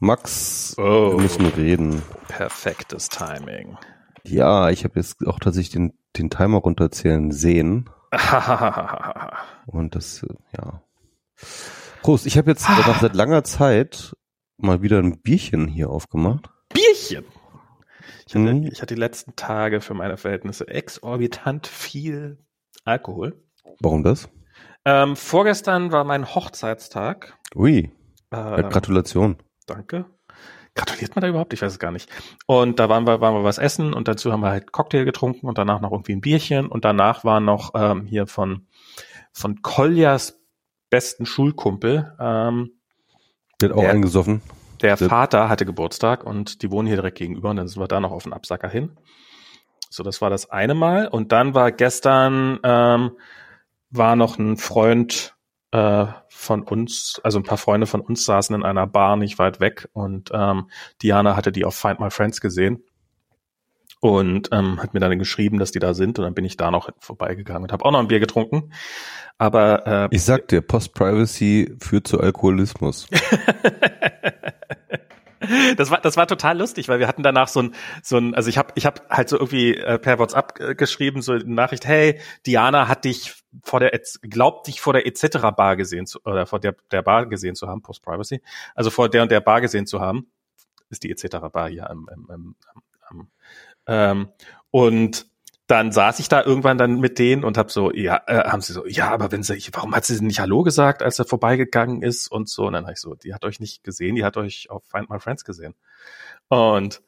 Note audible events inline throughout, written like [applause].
Max, Oh. wir müssen reden. Perfektes Timing. Ja, ich habe jetzt auch tatsächlich den, den Timer runterzählen sehen. [laughs] Und das, äh, ja. Prost, ich habe jetzt nach seit langer Zeit mal wieder ein Bierchen hier aufgemacht. Bierchen. Ich hatte, Mhm. ich hatte die letzten Tage für meine Verhältnisse exorbitant viel Alkohol. Warum das? Ähm, vorgestern war mein Hochzeitstag. Ui, Äh, Gratulation. Danke. Gratuliert man da überhaupt? Ich weiß es gar nicht. Und da waren wir, waren wir was essen und dazu haben wir halt Cocktail getrunken und danach noch irgendwie ein Bierchen und danach war noch ähm, hier von, von Koljas besten Schulkumpel, ähm, Der hat auch Ja. eingesoffen. der Der- Vater hatte Geburtstag und die wohnen hier direkt gegenüber und dann sind wir da noch auf den Absacker hin. So, das war das eine Mal. Und dann war gestern, ähm, war noch ein Freund äh, von uns, also ein paar Freunde von uns saßen in einer Bar nicht weit weg und ähm, Diana hatte die auf Find My Friends gesehen und ähm, hat mir dann geschrieben, dass die da sind und dann bin ich da noch vorbeigegangen und habe auch noch ein Bier getrunken. Aber äh, Ich sag dir, Post-Privacy führt zu Alkoholismus. [laughs] Das war, das war total lustig, weil wir hatten danach so ein, so ein, also ich habe, ich habe halt so irgendwie äh, per WhatsApp äh, geschrieben, so eine Nachricht, hey, Diana hat dich vor der, EZ- glaubt dich vor der etc. Bar gesehen zu, oder vor der, der Bar gesehen zu haben, Post Privacy, also vor der und der Bar gesehen zu haben, ist die etc. Bar hier am, am, am, am, ähm, und dann saß ich da irgendwann dann mit denen und hab so, ja, äh, haben sie so, ja, aber wenn sie, warum hat sie nicht Hallo gesagt, als er vorbeigegangen ist und so? Und dann hab ich so, die hat euch nicht gesehen, die hat euch auf Find My Friends gesehen. Und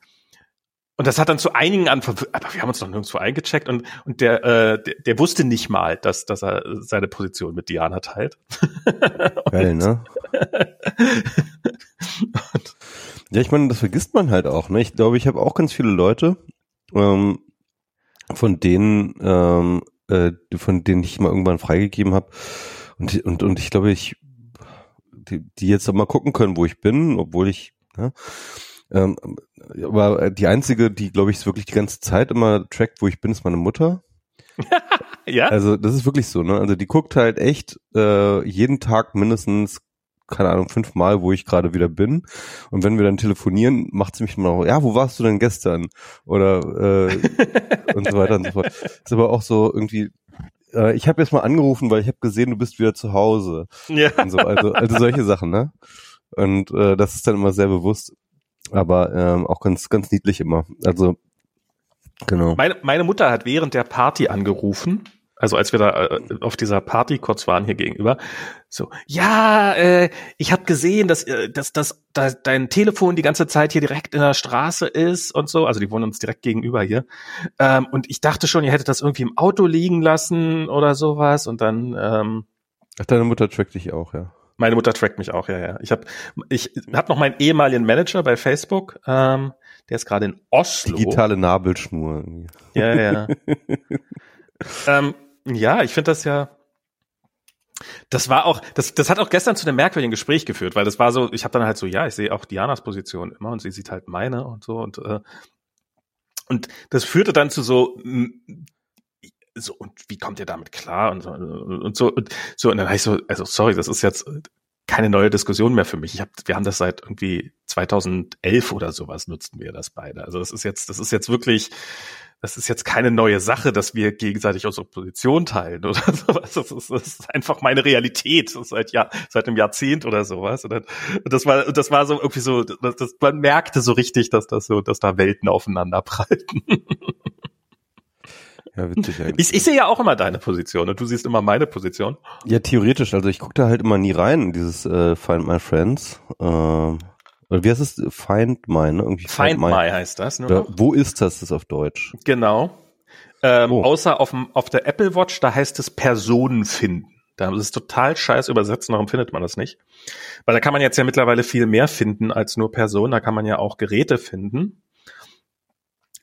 und das hat dann zu einigen an, aber wir haben uns noch nirgendwo eingecheckt und und der äh, der, der wusste nicht mal, dass dass er seine Position mit Diana teilt. [laughs] Geil, ne? Ja, ich meine, das vergisst man halt auch. Ne? Ich glaube, ich habe auch ganz viele Leute, ähm, von denen, ähm, äh, von denen ich mal irgendwann freigegeben habe. Und, und, und ich glaube, ich, die, die jetzt auch mal gucken können, wo ich bin, obwohl ich, ne? Ähm, aber die einzige, die, glaube ich, wirklich die ganze Zeit immer trackt, wo ich bin, ist meine Mutter. [laughs] Ja? Also das ist wirklich so, ne? Also die guckt halt echt äh, jeden Tag mindestens, keine Ahnung, fünfmal, wo ich gerade wieder bin. Und wenn wir dann telefonieren, macht sie mich immer noch, ja, wo warst du denn gestern? Oder äh, und so weiter und so fort. [laughs] Ist aber auch so irgendwie, äh, ich habe jetzt mal angerufen, weil ich habe gesehen, du bist wieder zu Hause. ja. Und so, also, also solche Sachen, ne? Und äh, das ist dann immer sehr bewusst, aber ähm, auch ganz, ganz niedlich immer. Also genau. Meine, meine Mutter hat während der Party angerufen, also als wir da äh, auf dieser Party kurz waren hier gegenüber, so, ja, äh, ich habe gesehen, dass, äh, dass, dass, dass dein Telefon die ganze Zeit hier direkt in der Straße ist und so, also die wohnen uns direkt gegenüber hier. Ähm, und ich dachte schon, ihr hättet das irgendwie im Auto liegen lassen oder sowas. Und dann, ähm, Ach, deine Mutter trackt dich auch, ja. Meine Mutter trackt mich auch, ja, ja. Ich habe ich hab noch meinen ehemaligen Manager bei Facebook, ähm, der ist gerade in Oslo. Digitale Nabelschnur. Ja, ja. [laughs] ähm, ja, ich finde das ja. Das war auch, das, das hat auch gestern zu einem merkwürdigen Gespräch geführt, weil das war so, ich habe dann halt so, ja, ich sehe auch Dianas Position immer und sie sieht halt meine und so und äh, und das führte dann zu so so und wie kommt ihr damit klar und so und so und so und dann habe ich so, also sorry, das ist jetzt keine neue Diskussion mehr für mich. Ich hab, wir haben das seit irgendwie 2011 oder sowas nutzten wir das beide. Also das ist jetzt, das ist jetzt wirklich, das ist jetzt keine neue Sache, dass wir gegenseitig unsere Position teilen oder [laughs] sowas. Das ist, das ist einfach meine Realität seit Jahr, seit einem Jahrzehnt oder sowas. Und, das war, das war so irgendwie so, das, das, man merkte so richtig, dass das so, dass da Welten aufeinander prallten. [laughs] Ja, witzig [laughs] eigentlich. Ich, ich sehe ja auch immer deine Position und du siehst immer meine Position. Ja, theoretisch. Also ich gucke da halt immer nie rein in dieses äh, Find My Friends. Oder wie heißt es? Find My, ne? Irgendwie Find My heißt das. Nur Oder, noch. wo ist das, das auf Deutsch? Genau. Ähm, Oh. Außer auf, auf der Apple Watch, da heißt es Personen finden. Da ist es total scheiß übersetzt, warum findet man das nicht? Weil da kann man jetzt ja mittlerweile viel mehr finden als nur Personen, da kann man ja auch Geräte finden.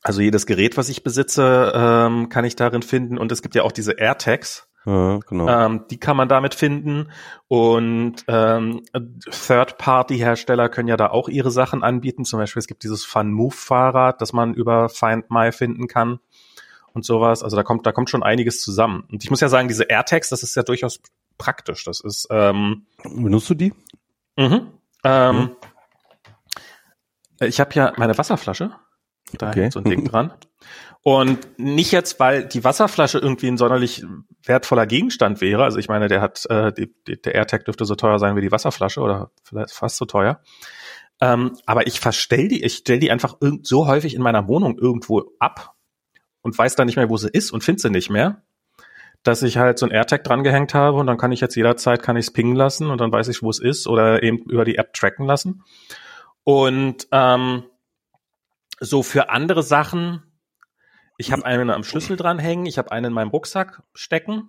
Also jedes Gerät, was ich besitze, ähm, kann ich darin finden. Und es gibt ja auch diese AirTags. Ja, genau. Ähm, die kann man damit finden. Und ähm, Third-Party-Hersteller können ja da auch ihre Sachen anbieten. Zum Beispiel, es gibt dieses Fun-Move-Fahrrad, das man über Find My finden kann und sowas. Also da kommt, da kommt schon einiges zusammen. Und ich muss ja sagen, diese AirTags, das ist ja durchaus praktisch. Das ist ähm, Benutzt du die? Mhm. Ähm, Mhm. Ich habe ja meine Wasserflasche. Da Okay. hängt so ein Ding dran. Und nicht jetzt, weil die Wasserflasche irgendwie ein sonderlich wertvoller Gegenstand wäre. Also ich meine, der hat, äh, die, die, der AirTag dürfte so teuer sein wie die Wasserflasche oder vielleicht fast so teuer. Ähm, aber ich verstell die, ich stell die einfach irgend so häufig in meiner Wohnung irgendwo ab und weiß dann nicht mehr, wo sie ist und finde sie nicht mehr, dass ich halt so ein AirTag drangehängt habe und dann kann ich jetzt jederzeit kann ich es pingen lassen und dann weiß ich, wo es ist oder eben über die App tracken lassen. Und ähm, so für andere Sachen, ich habe einen am Schlüssel dranhängen, ich habe einen in meinem Rucksack stecken.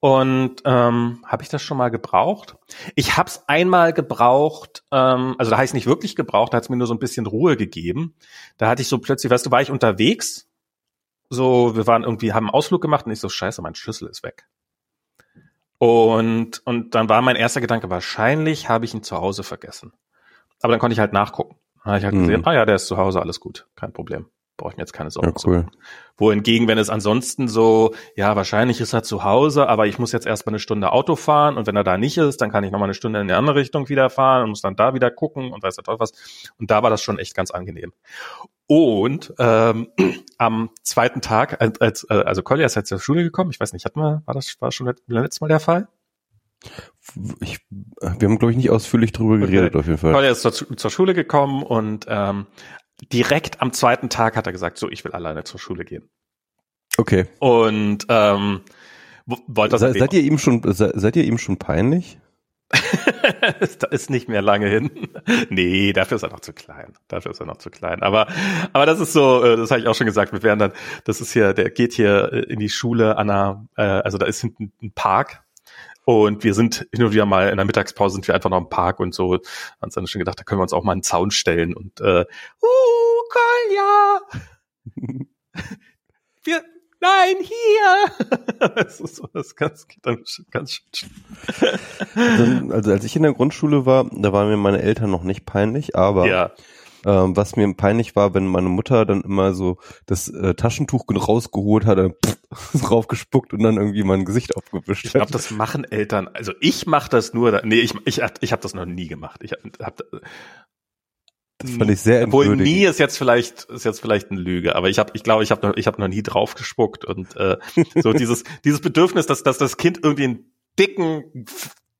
Und ähm, habe ich das schon mal gebraucht? Ich habe es einmal gebraucht, ähm, also da heißt nicht wirklich gebraucht, da hat es mir nur so ein bisschen Ruhe gegeben. Da hatte ich so plötzlich, weißt du, war ich unterwegs, so, wir waren irgendwie, haben einen Ausflug gemacht und ich so, scheiße, mein Schlüssel ist weg. Und, und dann war mein erster Gedanke, wahrscheinlich habe ich ihn zu Hause vergessen. Aber dann konnte ich halt nachgucken. Habe ich halt Mhm. gesehen, ah ja, der ist zu Hause, alles gut, kein Problem. Brauche ich mir jetzt keine Sorgen Ja, cool. Wohingegen, wenn es ansonsten so, ja, wahrscheinlich ist er zu Hause, aber ich muss jetzt erstmal eine Stunde Auto fahren und wenn er da nicht ist, dann kann ich nochmal eine Stunde in die andere Richtung wieder fahren und muss dann da wieder gucken und weiß der Teufel was. Und da war das schon echt ganz angenehm. Und ähm, [clears throat] am zweiten Tag, als, als äh, also Collier ist jetzt zur Schule gekommen, ich weiß nicht, hatten wir, war das war schon let- letztes Mal der Fall? Ich, wir haben, glaube ich, nicht ausführlich drüber geredet, auf jeden Fall. Collier ist zur, zur Schule gekommen und ähm, direkt am zweiten Tag hat er gesagt, so, ich will alleine zur Schule gehen. Okay. Und ähm, wo- wollte das Se, seid ihr ihm schon, se, seid ihr ihm schon peinlich? [laughs] da ist nicht mehr lange hin. [laughs] Nee, dafür ist er noch zu klein. Dafür ist er noch zu klein. Aber, aber das ist so, äh, das habe ich auch schon gesagt, wir werden dann, das ist hier, der geht hier äh, in die Schule an einer, äh, also da ist hinten ein Park. Und wir sind hin und wieder mal in der Mittagspause sind wir einfach noch im Park und so. Haben uns dann schon gedacht, da können wir uns auch mal einen Zaun stellen und äh, uh, Kolja! [laughs] Wir, nein, hier! [laughs] das ist so, das ganz, geht dann ganz schön Also, also als ich in der Grundschule war, da waren mir meine Eltern noch nicht peinlich, aber Ja. Ähm, was mir peinlich war, wenn meine Mutter dann immer so das äh, Taschentuch rausgeholt hat, pff, draufgespuckt [laughs] und dann irgendwie mein Gesicht aufgewischt Ich glaube, hat. das machen Eltern. Also ich mache das nur. Da, nee, ich ich ich habe das noch nie gemacht. Ich habe hab, Das fand ich sehr obwohl nie ist jetzt vielleicht ist jetzt vielleicht eine Lüge, aber ich habe ich glaube, ich habe noch ich habe noch nie draufgespuckt und äh, so [laughs] dieses dieses Bedürfnis, dass dass das Kind irgendwie einen dicken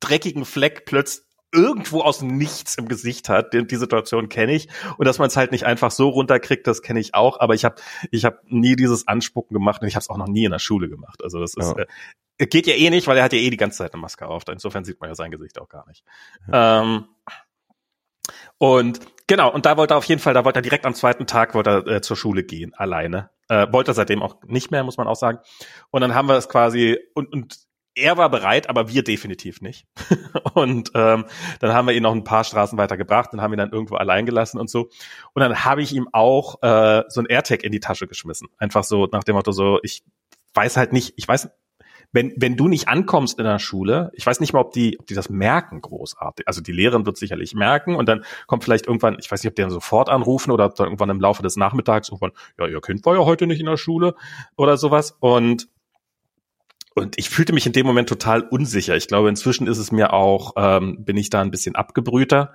dreckigen Fleck plötzlich irgendwo aus dem Nichts im Gesicht hat. Die, die Situation kenne ich und dass man es halt nicht einfach so runterkriegt, das kenne ich auch. Aber ich habe ich habe nie dieses Anspucken gemacht und ich habe es auch noch nie in der Schule gemacht. Also das ist Ja. äh, geht ja eh nicht, weil er hat ja eh die ganze Zeit eine Maske auf. Insofern sieht man ja sein Gesicht auch gar nicht. Ähm, und genau, und da wollte er auf jeden Fall, da wollte er direkt am zweiten Tag wollte er, äh, zur Schule gehen, alleine. Äh, wollte er seitdem auch nicht mehr, muss man auch sagen. Und dann haben wir es quasi, und, und er war bereit, aber wir definitiv nicht. [laughs] und ähm, dann haben wir ihn noch ein paar Straßen weiter gebracht und haben ihn dann irgendwo allein gelassen und so. Und dann habe ich ihm auch äh, so ein AirTag in die Tasche geschmissen. Einfach so nach dem Motto so, ich weiß halt nicht, ich weiß, wenn, wenn du nicht ankommst in der Schule, ich weiß nicht mal, ob die, ob die das merken großartig. Also die Lehrerin wird sicherlich merken und dann kommt vielleicht irgendwann, ich weiß nicht, ob die dann sofort anrufen oder dann irgendwann im Laufe des Nachmittags irgendwann, ja, ihr Kind war ja heute nicht in der Schule oder sowas. Und und ich fühlte mich in dem Moment total unsicher. Ich glaube, inzwischen ist es mir auch, ähm, bin ich da ein bisschen abgebrühter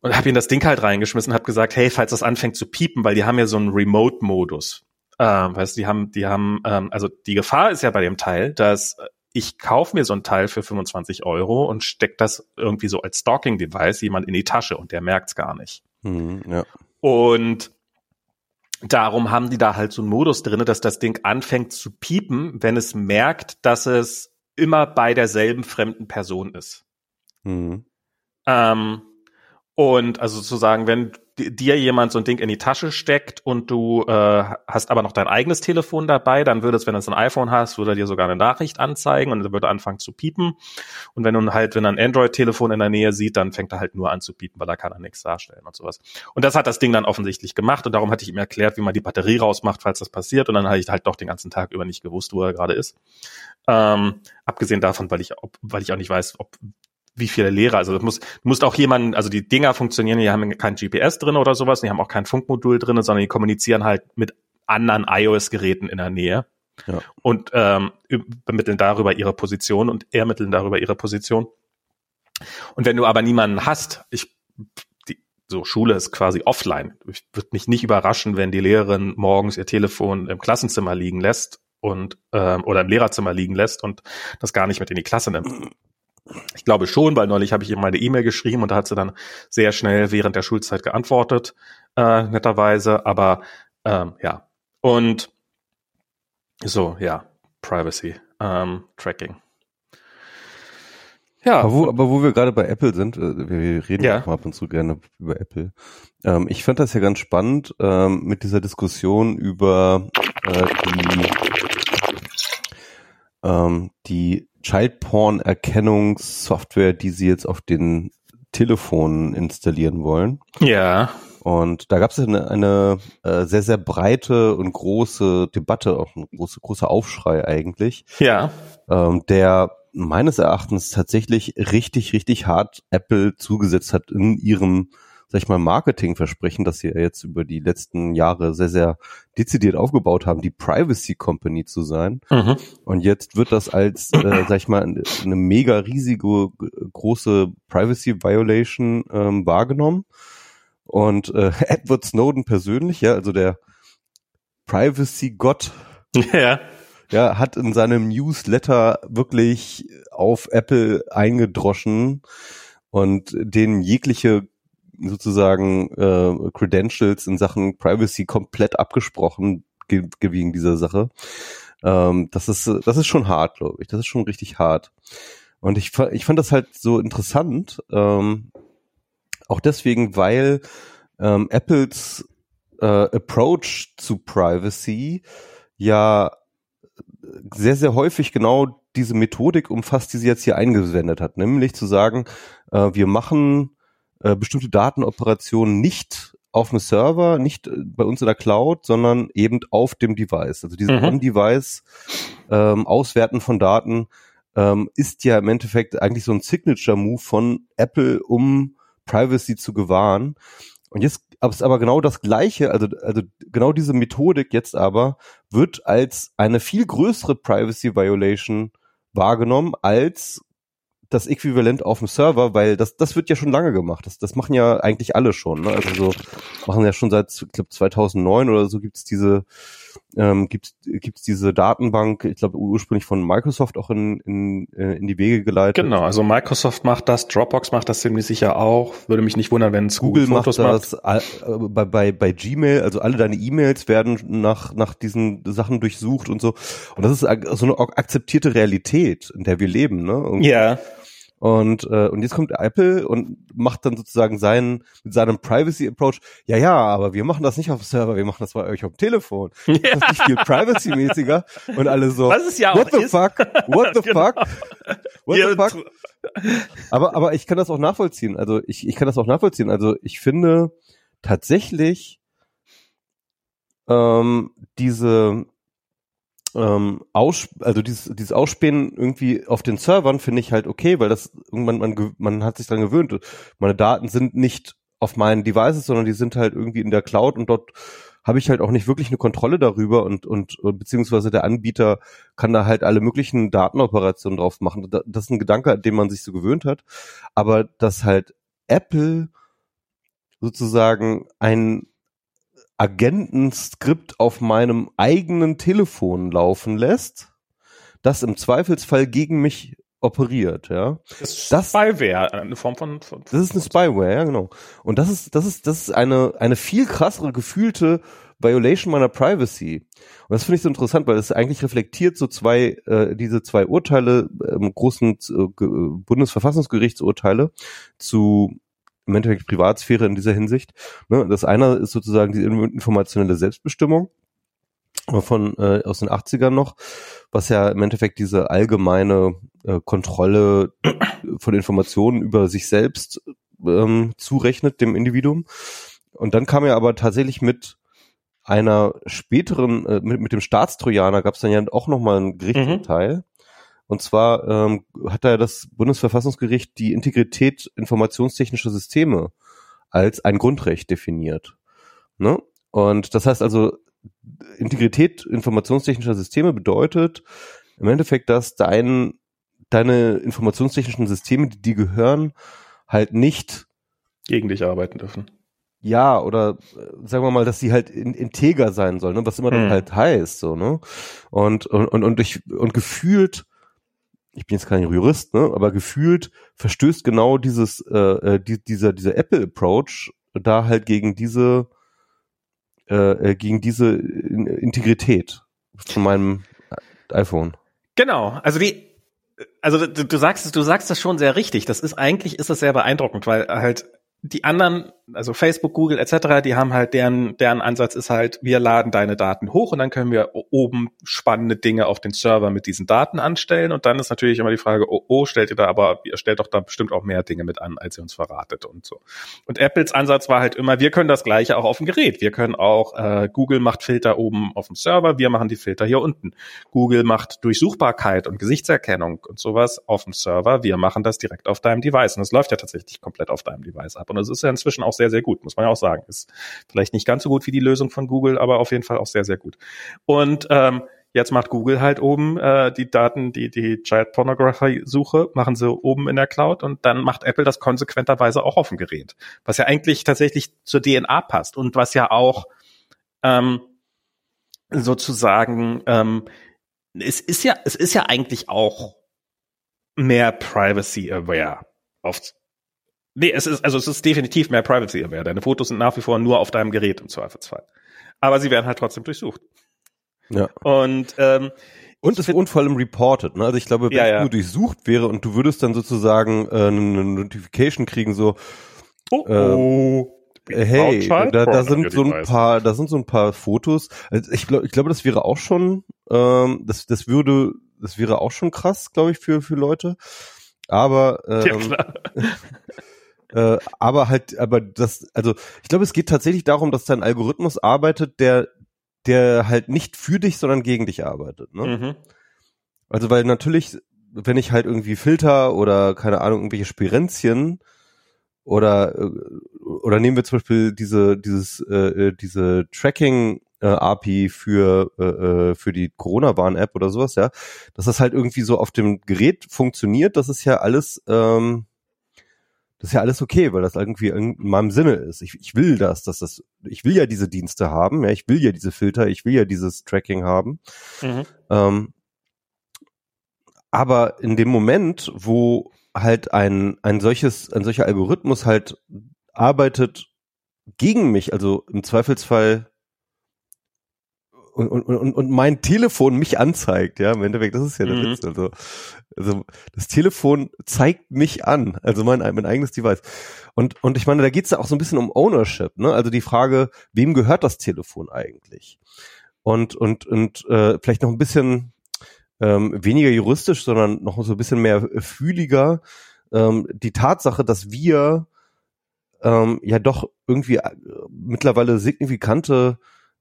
und habe ihm das Ding halt reingeschmissen, habe gesagt, hey, falls das anfängt zu piepen, weil die haben ja so einen Remote-Modus. Ähm, weißt du, die haben, die haben, ähm, also die Gefahr ist ja bei dem Teil, dass ich kaufe mir so ein Teil für 25 Euro und steck das irgendwie so als Stalking-Device jemand in die Tasche und der merkt's gar nicht. Mhm, ja. Und darum haben die da halt so einen Modus drinne, dass das Ding anfängt zu piepen, wenn es merkt, dass es immer bei derselben fremden Person ist. Mhm. Ähm, und also sozusagen, wenn dir jemand so ein Ding in die Tasche steckt und du äh, hast aber noch dein eigenes Telefon dabei, dann würde es, wenn du ein iPhone hast, würde er dir sogar eine Nachricht anzeigen und würde anfangen zu piepen. Und wenn du halt, wenn er ein Android-Telefon in der Nähe sieht, dann fängt er halt nur an zu piepen, weil da kann er nichts darstellen und sowas. Und das hat das Ding dann offensichtlich gemacht und darum hatte ich ihm erklärt, wie man die Batterie rausmacht, falls das passiert. Und dann habe ich halt doch den ganzen Tag über nicht gewusst, wo er gerade ist. Ähm, abgesehen davon, weil ich, ob, weil ich auch nicht weiß, ob wie viele Lehrer, also das muss, du musst auch jemanden, also die Dinger funktionieren, die haben kein GPS drin oder sowas, die haben auch kein Funkmodul drin, sondern die kommunizieren halt mit anderen iOS-Geräten in der Nähe Ja. und ähm, übermitteln darüber ihre Position und ermitteln darüber ihre Position. Und wenn du aber niemanden hast, ich, die, so Schule ist quasi offline. Ich würde mich nicht überraschen, wenn die Lehrerin morgens ihr Telefon im Klassenzimmer liegen lässt und ähm, oder im Lehrerzimmer liegen lässt und das gar nicht mit in die Klasse nimmt. Ich glaube schon, weil neulich habe ich ihr mal eine E-Mail geschrieben und da hat sie dann sehr schnell während der Schulzeit geantwortet, äh, netterweise. Aber ähm, ja. Und so, ja, Privacy, ähm, Tracking. Ja. Aber wo, aber wo wir gerade bei Apple sind, äh, wir reden ja. auch mal ab und zu gerne über Apple. Ähm, ich fand das ja ganz spannend ähm, mit dieser Diskussion über äh, die, ähm, die Child-Porn-Erkennungssoftware, die sie jetzt auf den Telefonen installieren wollen. Ja. Und da gab es eine, eine äh, sehr, sehr breite und große Debatte, auch ein großer, großer Aufschrei eigentlich. Ja. Ähm, der meines Erachtens tatsächlich richtig, richtig hart Apple zugesetzt hat in ihrem, sag ich mal, Marketingversprechen, das sie jetzt über die letzten Jahre sehr, sehr dezidiert aufgebaut haben, die Privacy Company zu sein. Mhm. Und jetzt wird das als, äh, sag ich mal, eine mega riesige, große Privacy Violation ähm, wahrgenommen. Und äh, [laughs] Edward Snowden persönlich, ja, also der Privacy-Gott, [laughs] ja ja, hat in seinem Newsletter wirklich auf Apple eingedroschen und denen jegliche sozusagen äh, Credentials in Sachen Privacy komplett abgesprochen ge wegen dieser Sache. Ähm, das ist das ist schon hart, glaube ich. Das ist schon richtig hart. Und ich ich fand das halt so interessant, ähm, auch deswegen, weil ähm, Apples äh, Approach zu Privacy ja sehr, sehr häufig genau diese Methodik umfasst, die sie jetzt hier eingewendet hat, nämlich zu sagen, äh, wir machen äh, bestimmte Datenoperationen nicht auf dem Server, nicht äh, bei uns in der Cloud, sondern eben auf dem Device. Also diese mhm. On-Device ähm, Auswerten von Daten ähm, ist ja im Endeffekt eigentlich so ein Signature-Move von Apple, um Privacy zu gewahren. Und jetzt ist aber genau das Gleiche, also, also genau diese Methodik jetzt aber wird als eine viel größere Privacy Violation wahrgenommen als das Äquivalent auf dem Server, weil das, das wird ja schon lange gemacht. Das, das machen ja eigentlich alle schon. Ne? Also so machen ja schon seit, ich glaube, 2009 oder so gibt's diese ähm, gibt gibt's diese Datenbank, ich glaube ursprünglich von Microsoft auch in, in, äh, in die Wege geleitet. Genau, also Microsoft macht das, Dropbox macht das ziemlich sicher auch. Würde mich nicht wundern, wenn es Google, Google macht das. Macht. Äh, bei, bei, bei Gmail, also alle deine E-Mails werden nach, nach diesen Sachen durchsucht und so. Und das ist so eine akzeptierte Realität, in der wir leben. Ne? Und ja. Und, äh, und jetzt kommt Apple und macht dann sozusagen seinen, mit seinem Privacy Approach, ja, ja, aber wir machen das nicht auf dem Server, wir machen das bei euch auf dem Telefon. Ja. [laughs] Das ist nicht viel privacy-mäßiger. Und alle so, Was ist ja what the ist. fuck? What the [laughs] genau. fuck? What the fuck? Aber, aber ich kann das auch nachvollziehen. Also ich, ich kann das auch nachvollziehen. Also ich finde tatsächlich ähm, diese ähm, aus, also dieses, dieses Ausspähen irgendwie auf den Servern finde ich halt okay, weil das irgendwann man, man hat sich dran gewöhnt. Meine Daten sind nicht auf meinen Devices, sondern die sind halt irgendwie in der Cloud und dort habe ich halt auch nicht wirklich eine Kontrolle darüber und, und, beziehungsweise der Anbieter kann da halt alle möglichen Datenoperationen drauf machen. Das ist ein Gedanke, an den man sich so gewöhnt hat. Aber dass halt Apple sozusagen ein Agentenskript auf meinem eigenen Telefon laufen lässt, das im Zweifelsfall gegen mich operiert, ja. Das ist das, Spyware, eine Form von, von, Das ist eine Spyware, ja, genau. Und das ist, das ist, das ist eine, eine viel krassere gefühlte Violation meiner Privacy. Und das finde ich so interessant, weil es eigentlich reflektiert so zwei, äh, diese zwei Urteile, ähm, großen äh, Bundesverfassungsgerichtsurteile zu im Endeffekt Privatsphäre in dieser Hinsicht. Ne? Das eine ist sozusagen die informationelle Selbstbestimmung von äh, aus den 80ern noch, was ja im Endeffekt diese allgemeine äh, Kontrolle von Informationen über sich selbst ähm, zurechnet, dem Individuum. Und dann kam er aber tatsächlich mit einer späteren, äh, mit, mit dem Staatstrojaner gab es dann ja auch nochmal ein Gerichtsurteil, mhm. Und zwar ähm, hat da das Bundesverfassungsgericht die Integrität informationstechnischer Systeme als ein Grundrecht definiert. Ne? Und das heißt also, Integrität informationstechnischer Systeme bedeutet im Endeffekt, dass dein, deine informationstechnischen Systeme, die, die gehören, halt nicht gegen dich arbeiten dürfen. ja, oder äh, sagen wir mal, dass sie halt in, integer sein soll, ne? was immer das Hm. halt heißt, so, ne? Und, und, und, und, ich, und gefühlt, ich bin jetzt kein Jurist, ne? aber gefühlt verstößt genau dieses, äh, äh, die, dieser, dieser Apple-Approach da halt gegen diese, äh, äh, gegen diese In- Integrität von meinem iPhone. Genau, also die, also du, du sagst du sagst das schon sehr richtig. Das ist eigentlich ist das sehr beeindruckend, weil halt die anderen, also Facebook, Google etc., die haben halt deren deren Ansatz ist halt, wir laden deine Daten hoch und dann können wir oben spannende Dinge auf den Server mit diesen Daten anstellen und dann ist natürlich immer die Frage, oh, oh stellt ihr da aber, ihr stellt doch da bestimmt auch mehr Dinge mit an, als ihr uns verratet und so. Und Apples Ansatz war halt immer, wir können das gleiche auch auf dem Gerät. Wir können auch, äh, Google macht Filter oben auf dem Server, wir machen die Filter hier unten. Google macht Durchsuchbarkeit und Gesichtserkennung und sowas auf dem Server. Wir machen das direkt auf deinem Device. Und es läuft ja tatsächlich komplett auf deinem Device ab. Und es ist ja inzwischen auch sehr, sehr gut, muss man ja auch sagen. Ist vielleicht nicht ganz so gut wie die Lösung von Google, aber auf jeden Fall auch sehr, sehr gut. Und ähm, jetzt macht Google halt oben äh, die Daten, die die Child Pornography Suche, machen sie oben in der Cloud und dann macht Apple das konsequenterweise auch auf dem Gerät. Was ja eigentlich tatsächlich zur DNA passt und was ja auch ähm, sozusagen ähm, es ist ja, es ist ja eigentlich auch mehr privacy aware. Auf, nee, es ist, also es ist definitiv mehr privacy aware. Deine Fotos sind nach wie vor nur auf deinem Gerät im Zweifelsfall. Aber sie werden halt trotzdem durchsucht. Ja. Und ähm, Und es und vor allem reported, ne? Also ich glaube, wenn Ja, es ja. nur durchsucht wäre und du würdest dann sozusagen äh, eine Notification kriegen, so, oh, Ähm, oh, äh, hey, da, da sind so ein paar, da sind so ein paar Fotos. Also ich glaube, ich glaube, das wäre auch schon, ähm, das, das würde, das wäre auch schon krass, glaube ich, für für Leute. Aber Ja, ähm, klar. [laughs] äh, aber halt, aber das, also ich glaube, es geht tatsächlich darum, dass dein Algorithmus arbeitet, der der halt nicht für dich, sondern gegen dich arbeitet. Ne? Mhm. Also weil natürlich, wenn ich halt irgendwie Filter oder keine Ahnung, irgendwelche Spirenzchen oder äh, oder nehmen wir zum Beispiel diese dieses äh, äh, diese Tracking äh, API für äh, äh, für die Corona-Warn-App oder sowas, ja, dass das halt irgendwie so auf dem Gerät funktioniert, das ist ja alles ähm, das ist ja alles okay, weil das irgendwie in meinem Sinne ist. Ich, ich will das, dass das, ich will ja diese Dienste haben, ja, ich will ja diese Filter, ich will ja dieses Tracking haben. Mhm. Ähm, aber in dem Moment, wo halt ein, ein solches, ein solcher Algorithmus halt arbeitet gegen mich, also im Zweifelsfall und, und, und, und mein Telefon mich anzeigt, ja, im Endeffekt, das ist ja der Mhm. Witz. Also, also das Telefon zeigt mich an, also mein, mein eigenes Device. Und, und ich meine, da geht's ja auch so ein bisschen um Ownership, ne? Also die Frage, wem gehört das Telefon eigentlich? Und, und, und äh, vielleicht noch ein bisschen ähm, weniger juristisch, sondern noch so ein bisschen mehr fühliger, ähm, die Tatsache, dass wir ähm, ja doch irgendwie äh, mittlerweile signifikante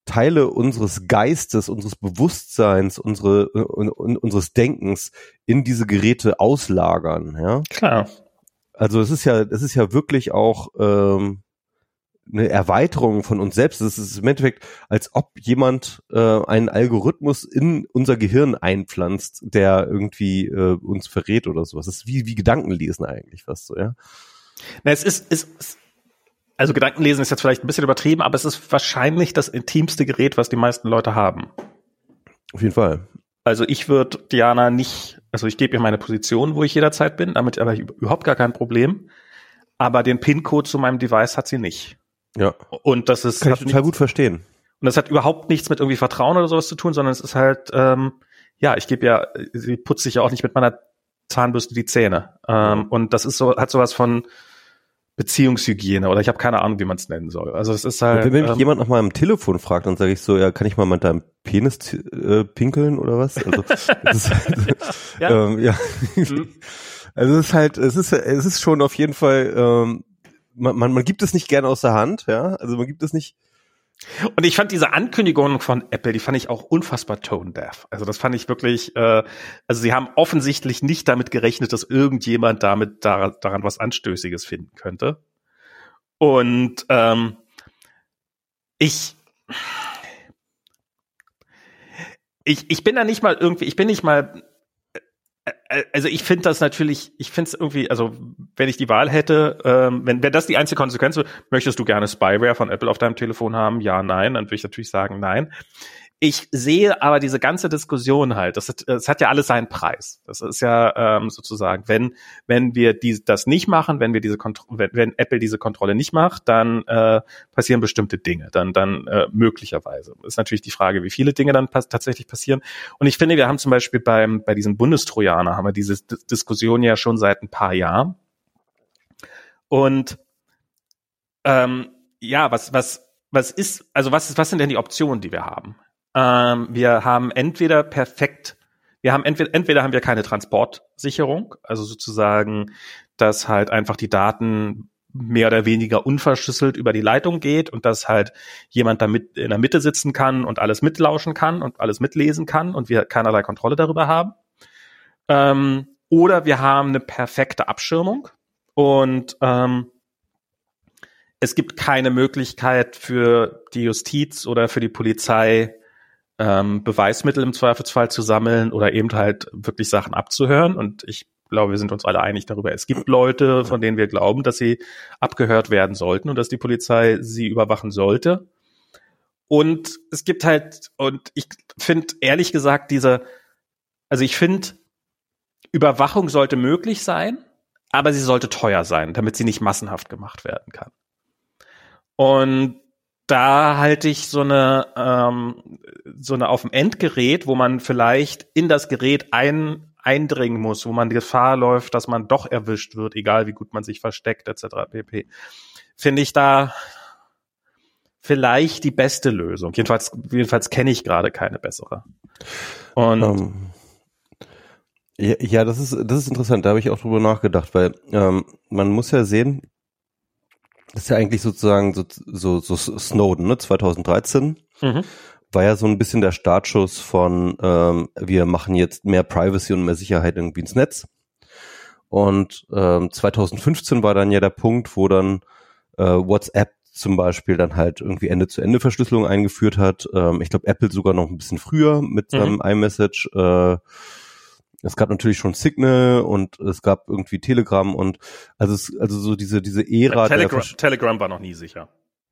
Teile unseres Geistes, unseres Bewusstseins, unsere, äh, un, un, unseres Denkens in diese Geräte auslagern, ja. Klar. Also es ist ja, es ist ja wirklich auch ähm, eine Erweiterung von uns selbst. Es ist im Endeffekt, als ob jemand äh, einen Algorithmus in unser Gehirn einpflanzt, der irgendwie äh, uns verrät oder sowas. Das ist wie, wie Gedankenlesen eigentlich fast so, ja. Na, es ist, es ist, also Gedankenlesen ist jetzt vielleicht ein bisschen übertrieben, aber es ist wahrscheinlich das intimste Gerät, was die meisten Leute haben. Auf jeden Fall. Also ich würde Diana nicht, also ich gebe ihr meine Position, wo ich jederzeit bin, damit habe ich überhaupt gar kein Problem. Aber den PIN-Code zu meinem Device hat sie nicht. Ja. Und das ist Kann ich total nichts- gut verstehen. Und das hat überhaupt nichts mit irgendwie Vertrauen oder sowas zu tun, sondern es ist halt, ähm, ja, ich gebe ja, sie putzt sich ja auch nicht mit meiner Zahnbürste die Zähne. Ähm, und das ist so, hat sowas von Beziehungshygiene oder ich habe keine Ahnung, wie man es nennen soll. Also es ist halt. wenn, wenn mich ähm, jemand nach meinem Telefon fragt, dann sage ich so, ja, kann ich mal mit deinem Penis äh, pinkeln oder was? Also, [laughs] ist, Ja. [laughs] Ähm, ja. Mhm. Also es ist halt, es ist, es ist schon auf jeden Fall, ähm, man, man, man gibt es nicht gerne aus der Hand, ja. Also man gibt es nicht. Und ich fand diese Ankündigung von Apple, die fand ich auch unfassbar tone deaf. Also das fand ich wirklich, äh, also sie haben offensichtlich nicht damit gerechnet, dass irgendjemand damit da, daran was Anstößiges finden könnte. Und ähm, ich, ich, ich bin da nicht mal irgendwie, ich bin nicht mal, also ich finde das natürlich, ich finde es irgendwie, also wenn ich die Wahl hätte, ähm, wenn, wenn das die einzige Konsequenz ist, möchtest du gerne Spyware von Apple auf deinem Telefon haben? Ja, nein, dann würde ich natürlich sagen, nein. Ich sehe aber diese ganze Diskussion halt, das hat, das hat ja alles seinen Preis. Das ist ja ähm, sozusagen, wenn, wenn wir die, das nicht machen, wenn wir diese Kontro wenn, wenn Apple diese Kontrolle nicht macht, dann äh, passieren bestimmte Dinge. Dann, dann äh, möglicherweise. Ist natürlich die Frage, wie viele Dinge dann pass tatsächlich passieren. Und ich finde, wir haben zum Beispiel beim, bei diesem Bundestrojaner haben wir diese D Diskussion ja schon seit ein paar Jahren. Und ähm, ja, was, was, was ist, also was, was sind denn die Optionen, die wir haben? Ähm, wir haben entweder perfekt, wir haben entweder, entweder haben wir keine Transportsicherung, also sozusagen, dass halt einfach die Daten mehr oder weniger unverschlüsselt über die Leitung geht und dass halt jemand da mit in der Mitte sitzen kann und alles mitlauschen kann und alles mitlesen kann und wir keinerlei Kontrolle darüber haben. Ähm, oder wir haben eine perfekte Abschirmung und ähm, es gibt keine Möglichkeit für die Justiz oder für die Polizei ähm, Beweismittel im Zweifelsfall zu sammeln oder eben halt wirklich Sachen abzuhören. Und ich glaube, wir sind uns alle einig darüber. Es gibt Leute, von denen wir glauben, dass sie abgehört werden sollten und dass die Polizei sie überwachen sollte. Und es gibt halt, und ich finde ehrlich gesagt, diese, also ich finde, Überwachung sollte möglich sein, aber sie sollte teuer sein, damit sie nicht massenhaft gemacht werden kann. Und da halte ich so eine ähm, so eine auf dem Endgerät, wo man vielleicht in das Gerät ein eindringen muss, wo man die Gefahr läuft, dass man doch erwischt wird, egal wie gut man sich versteckt etc. pp. Finde ich da vielleicht die beste Lösung. Jedenfalls jedenfalls kenne ich gerade keine bessere. Und um, ähm, ja, das ist das ist interessant. Da habe ich auch drüber nachgedacht, weil ähm, man muss ja sehen, das ist ja eigentlich sozusagen so, so, so Snowden, ne? 2013 mhm. war ja so ein bisschen der Startschuss von ähm, wir machen jetzt mehr Privacy und mehr Sicherheit irgendwie ins Netz. Und ähm, 2015 war dann ja der Punkt, wo dann äh, WhatsApp zum Beispiel dann halt irgendwie Ende-zu-Ende-Verschlüsselung eingeführt hat. Ähm, ich glaube, Apple sogar noch ein bisschen früher mit seinem mhm. iMessage. Äh, es gab natürlich schon Signal und es gab irgendwie Telegram und also es, also so diese diese Ära Telegram, Telegram war noch nie sicher.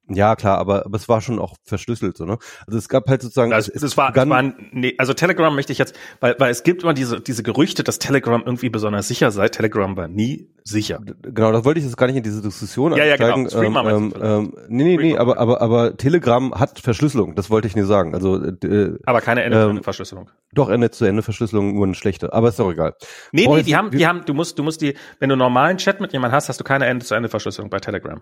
Ja, klar, aber, aber es war schon auch verschlüsselt, so, ne? Also es gab halt sozusagen. Also es, es war, es war nee, also Telegram möchte ich jetzt, weil, weil es gibt immer diese, diese Gerüchte, dass Telegram irgendwie besonders sicher sei. Telegram war nie sicher. Genau, das wollte ich jetzt gar nicht in diese Diskussion ja, ja, genau. Streamer ähm, ähm, nee, nee, nee, aber, aber, aber Telegram hat Verschlüsselung, das wollte ich nie sagen. Also, äh, aber keine Ende-zu-Ende-Verschlüsselung. Ähm, doch, Ende-zu-Ende-Verschlüsselung, nur eine schlechte, aber ist doch egal. Nee, nee, die haben, die haben, du musst, du musst die, wenn du normalen Chat mit jemandem hast, hast du keine Ende-zu-Ende-Verschlüsselung bei Telegram.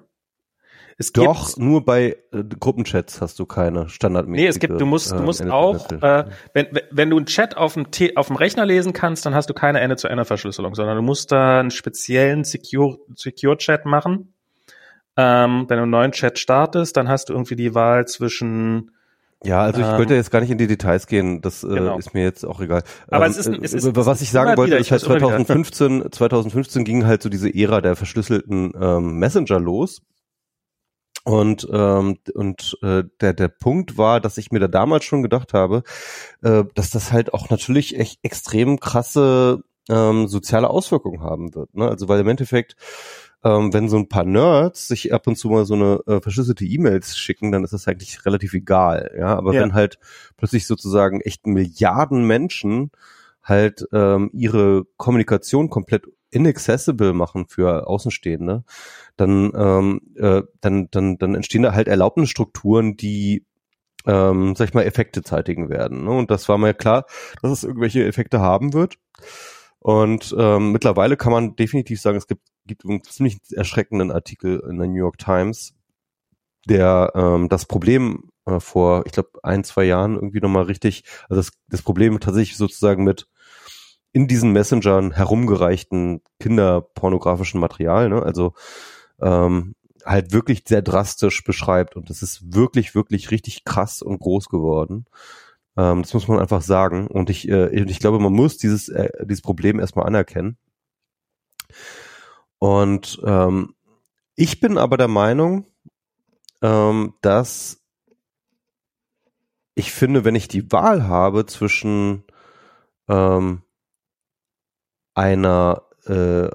Es Doch, gibt, nur bei äh, Gruppenchats hast du keine standardmäßige. Nee, es gibt, du musst, du musst äh, auch, äh, wenn, wenn du einen Chat auf dem, T auf dem Rechner lesen kannst, dann hast du keine Ende-zu-Ende-Verschlüsselung, sondern du musst da einen speziellen Secure, Secure Chat machen. Ähm, wenn du einen neuen Chat startest, dann hast du irgendwie die Wahl zwischen ja, also ich ähm, wollte jetzt gar nicht in die Details gehen, das äh, genau. ist mir jetzt auch egal. Aber ähm, es ist, es ist was ich sagen wollte, ist halt 2015, 2015 ging halt so diese Ära der verschlüsselten ähm, Messenger los und, ähm, und äh, der, der Punkt war, dass ich mir da damals schon gedacht habe, äh, dass das halt auch natürlich echt extrem krasse ähm, soziale Auswirkungen haben wird. Ne? Also weil im Endeffekt, ähm, wenn so ein paar Nerds sich ab und zu mal so eine äh, verschlüsselte E-Mails schicken, dann ist das eigentlich relativ egal. Ja, aber ja. wenn halt plötzlich sozusagen echt Milliarden Menschen halt ähm, ihre Kommunikation komplett inaccessible machen für Außenstehende, dann, ähm, äh, dann, dann, dann entstehen da halt Erlaubnisstrukturen, die ähm, sag ich mal, Effekte zeitigen werden. Ne? Und das war mir klar, dass es irgendwelche Effekte haben wird. Und ähm, mittlerweile kann man definitiv sagen, es gibt, gibt einen ziemlich erschreckenden Artikel in der New York Times, der ähm, das Problem äh, vor, ich glaube, ein, zwei Jahren irgendwie nochmal richtig, also das, das Problem tatsächlich sozusagen mit in diesen Messengern herumgereichten kinderpornografischen Material, ne? also ähm, halt wirklich sehr drastisch beschreibt und das ist wirklich, wirklich richtig krass und groß geworden. Ähm, das muss man einfach sagen und ich, äh, ich glaube, man muss dieses, äh, dieses Problem erstmal anerkennen. Und ähm, ich bin aber der Meinung, ähm, dass ich finde, wenn ich die Wahl habe zwischen ähm, einer äh,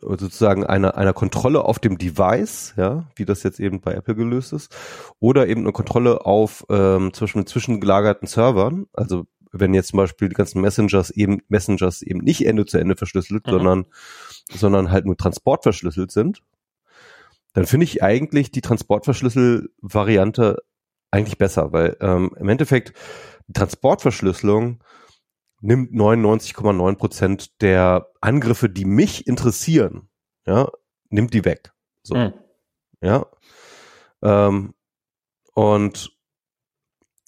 sozusagen einer, einer Kontrolle auf dem Device, ja, wie das jetzt eben bei Apple gelöst ist, oder eben eine Kontrolle auf ähm, Beispiel zwischengelagerten Servern, also wenn jetzt zum Beispiel die ganzen Messengers eben Messengers eben nicht Ende zu Ende verschlüsselt, mhm. sondern sondern halt nur transportverschlüsselt sind, dann finde ich eigentlich die Transportverschlüssel-Variante eigentlich besser, weil ähm, im Endeffekt die Transportverschlüsselung nimmt 99,9 Prozent der Angriffe, die mich interessieren, ja, nimmt die weg. So, mhm. ja. Ähm, und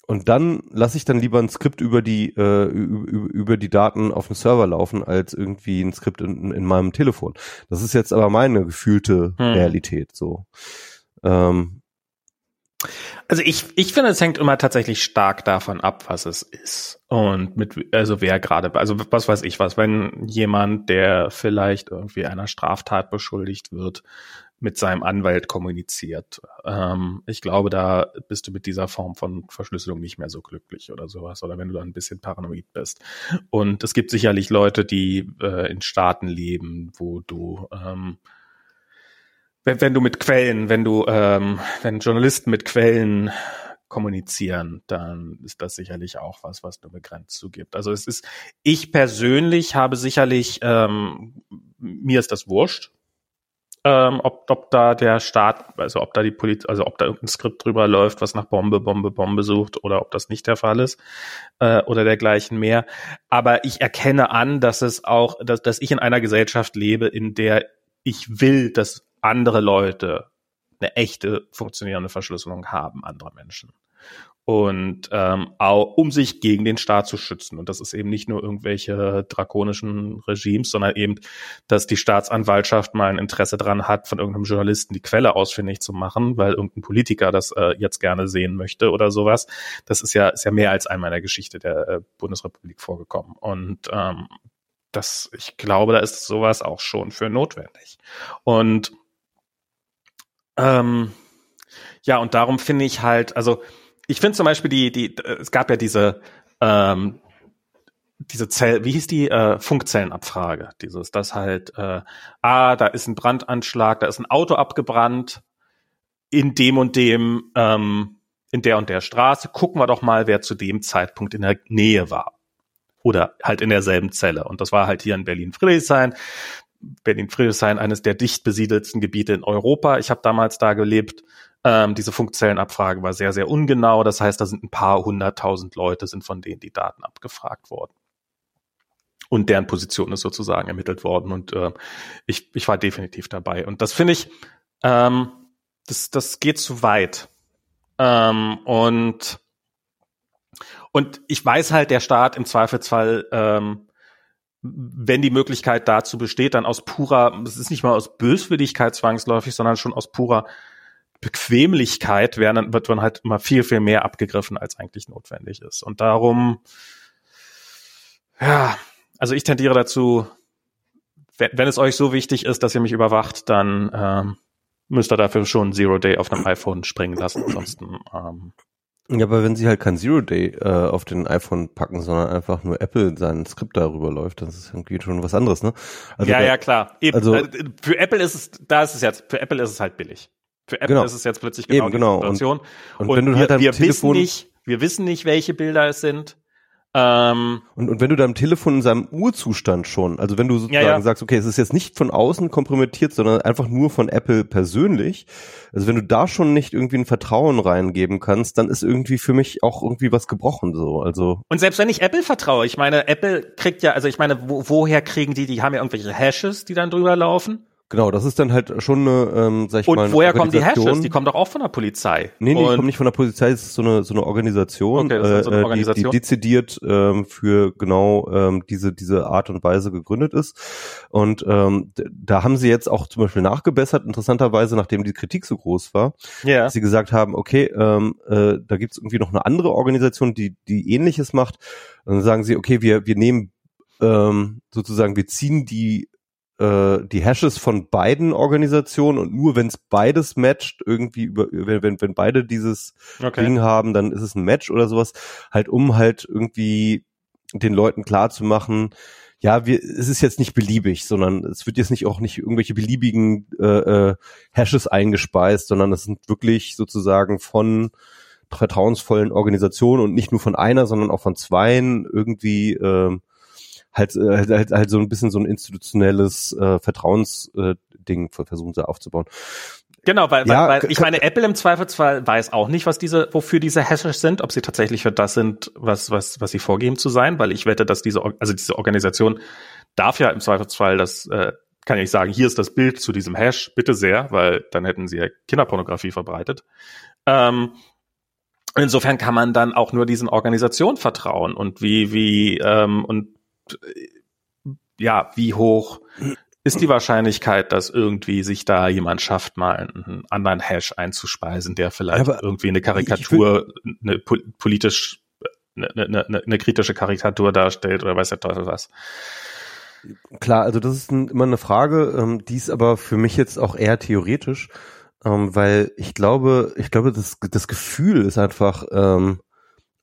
und dann lasse ich dann lieber ein Skript über die äh, über, über die Daten auf dem Server laufen als irgendwie ein Skript in, in meinem Telefon. Das ist jetzt aber meine gefühlte hm. Realität so. Ähm, also ich, ich finde, es hängt immer tatsächlich stark davon ab, was es ist. Und mit, also wer gerade, also was weiß ich was, wenn jemand, der vielleicht irgendwie einer Straftat beschuldigt wird, mit seinem Anwalt kommuniziert. Ähm, ich glaube, da bist du mit dieser Form von Verschlüsselung nicht mehr so glücklich oder sowas, oder wenn du da ein bisschen paranoid bist. Und es gibt sicherlich Leute, die äh, in Staaten leben, wo du ähm, wenn, wenn du mit Quellen, wenn du, ähm, wenn Journalisten mit Quellen kommunizieren, dann ist das sicherlich auch was, was nur begrenzt zugibt. Also es ist, ich persönlich habe sicherlich, ähm, mir ist das wurscht, ähm, ob, ob da der Staat, also ob da die Polizei, also ob da irgendein Skript drüber läuft, was nach Bombe, Bombe, Bombe sucht oder ob das nicht der Fall ist äh, oder dergleichen mehr. Aber ich erkenne an, dass es auch, dass, dass ich in einer Gesellschaft lebe, in der ich will, dass andere Leute eine echte funktionierende Verschlüsselung haben, andere Menschen und ähm, auch um sich gegen den Staat zu schützen. Und das ist eben nicht nur irgendwelche drakonischen Regimes, sondern eben, dass die Staatsanwaltschaft mal ein Interesse dran hat, von irgendeinem Journalisten die Quelle ausfindig zu machen, weil irgendein Politiker das äh, jetzt gerne sehen möchte oder sowas. Das ist ja, ist ja mehr als einmal in der Geschichte der äh, Bundesrepublik vorgekommen. Und ähm, das, ich glaube, da ist sowas auch schon für notwendig. Und ähm, ja, und darum finde ich halt, also ich finde zum Beispiel die, die, es gab ja diese, ähm, diese Zell, wie hieß die äh, Funkzellenabfrage? Dieses, das halt, äh, ah, da ist ein Brandanschlag, da ist ein Auto abgebrannt in dem und dem, ähm, in der und der Straße. Gucken wir doch mal, wer zu dem Zeitpunkt in der Nähe war oder halt in derselben Zelle. Und das war halt hier in Berlin-Friedrichshain. Berlin-Friedrichshain, eines der dicht besiedelsten Gebiete in Europa. Ich habe damals da gelebt. Ähm, diese Funkzellenabfrage war sehr, sehr ungenau. Das heißt, da sind ein paar hunderttausend Leute, sind von denen die Daten abgefragt worden. Und deren Position ist sozusagen ermittelt worden. Und äh, ich, ich war definitiv dabei. Und das finde ich, ähm, das, das geht zu weit. Ähm, und, und ich weiß halt, der Staat im Zweifelsfall ähm, wenn die Möglichkeit dazu besteht, dann aus purer, es ist nicht mal aus Böswilligkeit zwangsläufig, sondern schon aus purer Bequemlichkeit werden, wird man halt immer viel, viel mehr abgegriffen, als eigentlich notwendig ist. Und darum, ja, also ich tendiere dazu, wenn, wenn es euch so wichtig ist, dass ihr mich überwacht, dann ähm, müsst ihr dafür schon Zero Day auf einem iPhone springen lassen. Ansonsten ähm, ja, aber wenn sie halt kein Zero Day äh, auf den iPhone packen, sondern einfach nur Apple sein Skript darüber läuft, das ist irgendwie schon was anderes, ne? Also ja, da, ja, klar. Eben, also, äh, für Apple ist es, da ist es jetzt, für Apple ist es halt billig. Für Apple genau. ist es jetzt plötzlich genau Eben, die genau. Situation. Und, und, und wenn du halt wir, wir Telefon wissen nicht, wir wissen nicht, welche Bilder es sind. Ähm, und, und wenn du deinem Telefon in seinem Urzustand schon, also wenn du sozusagen ja, ja. sagst, okay, es ist jetzt nicht von außen kompromittiert, sondern einfach nur von Apple persönlich, also wenn du da schon nicht irgendwie ein Vertrauen reingeben kannst, dann ist irgendwie für mich auch irgendwie was gebrochen so. Also und selbst wenn ich Apple vertraue, ich meine, Apple kriegt ja, also ich meine, wo, woher kriegen die? Die haben ja irgendwelche Hashes, die dann drüber laufen. Genau, das ist dann halt schon eine, ähm, sag ich und mal. Und woher kommen die Hashes? Die kommen doch auch von der Polizei. Nee, nee, die kommen nicht von der Polizei, das ist so eine, so eine Organisation, okay, das ist so eine Organisation. Äh, die, die dezidiert ähm, für genau ähm, diese, diese Art und Weise gegründet ist. Und ähm, da haben sie jetzt auch zum Beispiel nachgebessert, interessanterweise, nachdem die Kritik so groß war, yeah. dass sie gesagt haben, okay, ähm, äh, da gibt's irgendwie noch eine andere Organisation, die, die ähnliches macht. Und dann sagen sie, okay, wir, wir nehmen ähm, sozusagen, wir ziehen die äh, die Hashes von beiden Organisationen und nur wenn es beides matcht, irgendwie über, wenn, wenn, wenn beide dieses okay. Ding haben, dann ist es ein Match oder sowas, halt um halt irgendwie den Leuten klar zu machen, ja, wir, es ist jetzt nicht beliebig, sondern es wird jetzt nicht auch nicht irgendwelche beliebigen äh, äh, Hashes eingespeist, sondern es sind wirklich sozusagen von vertrauensvollen Organisationen und nicht nur von einer, sondern auch von zweien irgendwie ähm, halt, äh, halt, halt, halt so ein bisschen so ein institutionelles äh, Vertrauensding äh, versuchen sie aufzubauen. Genau, weil, ja, weil, weil ich meine, Apple im Zweifelsfall weiß auch nicht, was diese, wofür diese Hashes sind, ob sie tatsächlich für das sind, was, was, was sie vorgeben zu sein, weil ich wette, dass diese, also diese Organisation darf ja im Zweifelsfall das, äh, kann ich sagen, hier ist das Bild zu diesem Hash, bitte sehr, weil dann hätten sie ja Kinderpornografie verbreitet. Ähm, insofern kann man dann auch nur diesen Organisationen vertrauen und wie, wie, ähm, und ja, wie hoch ist die Wahrscheinlichkeit, dass irgendwie sich da jemand schafft, mal einen anderen Hash einzuspeisen, der vielleicht ja, irgendwie eine Karikatur, eine politisch, eine, eine, eine, kritische Karikatur darstellt oder weiß der Teufel was. Klar, also das ist ein, immer eine Frage, ähm, die ist aber für mich jetzt auch eher theoretisch, ähm, weil ich glaube, ich glaube, das, das Gefühl ist einfach, ähm,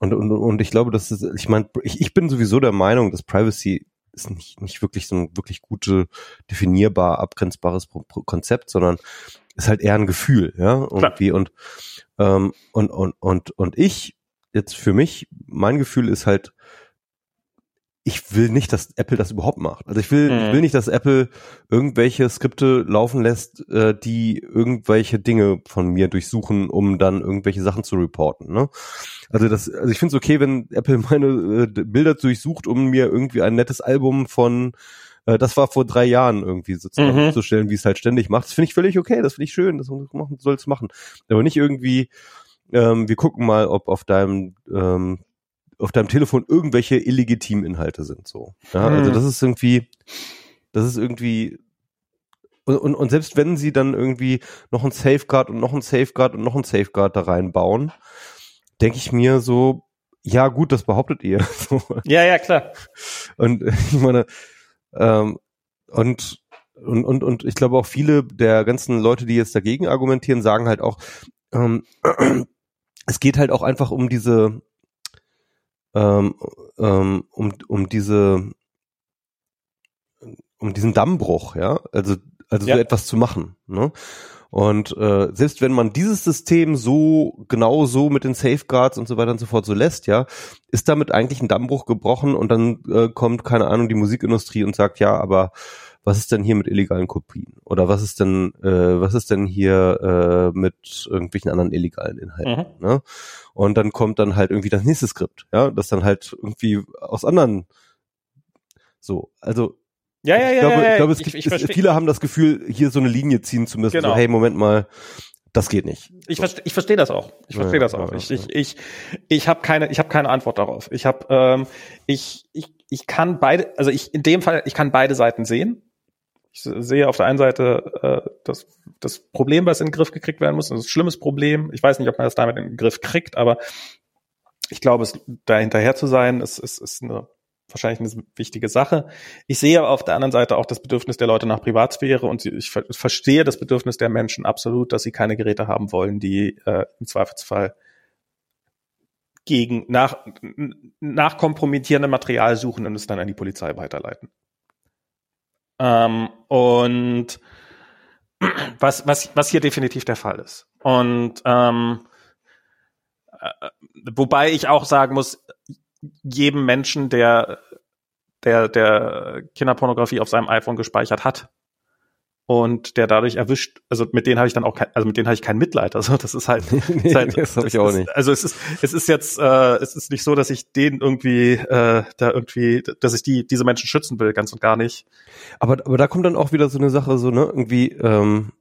und, und, und ich glaube, dass ist, ich meine, ich, ich bin sowieso der Meinung, dass Privacy ist nicht, nicht wirklich so ein wirklich gute, definierbar, abgrenzbares Konzept, sondern ist halt eher ein Gefühl, ja, irgendwie und, ähm, und, und, und, und ich, jetzt für mich, mein Gefühl ist halt, ich will nicht, dass Apple das überhaupt macht. Also ich will, mhm. ich will nicht, dass Apple irgendwelche Skripte laufen lässt, äh, die irgendwelche Dinge von mir durchsuchen, um dann irgendwelche Sachen zu reporten. Ne? Also das, also ich finde es okay, wenn Apple [laughs] meine äh, Bilder durchsucht, um mir irgendwie ein nettes Album von äh, das war vor drei Jahren irgendwie sozusagen mhm. zu stellen, wie es halt ständig macht. Das finde ich völlig okay, das finde ich schön, das soll es machen. Aber nicht irgendwie, ähm, wir gucken mal, ob auf deinem ähm, auf deinem Telefon irgendwelche illegitimen Inhalte sind. So. Ja, also hm. das ist irgendwie, das ist irgendwie und, und, und selbst wenn sie dann irgendwie noch ein Safeguard und noch ein Safeguard und noch ein Safeguard da reinbauen, denke ich mir so, ja gut, das behauptet ihr. [laughs] ja, ja, klar. Und [laughs] ich meine, ähm, und, und, und, und ich glaube auch viele der ganzen Leute, die jetzt dagegen argumentieren, sagen halt auch, ähm, [clears throat] es geht halt auch einfach um diese, ähm, ähm, um, um diese, um diesen Dammbruch, ja, also, also ja. so etwas zu machen, ne? Und äh, selbst wenn man dieses System so genau so mit den Safeguards und so weiter und so fort so lässt, ja, ist damit eigentlich ein Dammbruch gebrochen und dann äh, kommt keine Ahnung die Musikindustrie und sagt ja, aber was ist denn hier mit illegalen Kopien? Oder was ist denn, äh, was ist denn hier äh, mit irgendwelchen anderen illegalen Inhalten? Mhm. Ne? Und dann kommt dann halt irgendwie das nächste Skript, ja, das dann halt irgendwie aus anderen so, also ja, ja, ich ja, glaube, ja, ja. ich glaube, es ich, ich viele haben das Gefühl, hier so eine Linie ziehen zu müssen. Genau. So, hey, Moment mal, das geht nicht. Ich so. verstehe, ich verstehe das auch. Ich verstehe ja, das auch. Ja, ich, ich, ich, ich habe keine, ich habe keine Antwort darauf. Ich habe, ähm, ich, ich, ich kann beide, also ich in dem Fall, ich kann beide Seiten sehen. Ich sehe auf der einen Seite äh, das, das Problem, was in den Griff gekriegt werden muss. Das ist ein schlimmes Problem. Ich weiß nicht, ob man das damit in den Griff kriegt, aber ich glaube, es, da hinterher zu sein, ist, ist, ist eine, wahrscheinlich eine wichtige Sache. Ich sehe auf der anderen Seite auch das Bedürfnis der Leute nach Privatsphäre und ich verstehe das Bedürfnis der Menschen absolut, dass sie keine Geräte haben wollen, die äh, im Zweifelsfall gegen nach, nach kompromittierendem Material suchen und es dann an die Polizei weiterleiten. Ähm, und was, was, was hier definitiv der Fall ist. Und ähm, äh, wobei ich auch sagen muss, jedem Menschen, der, der, der Kinderpornografie auf seinem iPhone gespeichert hat, und der dadurch erwischt, also mit denen habe ich dann auch kein, also mit denen habe ich kein Mitleid. Also das ist halt, [laughs] nee, ist halt das habe ich auch ist, nicht. Also es ist es ist jetzt äh, es ist nicht so, dass ich den irgendwie äh, da irgendwie, dass ich die diese Menschen schützen will, ganz und gar nicht. Aber aber da kommt dann auch wieder so eine Sache so ne irgendwie ähm,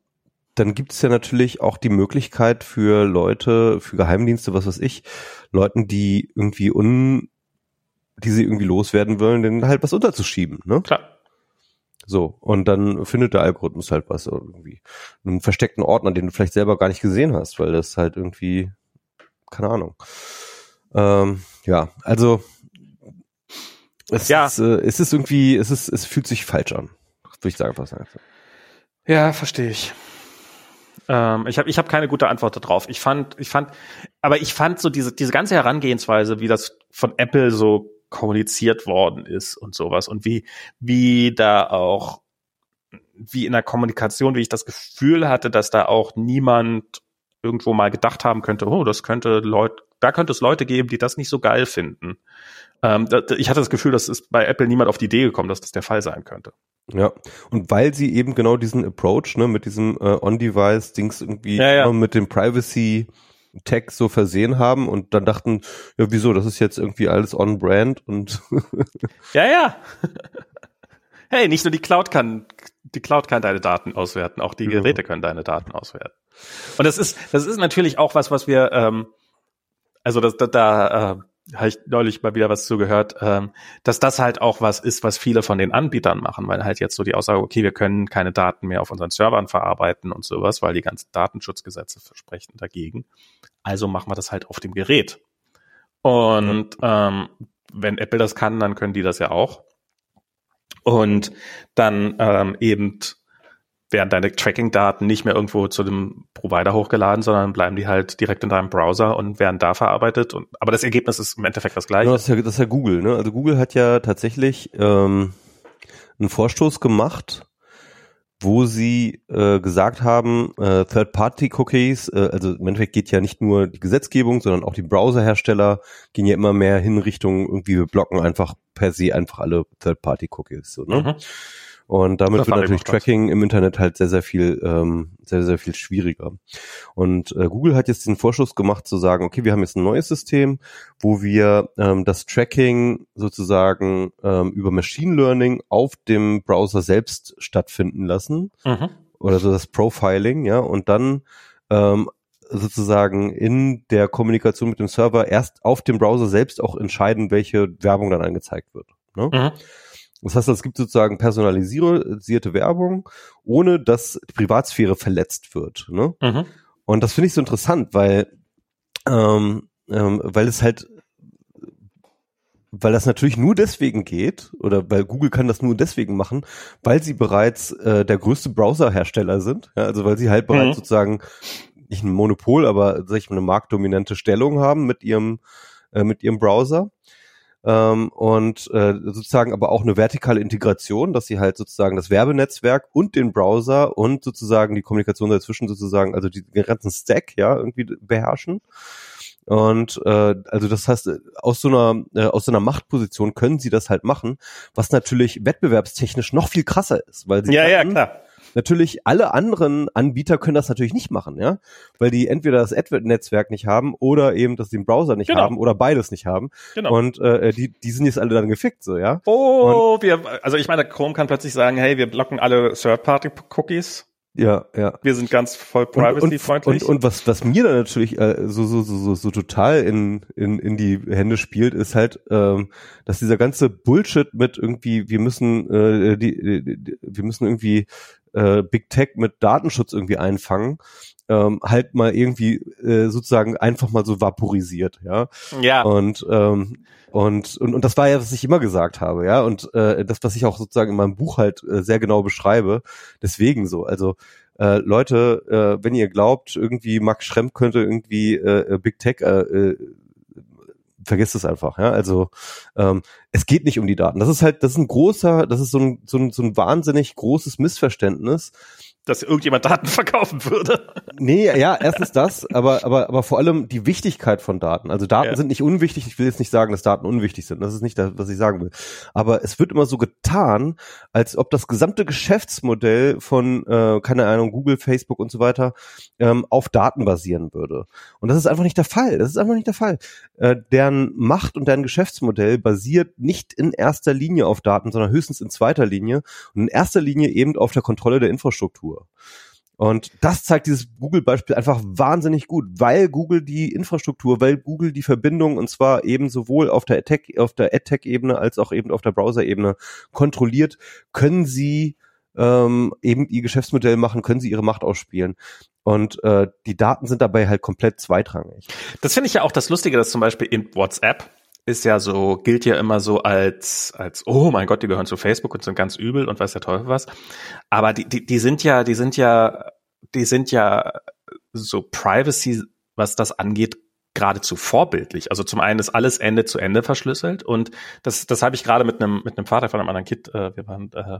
dann gibt es ja natürlich auch die Möglichkeit für Leute, für Geheimdienste, was weiß ich, Leuten, die irgendwie un, die sie irgendwie loswerden wollen, denen halt was unterzuschieben, ne? Klar. So, und dann findet der Algorithmus halt was irgendwie. Einen versteckten Ordner, den du vielleicht selber gar nicht gesehen hast, weil das halt irgendwie, keine Ahnung. Ähm, ja, also es, ja. Ist, äh, es ist irgendwie, es ist, es fühlt sich falsch an. Würde ich sagen, was einfach. Ja, verstehe ich. Ähm, ich habe ich hab keine gute Antwort darauf. Ich fand, ich fand, aber ich fand so diese, diese ganze Herangehensweise, wie das von Apple so kommuniziert worden ist und sowas und wie, wie da auch, wie in der Kommunikation, wie ich das Gefühl hatte, dass da auch niemand irgendwo mal gedacht haben könnte, oh, das könnte Leute, da könnte es Leute geben, die das nicht so geil finden. Ähm, ich hatte das Gefühl, dass es bei Apple niemand auf die Idee gekommen, dass das der Fall sein könnte. Ja, und weil sie eben genau diesen Approach, ne, mit diesem äh, On-Device-Dings irgendwie Ja, ja. mit dem Privacy-Tag so versehen haben und dann dachten, ja, wieso, das ist jetzt irgendwie alles on-brand und [laughs] Ja, ja. hey, nicht nur die Cloud kann, die Cloud kann deine Daten auswerten, auch die Genau. Geräte können deine Daten auswerten. Und das ist, das ist natürlich auch was, was wir, ähm, also das, da, da äh, habe ich neulich mal wieder was zugehört, ähm, dass das halt auch was ist, was viele von den Anbietern machen, weil halt jetzt so die Aussage, okay, wir können keine Daten mehr auf unseren Servern verarbeiten und sowas, weil die ganzen Datenschutzgesetze versprechen dagegen. Also machen wir das halt auf dem Gerät. Und ähm, wenn Apple das kann, dann können die das ja auch. Und dann ähm, eben werden deine Tracking-Daten nicht mehr irgendwo zu dem Provider hochgeladen, sondern bleiben die halt direkt in deinem Browser und werden da verarbeitet. Und, aber das Ergebnis ist im Endeffekt das gleiche. Genau, das ist ja, das ist ja Google, ne? Also Google hat ja tatsächlich ähm, einen Vorstoß gemacht, wo sie äh, gesagt haben, äh, Third-Party-Cookies, äh, also im Endeffekt geht ja nicht nur die Gesetzgebung, sondern auch die Browserhersteller gehen ja immer mehr hin Richtung irgendwie wir blocken einfach per se einfach alle Third-Party-Cookies. So, ne? Mhm. Und damit Das wird natürlich. Tracking im Internet halt sehr, sehr viel, ähm, sehr, sehr viel schwieriger. Und äh, Google hat jetzt den Vorschuss gemacht zu sagen, okay, wir haben jetzt ein neues System, wo wir ähm, das Tracking sozusagen ähm, über Machine Learning auf dem Browser selbst stattfinden lassen Mhm. oder so das Profiling, ja, und dann ähm, sozusagen in der Kommunikation mit dem Server erst auf dem Browser selbst auch entscheiden, welche Werbung dann angezeigt wird. Ne? Mhm. Das heißt, es gibt sozusagen personalisierte Werbung, ohne dass die Privatsphäre verletzt wird. Ne? Mhm. Und das finde ich so interessant, weil, ähm, ähm, weil es halt, weil das natürlich nur deswegen geht, oder weil Google kann das nur deswegen machen, weil sie bereits äh, der größte Browserhersteller sind. Ja, also weil sie halt bereits Mhm. sozusagen nicht ein Monopol, aber sag ich mal, eine marktdominante Stellung haben mit ihrem, äh, mit ihrem Browser. Ähm, und äh, sozusagen aber auch eine vertikale Integration, dass sie halt sozusagen das Werbenetzwerk und den Browser und sozusagen die Kommunikation dazwischen sozusagen, also die, den ganzen Stack, ja, irgendwie beherrschen. Und äh, also das heißt, äh, aus so einer äh, aus so einer Machtposition können sie das halt machen, was natürlich wettbewerbstechnisch noch viel krasser ist, weil sie Ja, ja, hatten- klar. Natürlich, alle anderen Anbieter können das natürlich nicht machen, ja, weil die entweder das AdWord-Netzwerk nicht haben oder eben, dass sie den Browser nicht Genau. haben oder beides nicht haben. Genau. Und äh, die, die sind jetzt alle dann gefickt, so, ja. Oh, wir, also ich meine, Chrome kann plötzlich sagen, hey, wir blocken alle Third-Party-Cookies. Ja, ja. Wir sind ganz voll Und, und, und, privacy-freundlich. und was, was mir dann natürlich äh, so, so, so, so, so total in, in, in die Hände spielt, ist halt, ähm, dass dieser ganze Bullshit mit irgendwie, wir müssen, äh, die, die, die, wir müssen irgendwie äh, Big Tech mit Datenschutz irgendwie einfangen, ähm, halt mal irgendwie äh, sozusagen einfach mal so vaporisiert, ja. ja, Und, ähm, und, und, und das war ja, was ich immer gesagt habe, ja. Und äh, das, was ich auch sozusagen in meinem Buch halt äh, sehr genau beschreibe. Deswegen so. Also äh, Leute, äh, wenn ihr glaubt, irgendwie Max Schremm könnte irgendwie äh, Big Tech äh, äh, vergesst es einfach, ja. Also ähm, es geht nicht um die Daten. Das ist halt, das ist ein großer, das ist so ein, so ein, so ein wahnsinnig großes Missverständnis, dass irgendjemand Daten [laughs] verkaufen würde. Nee, ja, erstens das, aber, aber, aber vor allem die Wichtigkeit von Daten. Also Daten Ja. sind nicht unwichtig. Ich will jetzt nicht sagen, dass Daten unwichtig sind. Das ist nicht das, was ich sagen will. Aber es wird immer so getan, als ob das gesamte Geschäftsmodell von, äh, keine Ahnung, Google, Facebook und so weiter ähm, auf Daten basieren würde. Und das ist einfach nicht der Fall. Das ist einfach nicht der Fall. Äh, deren Macht und deren Geschäftsmodell basiert nicht in erster Linie auf Daten, sondern höchstens in zweiter Linie und in erster Linie eben auf der Kontrolle der Infrastruktur. Und das zeigt dieses Google-Beispiel einfach wahnsinnig gut, weil Google die Infrastruktur, weil Google die Verbindung und zwar eben sowohl auf der Attack, auf der AdTech-Ebene als auch eben auf der Browser-Ebene kontrolliert, können sie ähm, eben ihr Geschäftsmodell machen, können sie ihre Macht ausspielen. Und äh, die Daten sind dabei halt komplett zweitrangig. Das finde ich ja auch das Lustige, dass zum Beispiel in WhatsApp ist ja so, gilt ja immer so als, als, oh mein Gott, die gehören zu Facebook und sind ganz übel und weiß der Teufel was. Aber die, die, die sind ja, die sind ja, die sind ja so Privacy, was das angeht, geradezu vorbildlich. Also zum einen ist alles Ende zu Ende verschlüsselt und das, das habe ich gerade mit einem mit einem Vater von einem anderen Kind, äh, wir waren äh,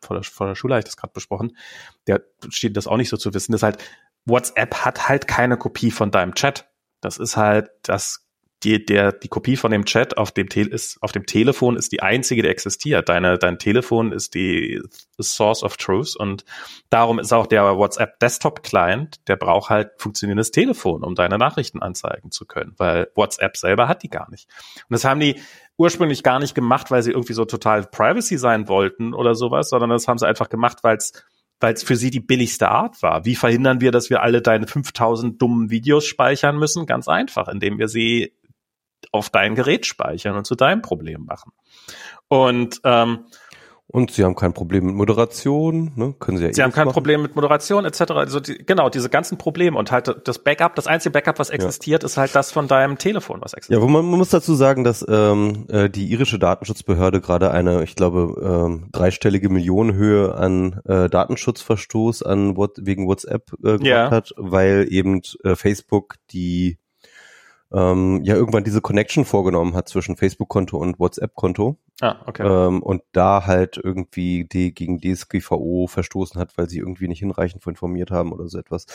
vor, der, vor der Schule, habe ich das gerade besprochen, der steht das auch nicht so zu wissen, das ist halt, WhatsApp hat halt keine Kopie von deinem Chat. Das ist halt das die, der, die Kopie von dem Chat auf dem, Te ist, auf dem Telefon ist die einzige, die existiert. Deine, dein Telefon ist die Source of Truth und darum ist auch der WhatsApp Desktop Client, der braucht halt funktionierendes Telefon, um deine Nachrichten anzeigen zu können, weil WhatsApp selber hat die gar nicht. Und das haben die ursprünglich gar nicht gemacht, weil sie irgendwie so total Privacy sein wollten oder sowas, sondern das haben sie einfach gemacht, weil es weil es für sie die billigste Art war. Wie verhindern wir, dass wir alle deine 5000 dummen Videos speichern müssen? Ganz einfach, indem wir sie auf dein Gerät speichern und zu deinem Problem machen. Und ähm, und Sie haben kein Problem mit Moderation, ne? Können Sie ja Sie eh haben kein machen. Problem mit Moderation etc. Also die, genau diese ganzen Probleme und halt das Backup, das einzige Backup, was existiert, ja. ist halt das von deinem Telefon, was existiert. Ja, wo man, man muss dazu sagen, dass ähm, äh, die irische Datenschutzbehörde gerade eine, ich glaube, ähm, dreistellige Millionenhöhe an äh, Datenschutzverstoß an wegen WhatsApp äh, gemacht ja. hat, weil eben äh, Facebook die ähm, ja irgendwann diese Connection vorgenommen hat zwischen Facebook-Konto und WhatsApp-Konto. Ah, okay. Ähm, und da halt irgendwie die gegen DSGVO verstoßen hat, weil sie irgendwie nicht hinreichend informiert haben oder so etwas.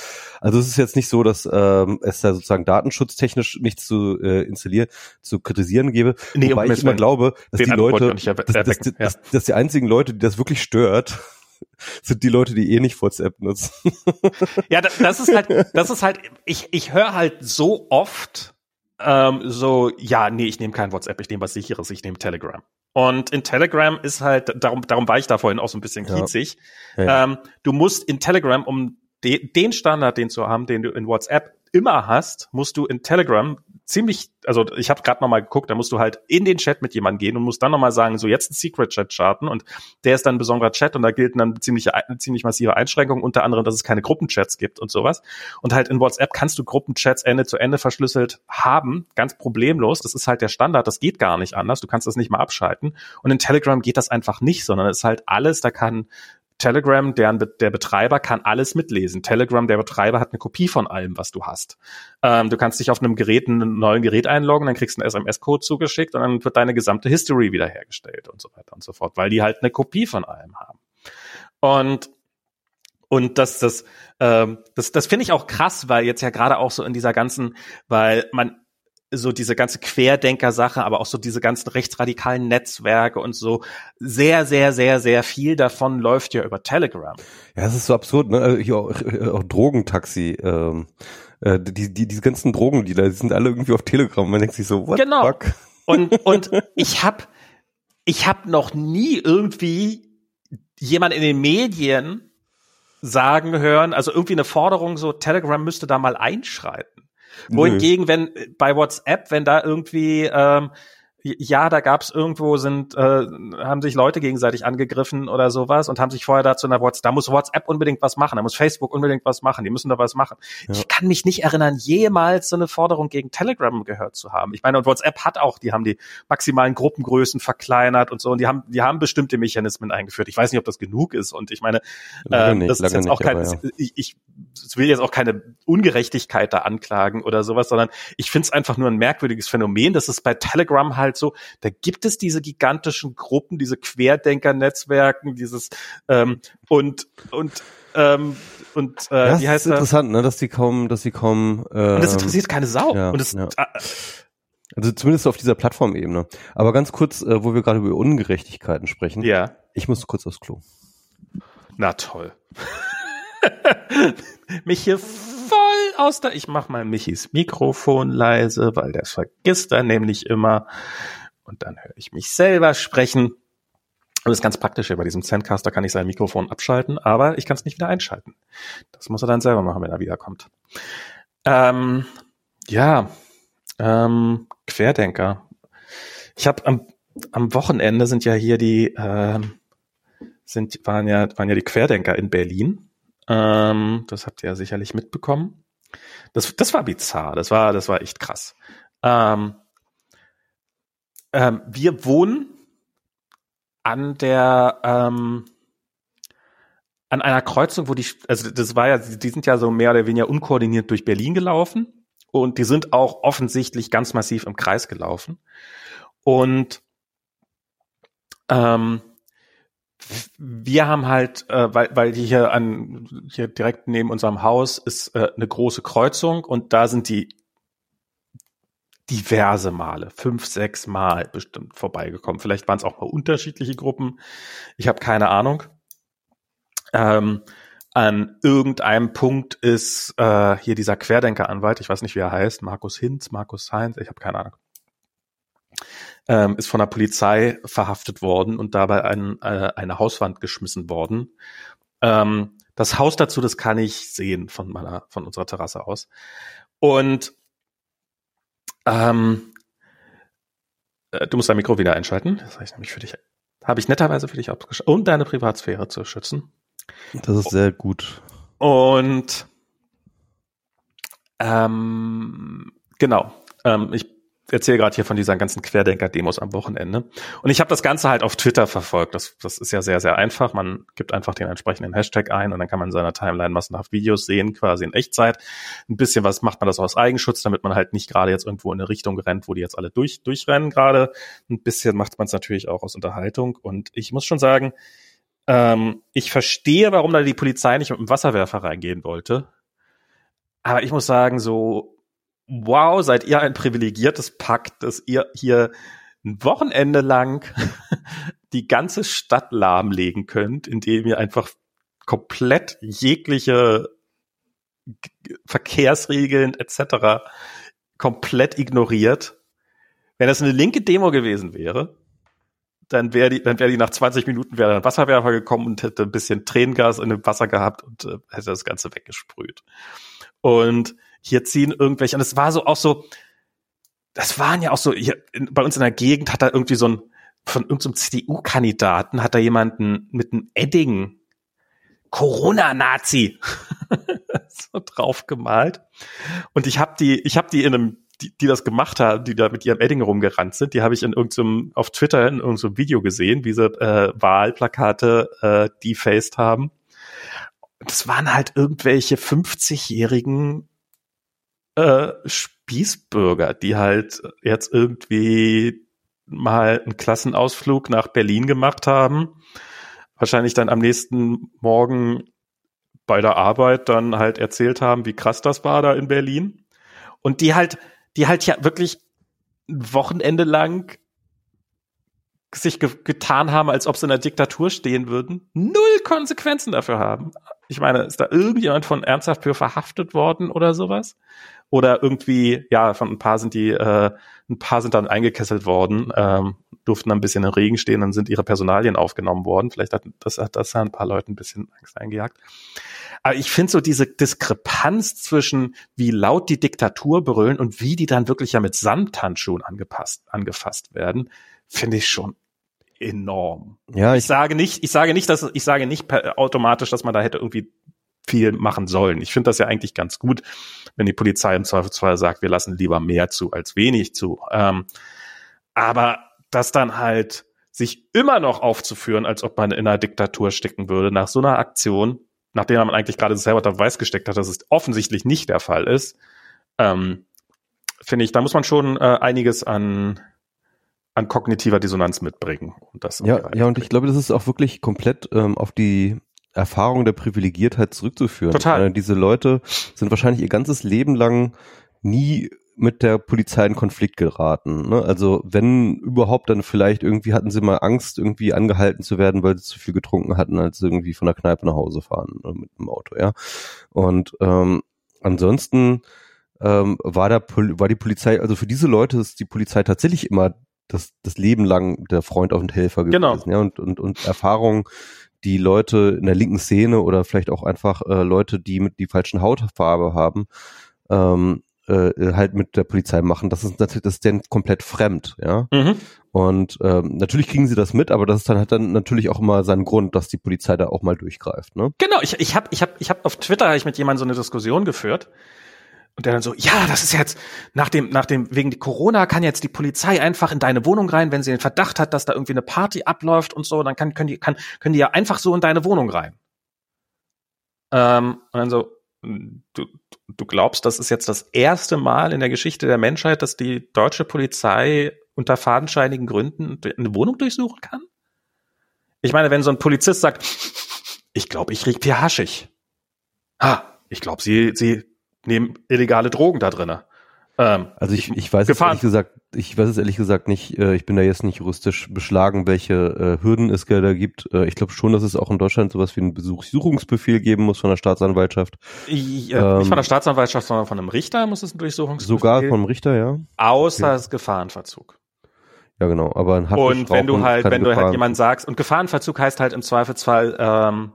Also es ist jetzt nicht so, dass ähm, es da sozusagen datenschutztechnisch nichts zu äh, installieren, zu kritisieren gäbe. Nee, Wobei ich immer glaube, dass die Leute, dass, dass, dass, dass die einzigen Leute, die das wirklich stört, [laughs] sind die Leute, die eh nicht WhatsApp nutzen. ja, das ist halt, das ist halt, ich, ich höre halt so oft, ähm, so, ja, nee, ich nehme kein WhatsApp, ich nehme was sicheres, ich nehme Telegram. Und in Telegram ist halt, darum, darum war ich da vorhin auch so ein bisschen kiezig. Ja. Ja. Ähm, du musst in Telegram, um de, den Standard, den zu haben, den du in WhatsApp immer hast, musst du in Telegram ziemlich, also ich habe gerade noch mal geguckt, da musst du halt in den Chat mit jemandem gehen und musst dann noch mal sagen, so jetzt ein Secret Chat starten und der ist dann ein besonderer Chat und da gelten dann ziemlich ziemlich massive Einschränkungen, unter anderem, dass es keine Gruppenchats gibt und sowas. Und halt in WhatsApp kannst du Gruppenchats Ende zu Ende verschlüsselt haben, ganz problemlos. Das ist halt der Standard, das geht gar nicht anders. Du kannst das nicht mal abschalten. Und in Telegram geht das einfach nicht, sondern es ist halt alles, da kann Telegram, deren, der Betreiber kann alles mitlesen. Telegram, der Betreiber hat eine Kopie von allem, was du hast. Ähm, du kannst dich auf einem Gerät, einem neuen Gerät einloggen, dann kriegst du einen SMS-Code zugeschickt und dann wird deine gesamte History wiederhergestellt und so weiter und so fort, weil die halt eine Kopie von allem haben. Und und das, das, ähm, das, das finde ich auch krass, weil jetzt ja gerade auch so in dieser ganzen, weil man so diese ganze Querdenker-Sache, aber auch so diese ganzen rechtsradikalen Netzwerke und so sehr, sehr, sehr, sehr viel davon läuft ja über Telegram. Ja, es ist so absurd, ne? Also hier auch, äh, auch Drogentaxi, ähm, äh, die, die, diese ganzen Drogendealer, die sind alle irgendwie auf Telegram. Man denkt sich so, what genau. fuck? Und, und [laughs] ich hab, ich hab noch nie irgendwie jemand in den Medien sagen hören, also irgendwie eine Forderung so, Telegram müsste da mal einschreiten. Wohingegen, wenn äh, bei WhatsApp, wenn da irgendwie ähm, ja, da gab's irgendwo sind, äh, haben sich Leute gegenseitig angegriffen oder sowas und haben sich vorher dazu, na, WhatsApp, da muss WhatsApp unbedingt was machen, da muss Facebook unbedingt was machen, die müssen da was machen. Ja. Ich kann mich nicht erinnern, jemals so eine Forderung gegen Telegram gehört zu haben. Ich meine, und WhatsApp hat auch, die haben die maximalen Gruppengrößen verkleinert und so und die haben, die haben bestimmte Mechanismen eingeführt. Ich weiß nicht, ob das genug ist und ich meine, äh, nicht, das ist jetzt auch kein, ja. ich, ich will jetzt auch keine Ungerechtigkeit da anklagen oder sowas, sondern ich finde es einfach nur ein merkwürdiges Phänomen, dass es bei Telegram halt so, da gibt es diese gigantischen Gruppen, diese Querdenker-Netzwerken, dieses ähm, und und ähm, und äh, ja, wie heißt das? Ist interessant, ne, dass die kaum, dass sie kaum. Ähm, und das interessiert keine Sau. Ja, und das, ja. äh, also zumindest auf dieser Plattformebene. Aber ganz kurz, äh, wo wir gerade über Ungerechtigkeiten sprechen. Ja. Ich muss kurz aufs Klo. Na toll. [laughs] Mich hier voll aus der. Ich mach mal Michis Mikrofon leise, weil der vergisst er nämlich immer. Und dann höre ich mich selber sprechen. Und das ist ganz praktisch. Bei diesem Zencaster kann ich sein Mikrofon abschalten, aber ich kann es nicht wieder einschalten. Das muss er dann selber machen, wenn er wiederkommt. Ähm, ja, ähm, Querdenker. Ich habe am, am Wochenende sind ja hier die äh, sind waren ja waren ja die Querdenker in Berlin ähm, das habt ihr ja sicherlich mitbekommen. Das, das war bizarr. Das war, das war echt krass. Ähm, ähm, wir wohnen an der, ähm, an einer Kreuzung, wo die, also das war ja, die sind ja so mehr oder weniger unkoordiniert durch Berlin gelaufen und die sind auch offensichtlich ganz massiv im Kreis gelaufen. Und ähm, wir haben halt, äh, weil, weil hier an hier direkt neben unserem Haus ist äh, eine große Kreuzung und da sind die diverse Male, fünf, sechs Mal bestimmt vorbeigekommen. Vielleicht waren es auch mal unterschiedliche Gruppen. Ich habe keine Ahnung. Ähm, an irgendeinem Punkt ist äh, hier dieser Querdenkeranwalt, ich weiß nicht, wie er heißt, Markus Hinz, Markus Heinz, ich habe keine Ahnung, ähm, ist von der Polizei verhaftet worden und dabei ein, äh, eine Hauswand geschmissen worden. Ähm, das Haus dazu, das kann ich sehen von meiner, von unserer Terrasse aus. Und ähm, äh, du musst dein Mikro wieder einschalten. Das habe ich nämlich für dich, habe ich netterweise für dich abgeschaltet, um deine Privatsphäre zu schützen. Das ist sehr gut. Und ähm, genau, ähm, ich erzähle gerade hier von dieser ganzen Querdenker-Demos am Wochenende. Und ich habe das Ganze halt auf Twitter verfolgt. Das, das ist ja sehr, sehr einfach. Man gibt einfach den entsprechenden Hashtag ein und dann kann man in seiner Timeline massenhaft Videos sehen, quasi in Echtzeit. Ein bisschen was macht man das aus Eigenschutz, damit man halt nicht gerade jetzt irgendwo in eine Richtung rennt, wo die jetzt alle durch, durchrennen gerade. Ein bisschen macht man es natürlich auch aus Unterhaltung. Und ich muss schon sagen, ähm, ich verstehe, warum da die Polizei nicht mit dem Wasserwerfer reingehen wollte. Aber ich muss sagen, so wow, seid ihr ein privilegiertes Pack, dass ihr hier ein Wochenende lang [laughs] die ganze Stadt lahmlegen könnt, indem ihr einfach komplett jegliche Verkehrsregeln etc. komplett ignoriert. Wenn das eine linke Demo gewesen wäre, dann wäre die, dann wäre die nach 20 Minuten wäre ein Wasserwerfer gekommen und hätte ein bisschen Tränengas in dem Wasser gehabt und äh, hätte das Ganze weggesprüht. Und hier ziehen irgendwelche, und es war so auch so, das waren ja auch so, hier, in, bei uns in der Gegend hat da irgendwie so ein, von irgendeinem CDU-Kandidaten hat da jemanden mit einem Edding Corona-Nazi [laughs] so drauf gemalt. Und ich habe die, ich habe die in einem, die, die das gemacht haben, die da mit ihrem Edding rumgerannt sind, die habe ich in irgendeinem, auf Twitter in irgendeinem Video gesehen, wie sie äh, Wahlplakate äh, defaced haben. Das waren halt irgendwelche 50-jährigen äh, Spießbürger, die halt jetzt irgendwie mal einen Klassenausflug nach Berlin gemacht haben, wahrscheinlich dann am nächsten Morgen bei der Arbeit dann halt erzählt haben, wie krass das war da in Berlin. Und die halt, die halt ja wirklich ein Wochenende lang sich ge getan haben, als ob sie in der Diktatur stehen würden, null Konsequenzen dafür haben. Ich meine, ist da irgendjemand von ernsthaft für verhaftet worden oder sowas? Oder irgendwie, ja, von ein paar sind die, äh, ein paar sind dann eingekesselt worden, ähm, durften dann ein bisschen im Regen stehen, dann sind ihre Personalien aufgenommen worden. Vielleicht hat das, hat das ein paar Leuten ein bisschen Angst eingejagt. Aber ich finde so diese Diskrepanz zwischen, wie laut die Diktatur brüllen und wie die dann wirklich ja mit Samthandschuhen angepasst, angefasst werden, finde ich schon enorm. Ja, ich, ich, sage nicht, ich sage nicht, dass ich sage nicht automatisch, dass man da hätte irgendwie viel machen sollen. Ich finde das ja eigentlich ganz gut, wenn die Polizei im Zweifelsfall sagt, wir lassen lieber mehr zu als wenig zu. Ähm, aber das dann halt sich immer noch aufzuführen, als ob man in einer Diktatur stecken würde, nach so einer Aktion, nachdem man eigentlich gerade selber unter Weiß gesteckt hat, dass es offensichtlich nicht der Fall ist, ähm, finde ich, da muss man schon äh, einiges an an kognitiver Dissonanz mitbringen. Und das ja, ja, und ich glaube, das ist auch wirklich komplett ähm, auf die Erfahrung der Privilegiertheit zurückzuführen. Total. Äh, diese Leute sind wahrscheinlich ihr ganzes Leben lang nie mit der Polizei in Konflikt geraten. Ne? Also wenn überhaupt, dann vielleicht irgendwie hatten sie mal Angst, irgendwie angehalten zu werden, weil sie zu viel getrunken hatten, als sie irgendwie von der Kneipe nach Hause fahren ne, mit dem Auto, ja. Und ähm, ansonsten ähm, war, der, war die Polizei, also für diese Leute ist die Polizei tatsächlich immer das, das Leben lang der Freund und Helfer genau. gewesen. Genau. Ja, und, und, und Erfahrungen, die Leute in der linken Szene oder vielleicht auch einfach äh, Leute, die mit die falschen Hautfarbe haben, ähm, äh, halt mit der Polizei machen. Das ist natürlich, das ist denen komplett fremd, ja. Mhm. Und ähm, natürlich kriegen sie das mit, aber das ist dann hat dann natürlich auch immer seinen Grund, dass die Polizei da auch mal durchgreift, ne? Genau, ich, ich habe ich hab, ich hab auf Twitter hab ich mit jemandem so eine Diskussion geführt und der dann so, ja, das ist jetzt nach dem, nach dem, wegen Corona kann jetzt die Polizei einfach in deine Wohnung rein, wenn sie den Verdacht hat, dass da irgendwie eine Party abläuft und so, dann kann, können die, kann, können die ja einfach so in deine Wohnung rein. Ähm, und dann so, du, du glaubst, das ist jetzt das erste Mal in der Geschichte der Menschheit, dass die deutsche Polizei unter fadenscheinigen Gründen eine Wohnung durchsuchen kann? Ich meine, wenn so ein Polizist sagt, ich glaube, ich riech hier haschig. Ha, ich glaube, sie, sie nehmen illegale Drogen da drinnen. Ähm, also ich, ich weiß es ehrlich gesagt, ich weiß es ehrlich gesagt nicht, äh, ich bin da jetzt nicht juristisch beschlagen, welche äh, Hürden es da gibt. Äh, ich glaube schon, dass es auch in Deutschland sowas wie einen Besuchssuchungsbefehl geben muss von der Staatsanwaltschaft. Ich, äh, ähm, nicht von der Staatsanwaltschaft, sondern von einem Richter muss es ein Durchsuchungsbefehl Sogar von einem Richter, ja. Außer ja. es Gefahrenverzug. Ja, genau. Aber ein Und wenn du halt, wenn du halt jemand sagst, und Gefahrenverzug heißt halt im Zweifelsfall, ähm,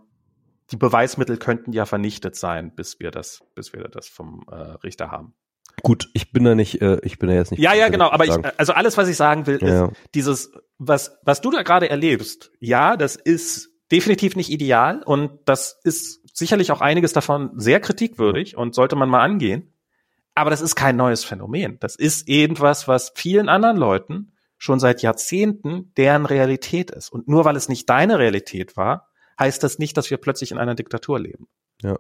die Beweismittel könnten ja vernichtet sein, bis wir das, bis wir das vom äh, Richter haben. Gut, ich bin da nicht, äh, ich bin da jetzt nicht. Ja, ja, genau. Aber ich, also alles, was ich sagen will, ist ja. dieses, was, was du da gerade erlebst. Ja, das ist definitiv nicht ideal und das ist sicherlich auch einiges davon sehr kritikwürdig und sollte man mal angehen. Aber das ist kein neues Phänomen. Das ist irgendwas, was vielen anderen Leuten schon seit Jahrzehnten deren Realität ist. Und nur weil es nicht deine Realität war, heißt das nicht, dass wir plötzlich in einer Diktatur leben. Ja,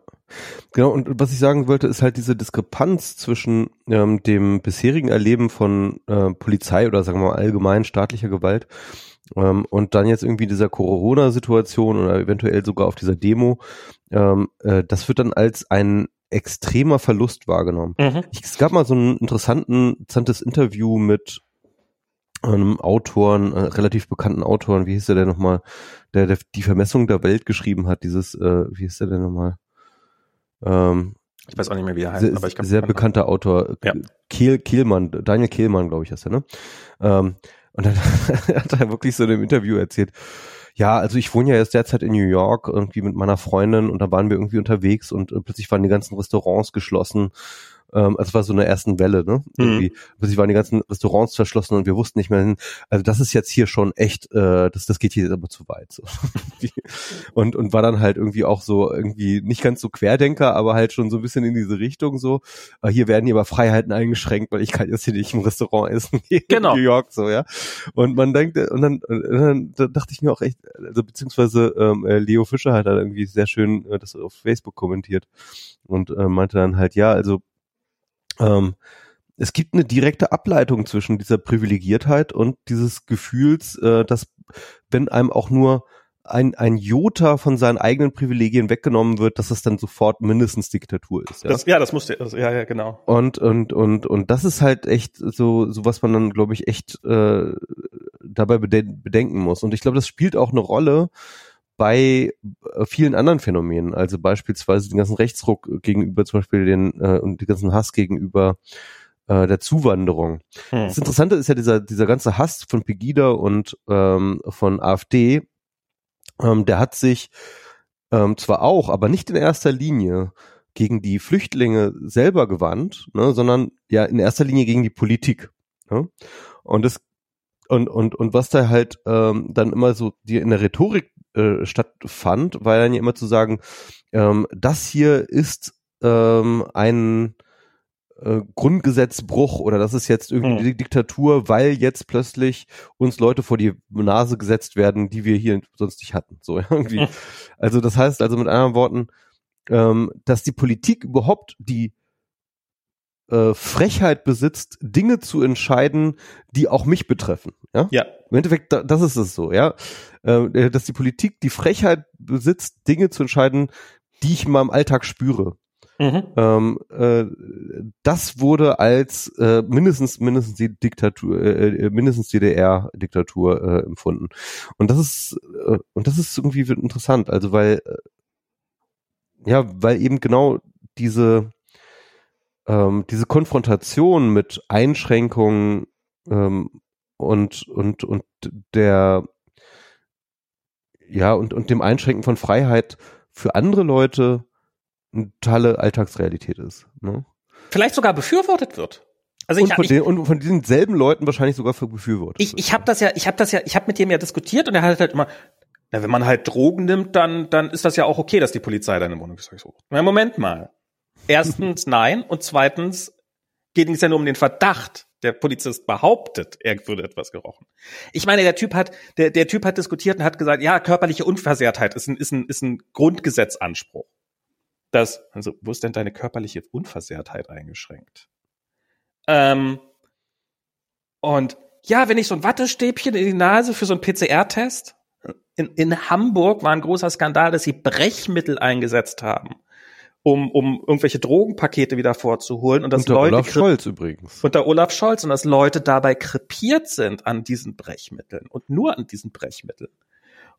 genau. Und was ich sagen wollte, ist halt diese Diskrepanz zwischen ähm, dem bisherigen Erleben von äh, Polizei oder sagen wir mal allgemein staatlicher Gewalt ähm, und dann jetzt irgendwie dieser Corona-Situation oder eventuell sogar auf dieser Demo. Ähm, äh, das wird dann als ein extremer Verlust wahrgenommen. Mhm. Ich, es gab mal so ein interessanten, interessantes Interview mit einem Autoren, äh, relativ bekannten Autoren, wie hieß der denn nochmal, der, der die Vermessung der Welt geschrieben hat, dieses, äh, wie hieß der denn nochmal? Ähm, ich weiß auch nicht mehr, wie er heißt, sehr, aber ich glaube. Sehr bekannter Autor, ja. Kehl, Kehlmann, Daniel Kehlmann, glaube ich, ist er, ne? Ähm, und dann [laughs] hat er wirklich so in einem Interview erzählt, ja, also ich wohne ja jetzt derzeit in New York irgendwie mit meiner Freundin und da waren wir irgendwie unterwegs und äh, plötzlich waren die ganzen Restaurants geschlossen ähm, also es war so eine ersten Welle, ne? Mhm. Irgendwie. Plötzlich waren die ganzen Restaurants verschlossen und wir wussten nicht mehr hin. Also das ist jetzt hier schon echt, äh, das, das geht hier aber zu weit. So. [laughs] und, und war dann halt irgendwie auch so irgendwie nicht ganz so Querdenker, aber halt schon so ein bisschen in diese Richtung so. Äh, hier werden hier aber Freiheiten eingeschränkt, weil ich kann jetzt hier nicht im Restaurant essen. genau. In New York so, ja. Und man denkt, und dann, und dann da dachte ich mir auch echt, also beziehungsweise ähm, äh, Leo Fischer hat dann irgendwie sehr schön äh, das auf Facebook kommentiert und äh, meinte dann halt, ja, also ähm, es gibt eine direkte Ableitung zwischen dieser Privilegiertheit und dieses Gefühls, äh, dass wenn einem auch nur ein, ein Jota von seinen eigenen Privilegien weggenommen wird, dass es dann sofort mindestens Diktatur ist. Ja, das, ja das musste, also, ja, ja, genau. Und, und, und, und das ist halt echt so, so was man dann, glaube ich, echt äh, dabei bedenken muss. Und ich glaube, das spielt auch eine Rolle, bei äh, vielen anderen Phänomenen, also beispielsweise den ganzen Rechtsruck gegenüber zum Beispiel den äh, und den ganzen Hass gegenüber äh, der Zuwanderung. Hm. Das Interessante ist ja dieser dieser ganze Hass von Pegida und ähm, von AfD, ähm, der hat sich ähm, zwar auch, aber nicht in erster Linie gegen die Flüchtlinge selber gewandt, ne, sondern ja in erster Linie gegen die Politik. Ne? Und das und und und was da halt ähm, dann immer so die in der Rhetorik äh, stattfand, war dann ja immer zu sagen, ähm, das hier ist ähm, ein äh, Grundgesetzbruch oder das ist jetzt irgendwie hm. die Diktatur, weil jetzt plötzlich uns Leute vor die Nase gesetzt werden, die wir hier sonst nicht hatten. So [laughs] irgendwie. Hm. Also das heißt also mit anderen Worten, ähm, dass die Politik überhaupt die äh, Frechheit besitzt, Dinge zu entscheiden, die auch mich betreffen. Ja. ja. Im Endeffekt, da, das ist es so, ja. Äh, dass die Politik die Frechheit besitzt, Dinge zu entscheiden, die ich in meinem Alltag spüre. Mhm. Ähm, äh, das wurde als äh, mindestens mindestens die Diktatur äh, äh mindestens DDR-Diktatur äh, empfunden und das ist äh, und das ist irgendwie interessant also weil äh, ja weil eben genau diese ähm, diese Konfrontation mit Einschränkungen ähm, und und und der ja und und dem Einschränken von Freiheit für andere Leute eine tolle Alltagsrealität ist. Ne? Vielleicht sogar befürwortet wird. Also ich, und, von ich, den, und von diesen selben Leuten wahrscheinlich sogar für befürwortet. Ich, ich habe das ja, ich habe das ja, ich habe mit dem ja diskutiert und er hat halt immer, na, wenn man halt Drogen nimmt, dann dann ist das ja auch okay, dass die Polizei deine Wohnung sucht. Na, Moment mal. Erstens [laughs] nein und zweitens geht es ja nur um den Verdacht. Der Polizist behauptet, er würde etwas gerochen. Ich meine, der Typ hat, der, der Typ hat diskutiert und hat gesagt, ja, körperliche Unversehrtheit ist ein, ist ein, ist ein Grundgesetzanspruch. dass, also, wo ist denn deine körperliche Unversehrtheit eingeschränkt? Ähm, und ja, wenn ich so ein Wattestäbchen in die Nase für so einen PCR-Test, in, in Hamburg war ein großer Skandal, dass sie Brechmittel eingesetzt haben, um, um irgendwelche Drogenpakete wieder vorzuholen und dass Unter Leute Olaf Scholz übrigens. unter Olaf Scholz und dass Leute dabei krepiert sind an diesen Brechmitteln und nur an diesen Brechmitteln.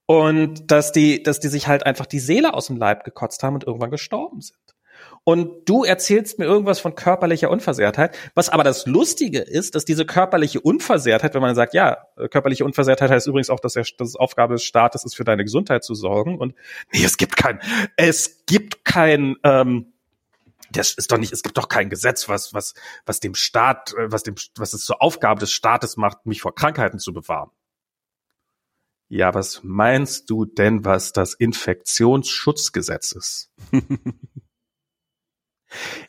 Und dass die, dass die sich halt einfach die Seele aus dem Leib gekotzt haben und irgendwann gestorben sind. Und du erzählst mir irgendwas von körperlicher Unversehrtheit. Was aber das Lustige ist, dass diese körperliche Unversehrtheit, wenn man sagt, ja, körperliche Unversehrtheit heißt übrigens auch, dass, der, dass Aufgabe des Staates ist, für deine Gesundheit zu sorgen. Und nee, es gibt kein, es gibt kein, ähm, das ist doch nicht, es gibt doch kein Gesetz, was, was, was dem Staat, äh, was dem, was es zur Aufgabe des Staates macht, mich vor Krankheiten zu bewahren. Ja, was meinst du denn, was das Infektionsschutzgesetz ist? [laughs]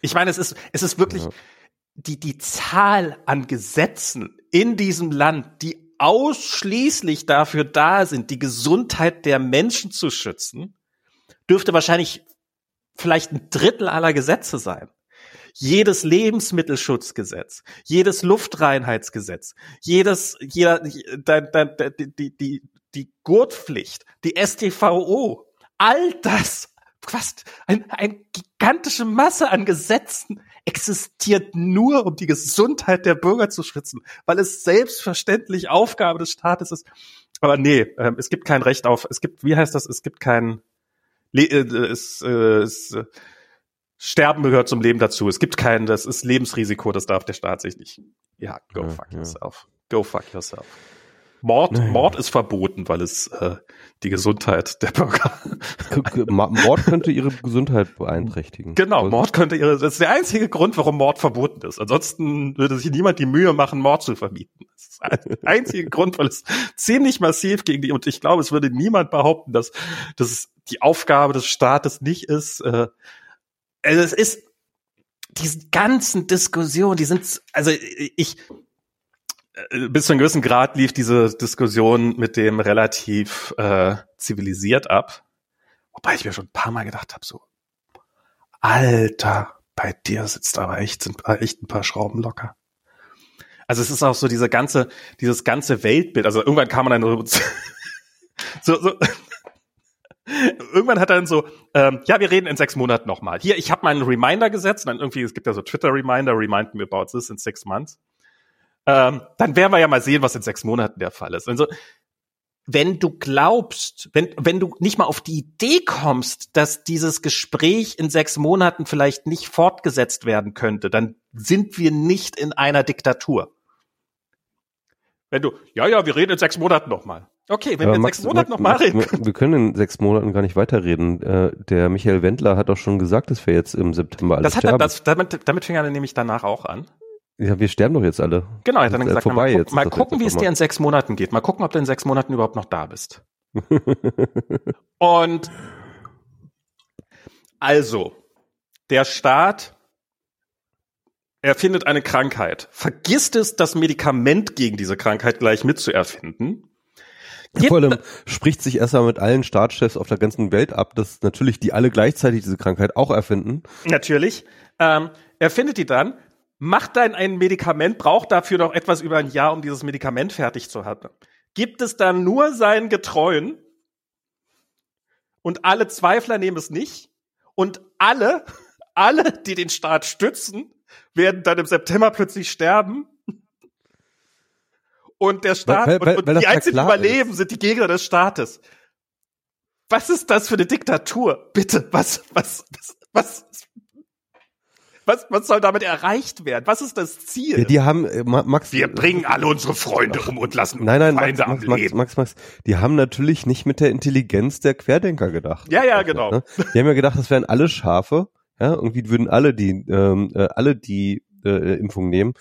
ich meine, es ist, es ist wirklich Ja. die, die Zahl an Gesetzen in diesem Land, die ausschließlich dafür da sind, die Gesundheit der Menschen zu schützen, dürfte wahrscheinlich vielleicht ein Drittel aller Gesetze sein. Jedes Lebensmittelschutzgesetz, jedes Luftreinheitsgesetz, jedes, jeder, die, die, die, die Gurtpflicht, die StVO, all das, fast ein, eine gigantische Masse an Gesetzen existiert nur, um die Gesundheit der Bürger zu schützen, weil es selbstverständlich Aufgabe des Staates ist. Aber nee, ähm, es gibt kein Recht auf, es gibt, wie heißt das, es gibt kein, Le äh, es, äh, es, äh, Sterben gehört zum Leben dazu. Es gibt kein, das ist Lebensrisiko, das darf der Staat sich nicht. Ja, go Ja, fuck ja. yourself. Go fuck yourself. Mord, Naja. Mord ist verboten, weil es äh, die Gesundheit der Bürger. [laughs] Mord könnte ihre Gesundheit beeinträchtigen. Genau, Also- Mord könnte ihre, das ist der einzige Grund, warum Mord verboten ist. Ansonsten würde sich niemand die Mühe machen, Mord zu verbieten. Das ist der [laughs] einzige Grund, weil es ziemlich massiv gegen die, und ich glaube, es würde niemand behaupten, dass, dass es die Aufgabe des Staates nicht ist. Äh, also es ist, diese ganzen Diskussionen, die sind, also ich, bis zu einem gewissen Grad lief diese Diskussion mit dem relativ äh, zivilisiert ab. Wobei ich mir schon ein paar Mal gedacht habe, so, Alter, bei dir sitzt aber echt, sind echt ein paar Schrauben locker. Also es ist auch so diese ganze, dieses ganze Weltbild. Also irgendwann kam man dann so, [laughs] so, so [laughs] irgendwann hat er dann so, ähm, ja, wir reden in sechs Monaten nochmal. Hier, ich habe mal einen Reminder gesetzt, und dann irgendwie, es gibt ja so Twitter-Reminder, remind me about this in six months. Ähm, dann werden wir ja mal sehen, was in sechs Monaten der Fall ist. Also, wenn du glaubst, wenn, wenn du nicht mal auf die Idee kommst, dass dieses Gespräch in sechs Monaten vielleicht nicht fortgesetzt werden könnte, dann sind wir nicht in einer Diktatur. Wenn du, ja, ja, wir reden in sechs Monaten nochmal. Okay, wenn Aber wir in Max- sechs Monaten Max- nochmal Max- reden. Wir wir können in sechs Monaten gar nicht weiterreden. Äh, der Michael Wendler hat doch schon gesagt, dass wir jetzt im September alle Das hat er, das, damit, damit fing er nämlich danach auch an. Ja, wir sterben doch jetzt alle. Genau, er hat dann äh, gesagt, na, vorbei mal, jetzt, guck, mal ist das gucken, jetzt wie es dir in sechs Monaten geht. Mal gucken, ob du in sechs Monaten überhaupt noch da bist. [laughs] Und also, der Staat erfindet eine Krankheit, vergisst es, das Medikament gegen diese Krankheit gleich mitzuerfinden. Vor allem spricht sich erstmal mit allen Staatschefs auf der ganzen Welt ab, dass natürlich die alle gleichzeitig diese Krankheit auch erfinden. Natürlich. Ähm, er findet die dann, macht dann ein Medikament, braucht dafür noch etwas über ein Jahr, um dieses Medikament fertig zu haben. Gibt es dann nur seinen Getreuen und alle Zweifler nehmen es nicht und alle, [laughs] alle, die den Staat stützen, werden dann im September plötzlich sterben. Und der Staat Weil- weil- und, weil und die einzigen, die überleben, sind die Gegner des Staates. Was ist das für eine Diktatur? Bitte, was, was, was, was, was, was soll damit erreicht werden? Was ist das Ziel? Ja, die haben, äh, Ma- Max. Wir bringen alle unsere Freunde um und lassen Nein, nein, Max, Feinde am Max, Max, Leben. Max, Max, die haben natürlich nicht mit der Intelligenz der Querdenker gedacht. Ja, ja, genau. Ne? Die haben ja gedacht, das wären alle Schafe. Ja, irgendwie würden alle die, ähm, äh, alle die äh, Impfung nehmen.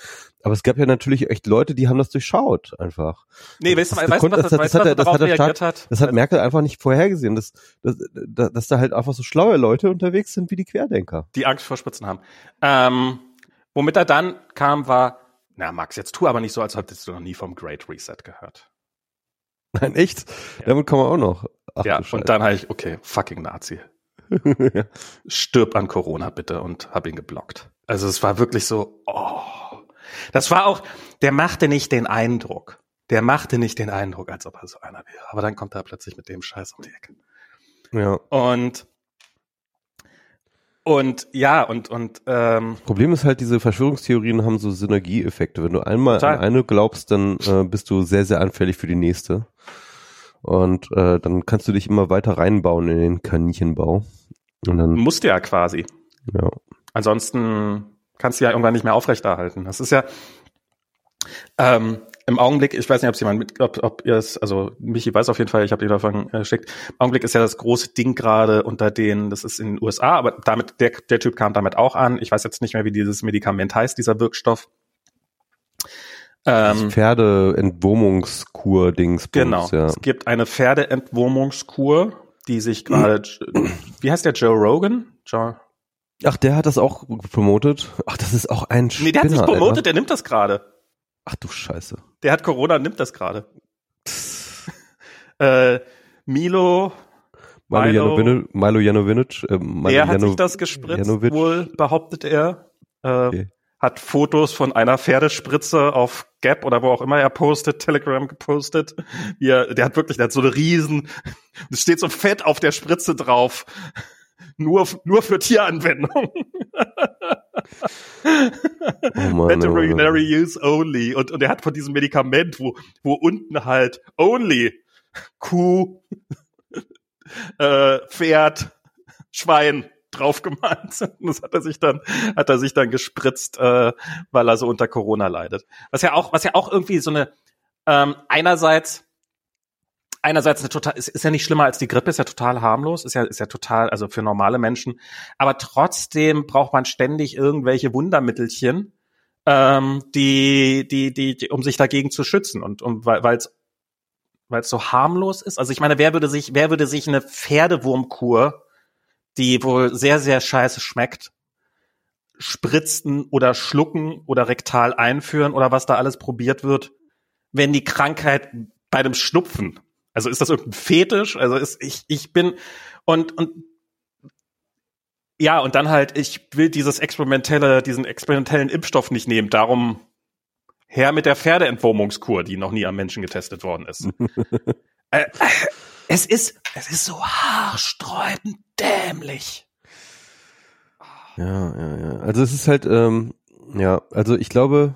Aber es gab ja natürlich echt Leute, die haben das durchschaut einfach. Nee, weißt du, weißt du, das- das, das hat das hat der reagiert hat? Das hat Merkel einfach nicht vorhergesehen, dass, dass, dass dass da halt einfach so schlaue Leute unterwegs sind wie die Querdenker. die Angst vor Spitzen haben. Ähm, womit er dann kam, war, na Max, jetzt tu aber nicht so, als hättest du noch nie vom Great Reset gehört. Nein, echt? Damit kommen wir auch noch. Ach, ja, und dann habe ich, okay, fucking Nazi. [laughs] stirb an Corona bitte und hab ihn geblockt. Also es war wirklich so, oh. Das war auch, der machte nicht den Eindruck. Der machte nicht den Eindruck, als ob er so einer wäre. Aber dann kommt er plötzlich mit dem Scheiß um die Ecke. Ja. Und und ja, und, und ähm, Problem ist halt, diese Verschwörungstheorien haben so Synergieeffekte. Wenn du einmal Total. an eine glaubst, dann äh, bist du sehr, sehr anfällig für die nächste. Und äh, dann kannst du dich immer weiter reinbauen in den Kaninchenbau. Und dann, musste ja quasi. ja. Ansonsten kannst du ja irgendwann nicht mehr aufrechterhalten. Das ist ja ähm, im Augenblick, ich weiß nicht, ob jemand mit, ob, ob ihr es, also Michi weiß auf jeden Fall, ich habe dir davon äh, geschickt. Im Augenblick ist ja das große Ding gerade unter denen, das ist in den USA, aber damit, der, der Typ kam damit auch an. Ich weiß jetzt nicht mehr, wie dieses Medikament heißt, dieser Wirkstoff. Das Ähm, Pferdeentwurmungskur-Dings. Genau. Ja. Es gibt eine Pferdeentwurmungskur, die sich gerade, [clears throat] wie heißt der Joe Rogan? Joe, Ach, der hat das auch promotet. Ach, das ist auch ein Spinner, nee, der hat sich Alter. promotet, der nimmt das gerade. Ach du Scheiße. Der hat Corona, nimmt das gerade. äh, Milo, Milo, Milo- Janowinic, Milo Janowinic, äh, Milo der hat Jano- sich das gespritzt, Janovic. wohl behauptet er. Äh, Okay. Hat Fotos von einer Pferdespritze auf Gap oder wo auch immer er postet, Telegram gepostet. Er, der hat wirklich, der hat so eine riesen, [laughs] es steht so fett auf der Spritze drauf. Nur, nur für Tieranwendung. Oh Mann, oh. Veterinary use only. Und, und er hat von diesem Medikament, wo, wo unten halt only Kuh, äh, Pferd, Schwein drauf gemalt sind. Das hat er sich dann, hat er sich dann gespritzt, äh, weil er so unter Corona leidet. Was ja auch, was ja auch irgendwie so eine, ähm, einerseits, einerseits eine total, ist, ist ja nicht schlimmer als die Grippe, ist ja total harmlos, ist ja, ist ja total, also für normale Menschen. Aber trotzdem braucht man ständig irgendwelche Wundermittelchen, ähm, die, die, die, die, um sich dagegen zu schützen und, und weil, es weil es so harmlos ist. Also ich meine, wer würde sich, wer würde sich eine Pferdewurmkur, die wohl sehr, sehr scheiße schmeckt, spritzen oder schlucken oder rektal einführen oder was da alles probiert wird, wenn die Krankheit bei dem Schnupfen, also ist das irgendein Fetisch? Also ist, ich, ich bin, und, und, ja, und dann halt, ich will dieses experimentelle, diesen experimentellen Impfstoff nicht nehmen, darum her mit der Pferdeentwurmungskur, die noch nie am Menschen getestet worden ist. [laughs] äh, es ist, es ist so haarsträubend dämlich. Ja, ja, ja. Also es ist halt, ähm, ja, also ich glaube,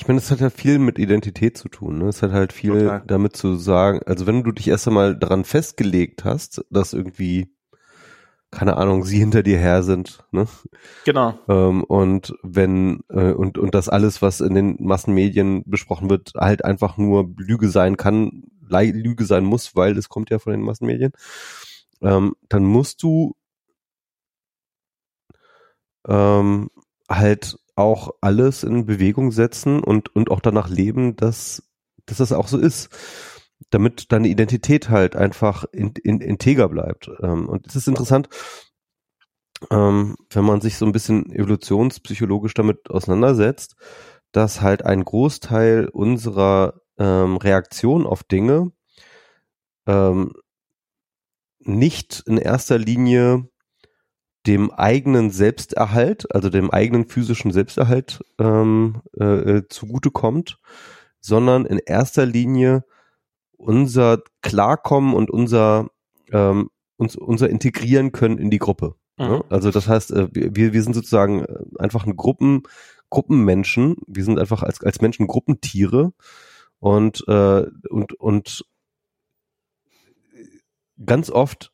ich meine, es hat ja viel mit Identität zu tun. Ne? Es hat halt viel Total. damit zu sagen, also wenn du dich erst einmal daran festgelegt hast, dass irgendwie, keine Ahnung, sie hinter dir her sind, ne? Genau. Ähm, und wenn äh, und und das alles, was in den Massenmedien besprochen wird, halt einfach nur Lüge sein kann, Lüge sein muss, weil es kommt ja von den Massenmedien, ähm, dann musst du ähm, halt auch alles in Bewegung setzen und und auch danach leben, dass dass das auch so ist, damit deine Identität halt einfach in, in, integer bleibt. Ähm, und es ist interessant, ähm, wenn man sich so ein bisschen evolutionspsychologisch damit auseinandersetzt, dass halt ein Großteil unserer ähm, Reaktion auf Dinge nicht in erster Linie dem eigenen Selbsterhalt, also dem eigenen physischen Selbsterhalt ähm, äh, äh, zugutekommt, sondern in erster Linie unser Klarkommen und unser ähm, uns, unser Integrieren können in die Gruppe. Mhm. Ne? Also das heißt, äh, wir, wir sind sozusagen äh, einfach ein Gruppen, Gruppenmenschen. Wir sind einfach als, als Menschen Gruppentiere und, äh, und, und ganz oft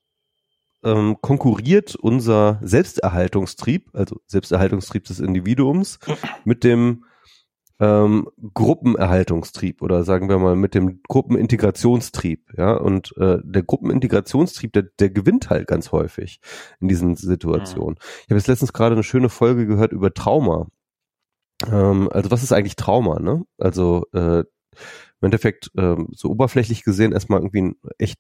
ähm, konkurriert unser Selbsterhaltungstrieb, also Selbsterhaltungstrieb des Individuums, mit dem ähm, Gruppenerhaltungstrieb oder sagen wir mal mit dem Gruppenintegrationstrieb, ja, und äh, der Gruppenintegrationstrieb, der, der gewinnt halt ganz häufig in diesen Situationen. Ich habe jetzt letztens gerade eine schöne Folge gehört über Trauma. Ähm, also was ist eigentlich Trauma, ne? Also äh, im Endeffekt ähm, so oberflächlich gesehen erstmal irgendwie ein echt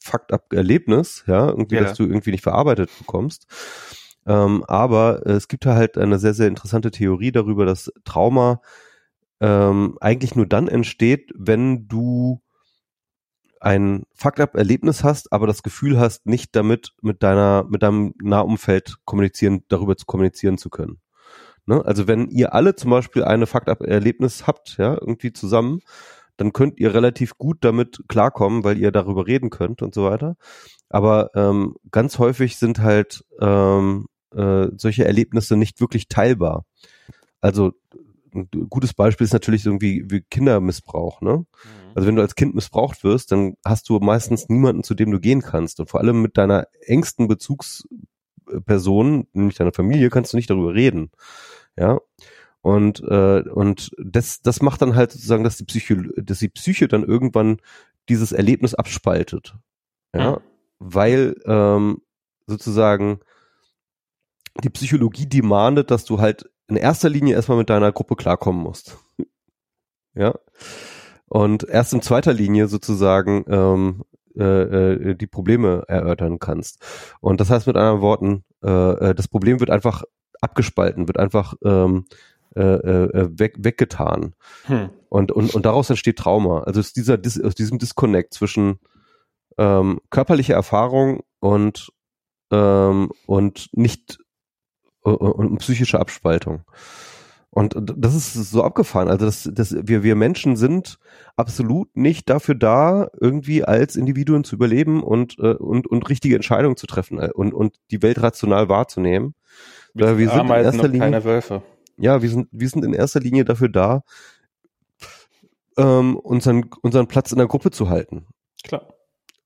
fucked up Erlebnis, ja, irgendwie, Ja. dass du irgendwie nicht verarbeitet bekommst. Ähm, aber es gibt da halt eine sehr, sehr interessante Theorie darüber, dass Trauma ähm, eigentlich nur dann entsteht, wenn du ein Fuck-up-Erlebnis hast, aber das Gefühl hast, nicht damit mit deiner, mit deinem Nahumfeld kommunizieren, darüber zu kommunizieren zu können. Ne? Also wenn ihr alle zum Beispiel eine Fuck-up-Erlebnis habt, ja, irgendwie zusammen, dann könnt ihr relativ gut damit klarkommen, weil ihr darüber reden könnt und so weiter. Aber ähm, ganz häufig sind halt ähm, äh, solche Erlebnisse nicht wirklich teilbar. Also ein gutes Beispiel ist natürlich irgendwie wie Kindermissbrauch, ne? Mhm. Also wenn du als Kind missbraucht wirst, dann hast du meistens niemanden, zu dem du gehen kannst. Und vor allem mit deiner engsten Bezugsperson, nämlich deiner Familie, kannst du nicht darüber reden. Ja. Und, äh, und das, das macht dann halt sozusagen, dass die Psyche, dass die Psyche dann irgendwann dieses Erlebnis abspaltet. Ja. Mhm. Weil ähm, sozusagen die Psychologie demandet, dass du halt in erster Linie erstmal mit deiner Gruppe klarkommen musst. [laughs] ja. Und erst in zweiter Linie sozusagen ähm, äh, äh, die Probleme erörtern kannst. Und das heißt mit anderen Worten, äh, äh das Problem wird einfach abgespalten, wird einfach ähm, äh, äh, weg, weggetan. Hm. Und, und, und daraus entsteht Trauma. Also ist dieser, aus diesem Disconnect zwischen ähm, körperlicher Erfahrung und, ähm, und nicht und, und psychische Abspaltung. Und das ist so abgefahren. Also dass, dass wir, wir Menschen sind absolut nicht dafür da, irgendwie als Individuen zu überleben und, äh, und, und richtige Entscheidungen zu treffen äh, und, und die Welt rational wahrzunehmen. Wir, wir sind in erster Linie, keine Wölfe. Ja, wir sind, wir sind in erster Linie dafür da, ähm, unseren, unseren Platz in der Gruppe zu halten. Klar.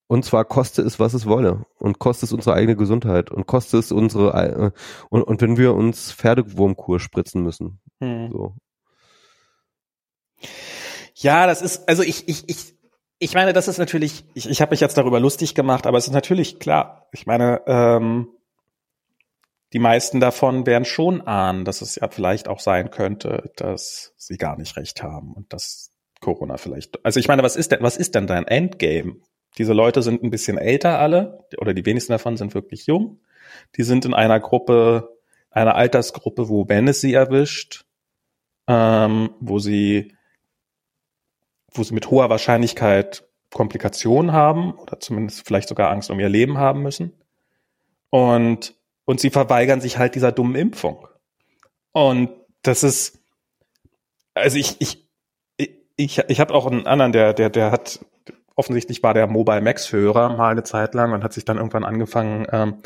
Und zwar koste es, was es wolle. Und koste es unsere eigene Gesundheit. Und koste es unsere, äh, und, und wenn wir uns Pferdewurmkur spritzen müssen. Hm. So. Ja, das ist, also ich, ich, ich, ich meine, das ist natürlich, ich, ich habe mich jetzt darüber lustig gemacht, aber es ist natürlich klar. Ich meine, ähm, die meisten davon werden schon ahnen, dass es ja vielleicht auch sein könnte, dass sie gar nicht recht haben und dass Corona vielleicht. Also ich meine, was ist denn, was ist denn dein Endgame? Diese Leute sind ein bisschen älter alle, oder die wenigsten davon sind wirklich jung. Die sind in einer Gruppe, einer Altersgruppe, wo wenn es sie erwischt, ähm, wo sie, wo sie mit hoher Wahrscheinlichkeit Komplikationen haben oder zumindest vielleicht sogar Angst um ihr Leben haben müssen. Und, und sie verweigern sich halt dieser dummen Impfung. Und das ist, also ich, ich, ich, ich habe auch einen anderen, der, der, der hat offensichtlich war der Mobile Max Hörer mal eine Zeit lang und hat sich dann irgendwann angefangen, ähm,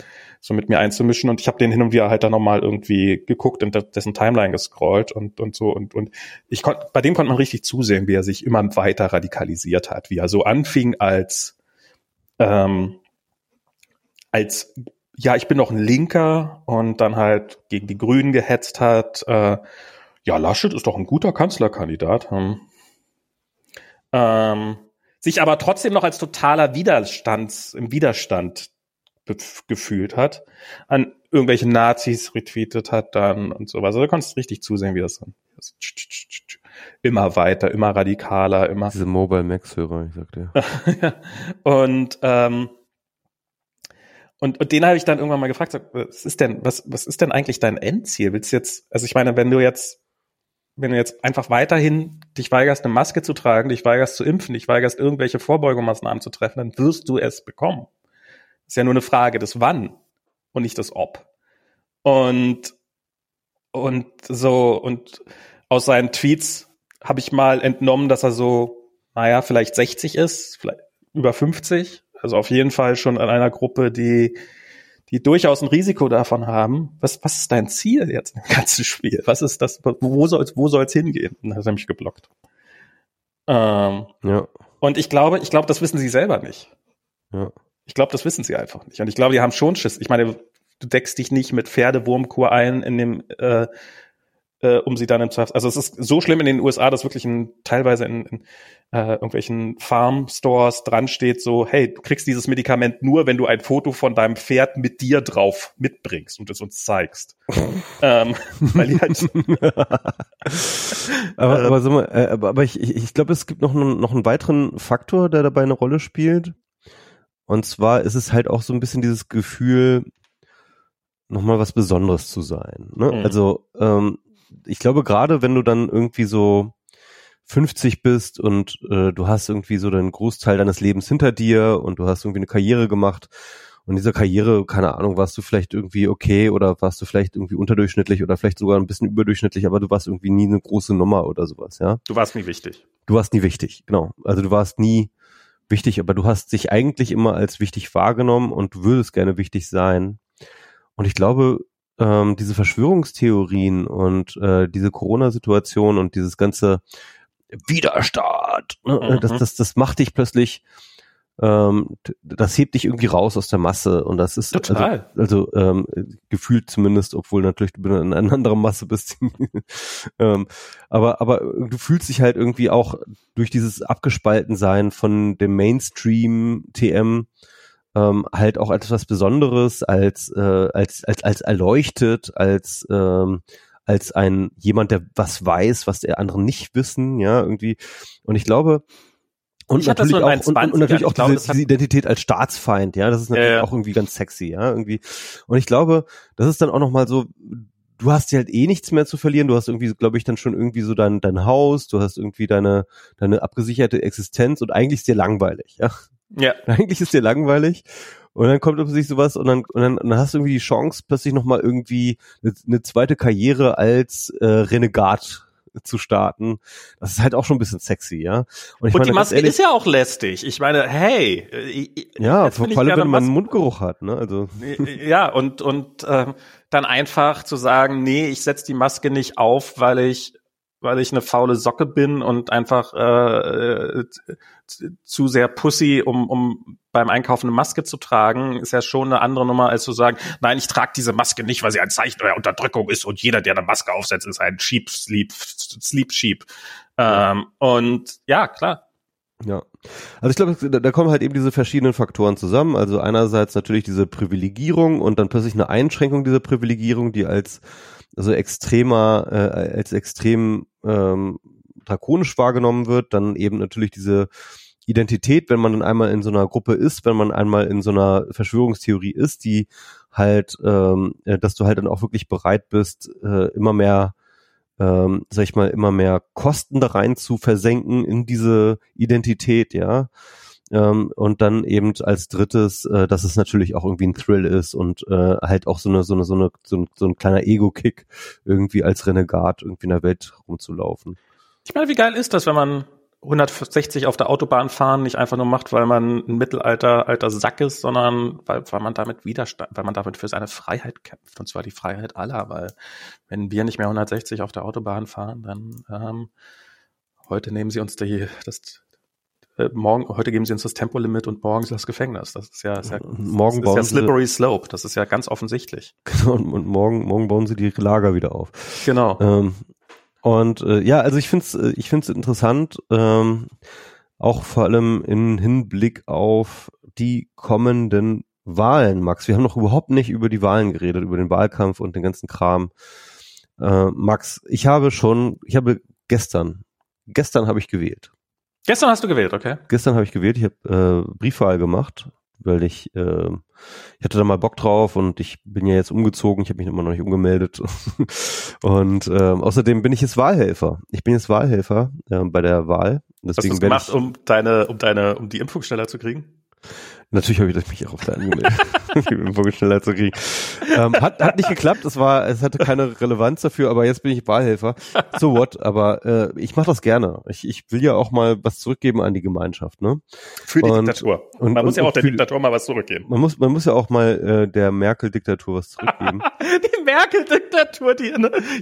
so mit mir einzumischen und ich habe den hin und wieder halt dann nochmal irgendwie geguckt und dessen Timeline gescrollt und, und so und, und ich konnte, bei dem konnte man richtig zusehen, wie er sich immer weiter radikalisiert hat, wie er so anfing als, ähm, als ja, ich bin doch ein Linker und dann halt gegen die Grünen gehetzt hat. Äh, ja, Laschet ist doch ein guter Kanzlerkandidat. Hm. Ähm, sich aber trotzdem noch als totaler Widerstands, im Widerstand gefühlt hat, an irgendwelche Nazis retweetet hat dann und sowas. Also du konntest richtig zusehen, wie das dann immer weiter, immer radikaler, immer. Diese Mobile Max-Hörer, ich sagte [laughs] ja. und, ähm, und, und den habe ich dann irgendwann mal gefragt, was ist denn, was, was ist denn eigentlich dein Endziel? Willst du jetzt, also ich meine, wenn du jetzt wenn du jetzt einfach weiterhin dich weigerst, eine Maske zu tragen, dich weigerst zu impfen, dich weigerst, irgendwelche Vorbeugungsmaßnahmen zu treffen, dann wirst du es bekommen. Ist ja nur eine Frage des Wann und nicht des Ob. Und, und so, und aus seinen Tweets habe ich mal entnommen, dass er so, naja, vielleicht 60 ist, vielleicht über 50. Also auf jeden Fall schon in einer Gruppe, die die durchaus ein Risiko davon haben. Was, was ist dein Ziel jetzt im ganzen Spiel? Was ist das? Wo soll wo soll's hingehen? Und dann hat er mich geblockt. Ähm, ja. Und ich glaube, ich glaube, das wissen sie selber nicht. Ja. Ich glaube, das wissen sie einfach nicht. Und ich glaube, die haben schon Schiss. Ich meine, du deckst dich nicht mit Pferdewurmkur ein in dem äh, äh, um sie dann im Zweifel. Also es ist so schlimm in den USA, dass wirklich ein, teilweise in, in äh, irgendwelchen Farm-Stores dran steht, so, hey, du kriegst dieses Medikament nur, wenn du ein Foto von deinem Pferd mit dir drauf mitbringst und es uns zeigst. [laughs] ähm, weil die halt [laughs] aber, aber, so mal, äh, aber, ich, ich glaube, es gibt noch, einen, noch einen weiteren Faktor, der dabei eine Rolle spielt. Und zwar ist es halt auch so ein bisschen dieses Gefühl, nochmal was Besonderes zu sein. Ne? Mhm. Also ähm, ich glaube, gerade wenn du dann irgendwie so 50 bist und äh, du hast irgendwie so den Großteil deines Lebens hinter dir und du hast irgendwie eine Karriere gemacht und in dieser Karriere, keine Ahnung, warst du vielleicht irgendwie okay oder warst du vielleicht irgendwie unterdurchschnittlich oder vielleicht sogar ein bisschen überdurchschnittlich, aber du warst irgendwie nie eine große Nummer oder sowas, ja? Du warst nie wichtig. Du warst nie wichtig, genau. Also du warst nie wichtig, aber du hast dich eigentlich immer als wichtig wahrgenommen und du würdest gerne wichtig sein. Und ich glaube, ähm, diese Verschwörungstheorien und äh, diese Corona-Situation und dieses ganze Widerstart, ne, mhm. das, das, das macht dich plötzlich ähm, das hebt dich irgendwie raus aus der Masse und das ist also, Total. also, also ähm, gefühlt zumindest, obwohl natürlich du in einer anderen Masse bist. [laughs] ähm, aber aber du fühlst dich halt irgendwie auch durch dieses Abgespaltensein von dem Mainstream TM ähm, halt auch etwas Besonderes als äh, als als als erleuchtet als ähm, als ein jemand, der was weiß, was der anderen nicht wissen, ja, irgendwie. Und ich glaube, und ich natürlich, auch, und, und, natürlich auch glaube, diese, diese, Identität als Staatsfeind, ja, das ist natürlich ja, ja. auch irgendwie ganz sexy, ja, irgendwie. Und ich glaube, das ist dann auch nochmal so, du hast ja halt eh nichts mehr zu verlieren, du hast irgendwie, glaube ich, dann schon irgendwie so dein, dein Haus, du hast irgendwie deine, deine abgesicherte Existenz und eigentlich ist dir langweilig, ja. Ja. [laughs] Eigentlich ist dir langweilig. Und dann kommt plötzlich sowas und dann, und dann, und dann hast du irgendwie die Chance, plötzlich nochmal irgendwie eine, eine zweite Karriere als äh, Renegat zu starten. Das ist halt auch schon ein bisschen sexy, ja. Und, ich und meine, die Maske ehrlich, ist ja auch lästig. Ich meine, hey. Ich, ja, vor allem, wenn man einen Mundgeruch hat, ne? Also. Ja, und, und äh, dann einfach zu sagen, nee, ich setz die Maske nicht auf, weil ich weil ich eine faule Socke bin und einfach äh, zu sehr Pussy, um, um beim Einkaufen eine Maske zu tragen, ist ja schon eine andere Nummer, als zu sagen, nein, ich trage diese Maske nicht, weil sie ein Zeichen der Unterdrückung ist und jeder, der eine Maske aufsetzt, ist ein Sheep Sleep, Sleep Sheep. Ähm, und ja, klar. Ja. Also ich glaube, da kommen halt eben diese verschiedenen Faktoren zusammen. Also einerseits natürlich diese Privilegierung und dann plötzlich eine Einschränkung dieser Privilegierung, die als also extremer, äh, als extrem ähm, drakonisch wahrgenommen wird, dann eben natürlich diese Identität, wenn man dann einmal in so einer Gruppe ist, wenn man einmal in so einer Verschwörungstheorie ist, die halt, ähm, äh, dass du halt dann auch wirklich bereit bist, äh, immer mehr, ähm, sag ich mal, immer mehr Kosten da rein zu versenken in diese Identität, ja. Ähm, und dann eben als drittes, äh, dass es natürlich auch irgendwie ein Thrill ist und äh, halt auch so eine, so eine, so eine, so ein, so ein kleiner Ego-Kick, irgendwie als Renegat irgendwie in der Welt rumzulaufen. Ich meine, wie geil ist das, wenn man 160 auf der Autobahn fahren nicht einfach nur macht, weil man ein Mittelalter alter Sack ist, sondern weil, weil man damit Widerstand, weil man damit für seine Freiheit kämpft und zwar die Freiheit aller, weil wenn wir nicht mehr 160 auf der Autobahn fahren, dann ähm, heute nehmen sie uns die, das, äh, morgen, heute geben sie uns das Tempolimit und morgen ist das Gefängnis. Das ist ja, ist ja, morgen das ist ja slippery slope. Das ist ja ganz offensichtlich. [laughs] Genau, und, und morgen, morgen bauen sie die Lager wieder auf. Genau. Ähm, und äh, ja, also ich finde es äh, ich find's interessant, ähm, auch vor allem im Hinblick auf die kommenden Wahlen, Max. Wir haben noch überhaupt nicht über die Wahlen geredet, über den Wahlkampf und den ganzen Kram. Äh, Max, ich habe schon, ich habe gestern, gestern habe ich gewählt. Gestern hast du gewählt, okay. Gestern habe ich gewählt, ich habe äh, Briefwahl gemacht, weil ich, äh, ich hatte da mal Bock drauf und ich bin ja jetzt umgezogen, ich habe mich immer noch nicht umgemeldet. [laughs] und äh, außerdem bin ich jetzt Wahlhelfer. Ich bin jetzt Wahlhelfer äh, bei der Wahl. Deswegen Hast du gemacht, ich, um deine, um deine, um die Impfung schneller zu kriegen? Natürlich habe ich mich auch auf der angemeldet, [laughs] die Impfung schneller zu kriegen. Ähm, hat, hat nicht geklappt, es war, es hatte keine Relevanz dafür, aber jetzt bin ich Wahlhelfer. So what? Aber äh, ich mache das gerne. Ich, ich will ja auch mal was zurückgeben an die Gemeinschaft, ne? Für die und, Diktatur. Und, man und, muss ja auch der Diktatur mal was zurückgeben. Man muss, man muss ja auch mal äh, der Merkel-Diktatur was zurückgeben. [laughs] Merkel-Diktatur, die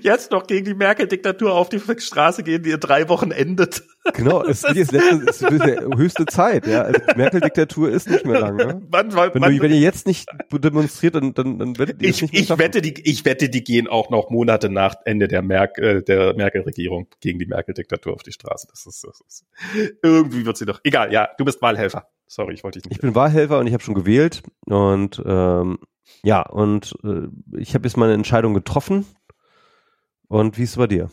jetzt noch gegen die Merkel-Diktatur auf die Straße gehen, die in drei Wochen endet. Genau, es ist, letzte, es ist höchste Zeit. Ja, also Merkel-Diktatur ist nicht mehr lang. Ne? Wann, wenn, du, wenn ihr jetzt nicht demonstriert, dann, dann, dann werdet ihr ich, nicht mehr Ich wette, die, ich wette, die gehen auch noch Monate nach Ende der, Merk, äh, der Merkel-Regierung gegen die Merkel-Diktatur auf die Straße. Das ist, das ist, irgendwie wird sie doch. Egal, ja, du bist Wahlhelfer. Sorry, ich wollte dich nicht. Ich bin Wahlhelfer und ich habe schon gewählt und ähm, ja, und äh, ich habe jetzt meine Entscheidung getroffen. Und wie ist es bei dir?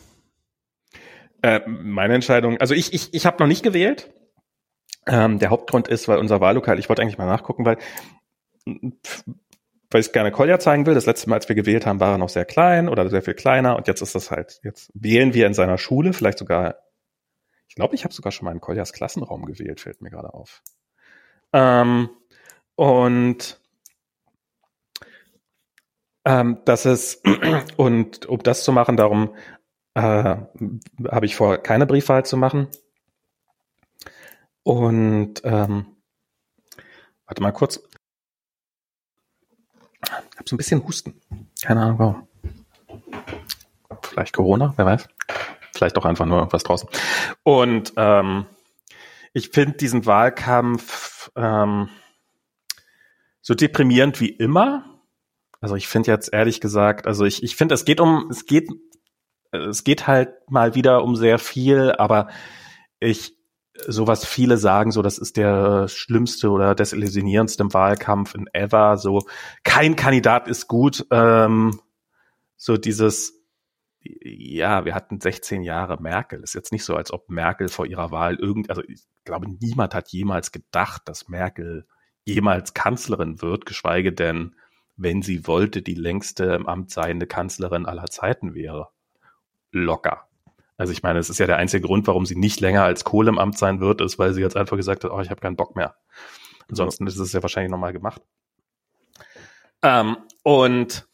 Äh, meine Entscheidung, also ich, ich, ich habe noch nicht gewählt. Ähm, der Hauptgrund ist, weil unser Wahllokal, ich wollte eigentlich mal nachgucken, weil weil ich gerne Kolja zeigen will. Das letzte Mal, als wir gewählt haben, war er noch sehr klein oder sehr viel kleiner und jetzt ist das halt, jetzt wählen wir in seiner Schule, vielleicht sogar, Ich glaube, ich habe sogar schon mal in Koljas Klassenraum gewählt, fällt mir gerade auf. Ähm, und ähm, das ist, [clears throat] und um das zu machen, darum äh, habe ich vor, keine Briefwahl zu machen. Und ähm, warte mal kurz. Ich habe so ein bisschen Husten. Keine Ahnung warum. Vielleicht Corona, wer weiß. Vielleicht auch einfach nur irgendwas draußen. Und ähm, ich finde diesen Wahlkampf ähm, so deprimierend wie immer. Also ich finde jetzt ehrlich gesagt, also ich, ich finde, es geht um, es geht, es geht halt mal wieder um sehr viel, aber ich, so was viele sagen, so das ist der schlimmste oder desillusionierendste Wahlkampf in ever. So kein Kandidat ist gut. Ähm, so dieses ja, wir hatten 16 Jahre Merkel. Ist jetzt nicht so, als ob Merkel vor ihrer Wahl irgend, also ich glaube, niemand hat jemals gedacht, dass Merkel jemals Kanzlerin wird, geschweige denn, wenn sie wollte, die längste im Amt seiende Kanzlerin aller Zeiten wäre. Locker. Also ich meine, es ist ja der einzige Grund, warum sie nicht länger als Kohl im Amt sein wird, ist, weil sie jetzt einfach gesagt hat, oh, ich habe keinen Bock mehr. Ansonsten ist es ja wahrscheinlich nochmal gemacht. Ähm, und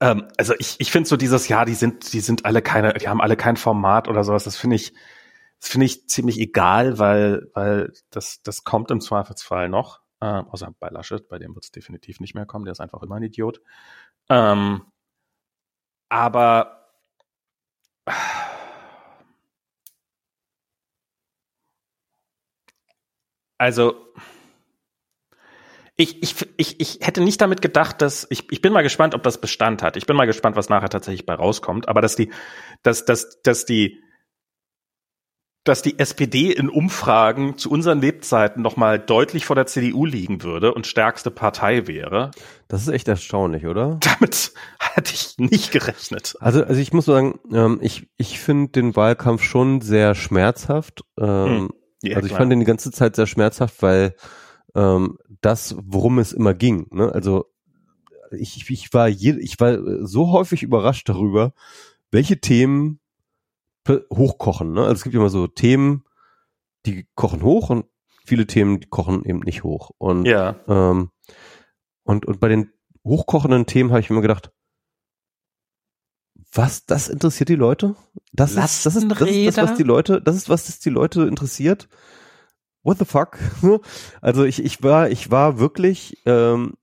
ähm, also ich, ich finde so dieses Jahr, die sind, die sind alle keine, die haben alle kein Format oder sowas. Das finde ich, das finde ich ziemlich egal, weil, weil das, das kommt im Zweifelsfall noch. Äh, außer bei Laschet, bei dem wird es definitiv nicht mehr kommen, der ist einfach immer ein Idiot. Ähm, aber also ich, ich, ich, ich hätte nicht damit gedacht, dass ich, ich bin mal gespannt, ob das Bestand hat. Ich bin mal gespannt, was nachher tatsächlich bei rauskommt. Aber dass die, dass, dass, dass die, dass die SPD in Umfragen zu unseren Lebzeiten noch mal deutlich vor der CDU liegen würde und stärkste Partei wäre. Das ist echt erstaunlich, oder? [laughs] Damit hatte ich nicht gerechnet. Also, also ich muss sagen, ähm, ich, ich finde den Wahlkampf schon sehr schmerzhaft. Ähm, hm. ja, also ich klar. fand den die ganze Zeit sehr schmerzhaft, weil ähm, das, worum es immer ging. Ne? Also ich, ich war je, ich war so häufig überrascht darüber, welche Themen hochkochen. Ne? Also es gibt immer so Themen, die kochen hoch und viele Themen, die kochen eben nicht hoch. Und, ja. ähm, und, und bei den hochkochenden Themen habe ich immer gedacht, was, das interessiert die Leute? Das ist, das ist, das ist das, was die Leute, das ist, was das die Leute interessiert what the fuck? [laughs] Also ich, ich war, ich war wirklich ähm,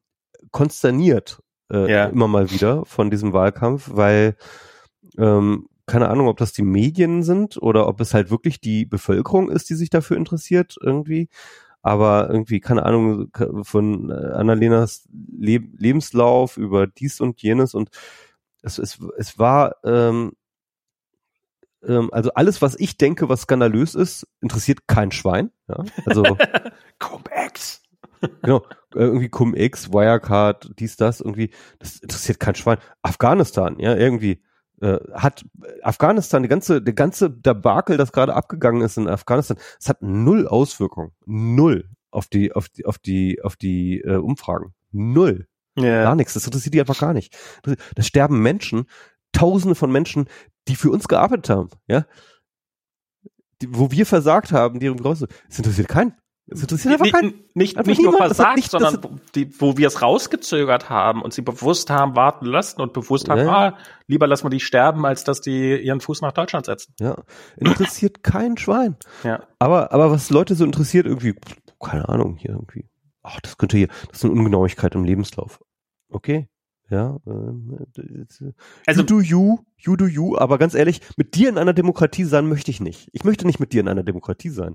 konsterniert äh, ja. immer mal wieder von diesem Wahlkampf, weil ähm, keine Ahnung, ob das die Medien sind oder ob es halt wirklich die Bevölkerung ist, die sich dafür interessiert irgendwie. Aber irgendwie, keine Ahnung, von äh, Annalenas Le Lebenslauf über dies und jenes und es, es, es war ähm, ähm, also alles, was ich denke, was skandalös ist, interessiert kein Schwein. Ja? Also [laughs] Cum-Ex. genau, irgendwie Cum-Ex, Wirecard, dies, das, irgendwie, das interessiert kein Schwein. Afghanistan, ja, irgendwie äh, hat Afghanistan, die ganze, der ganze Debakel, das gerade abgegangen ist in Afghanistan, es hat null Auswirkungen, null auf die, auf die, auf die, auf die äh, Umfragen, null. Yeah. Gar nichts, das interessiert die einfach gar nicht. Da sterben Menschen, Tausende von Menschen, die für uns gearbeitet haben, ja, die, wo wir versagt haben, deren Größe. Es interessiert keinen. Es interessiert einfach keinen. Nicht, nicht, nicht nur versagt, nicht, sondern die, wo wir es rausgezögert haben und sie bewusst haben warten lassen und bewusst haben, ja. ah, lieber lassen wir die sterben, als dass die ihren Fuß nach Deutschland setzen. Ja, interessiert [laughs] kein Schwein. Ja. Aber, aber was Leute so interessiert, irgendwie, keine Ahnung, hier irgendwie, ach, das könnte hier, das ist eine Ungenauigkeit im Lebenslauf. Okay. Ja, äh, also you do you, you do you, aber ganz ehrlich, mit dir in einer Demokratie sein möchte ich nicht. Ich möchte nicht mit dir in einer Demokratie sein.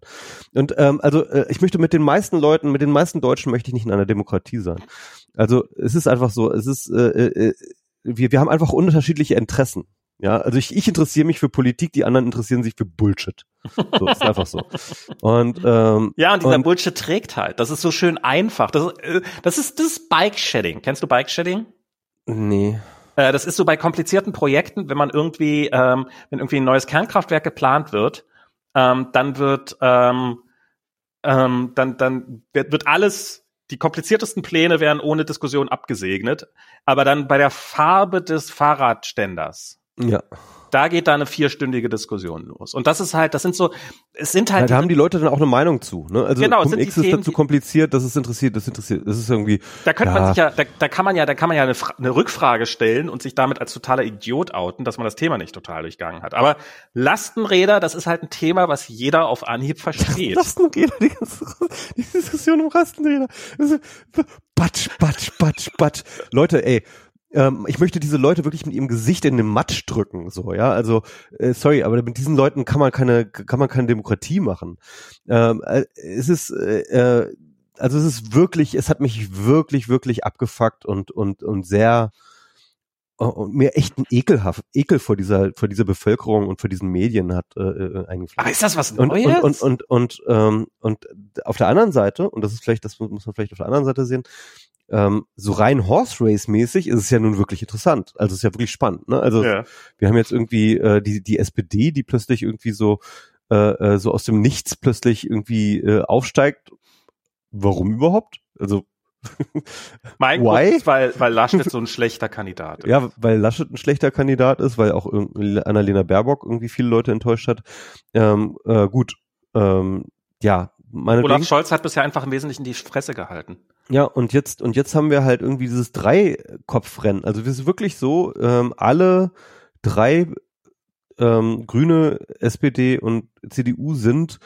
Und ähm, also äh, ich möchte mit den meisten Leuten, mit den meisten Deutschen möchte ich nicht in einer Demokratie sein. Also es ist einfach so, es ist äh, äh, äh wir, wir haben einfach unterschiedliche Interessen. Ja, also ich, ich interessiere mich für Politik, die anderen interessieren sich für Bullshit. So, ist einfach so. [laughs] Und ähm, ja, und dieser und, Bullshit trägt halt. Das ist so schön einfach. Das, äh, das ist das ist Bike-Shedding. Kennst du Bike-Shedding? Nee. Äh, das ist so bei komplizierten Projekten, wenn man irgendwie, ähm, wenn irgendwie ein neues Kernkraftwerk geplant wird, ähm, dann wird, ähm, ähm, dann, dann wird, wird alles, die kompliziertesten Pläne werden ohne Diskussion abgesegnet, aber dann bei der Farbe des Fahrradständers. Ja. Da geht da eine vierstündige Diskussion los. Und das ist halt, das sind so, es sind halt. Ja, da haben die Leute dann auch eine Meinung zu. Ne? Also Genau, Punkt sind die X ist Themen, dazu die- kompliziert, das ist interessiert, das interessiert, das ist irgendwie. Da könnte ja, man sich ja, da, da kann man ja, da kann man ja eine, eine Rückfrage stellen und sich damit als totaler Idiot outen, dass man das Thema nicht total durchgangen hat. Aber Lastenräder, das ist halt ein Thema, was jeder auf Anhieb versteht. Lastenräder, die ganze die Diskussion um Lastenräder. Batsch, batsch, batsch, batsch. Leute, ey, ähm, ich möchte diese Leute wirklich mit ihrem Gesicht in den Matsch drücken, so, ja. Also, äh, sorry, aber mit diesen Leuten kann man keine, kann man keine Demokratie machen. Ähm, äh, es ist, äh, äh, also es ist wirklich, es hat mich wirklich, wirklich abgefuckt und und und sehr äh, und mir echt ein ekelhaft Ekel vor dieser vor dieser Bevölkerung und vor diesen Medien hat äh, äh, eingeflößt Aber ist das was und, Neues? und, und, und, und, ähm, und auf der anderen Seite, und das ist vielleicht, das muss man vielleicht auf der anderen Seite sehen, ähm, so rein Horse Race mäßig ist es ja nun wirklich interessant. Also es ist ja wirklich spannend. Ne? Also ja. wir haben jetzt irgendwie äh, die die SPD, die plötzlich irgendwie so äh, äh, so aus dem Nichts plötzlich irgendwie äh, aufsteigt. Warum überhaupt? Also [laughs] mein Why? Grund ist, weil, weil Laschet so ein [laughs] schlechter Kandidat ist. ja, weil Laschet ein schlechter Kandidat ist, weil auch Annalena Baerbock irgendwie viele Leute enttäuscht hat. Ähm, äh, gut, ähm, ja, Olaf Scholz hat bisher einfach im Wesentlichen die Fresse gehalten. Ja, und jetzt, und jetzt haben wir halt irgendwie dieses Dreikopfrennen. Also wir sind wirklich so, ähm, alle drei ähm, Grüne, SPD und CDU sind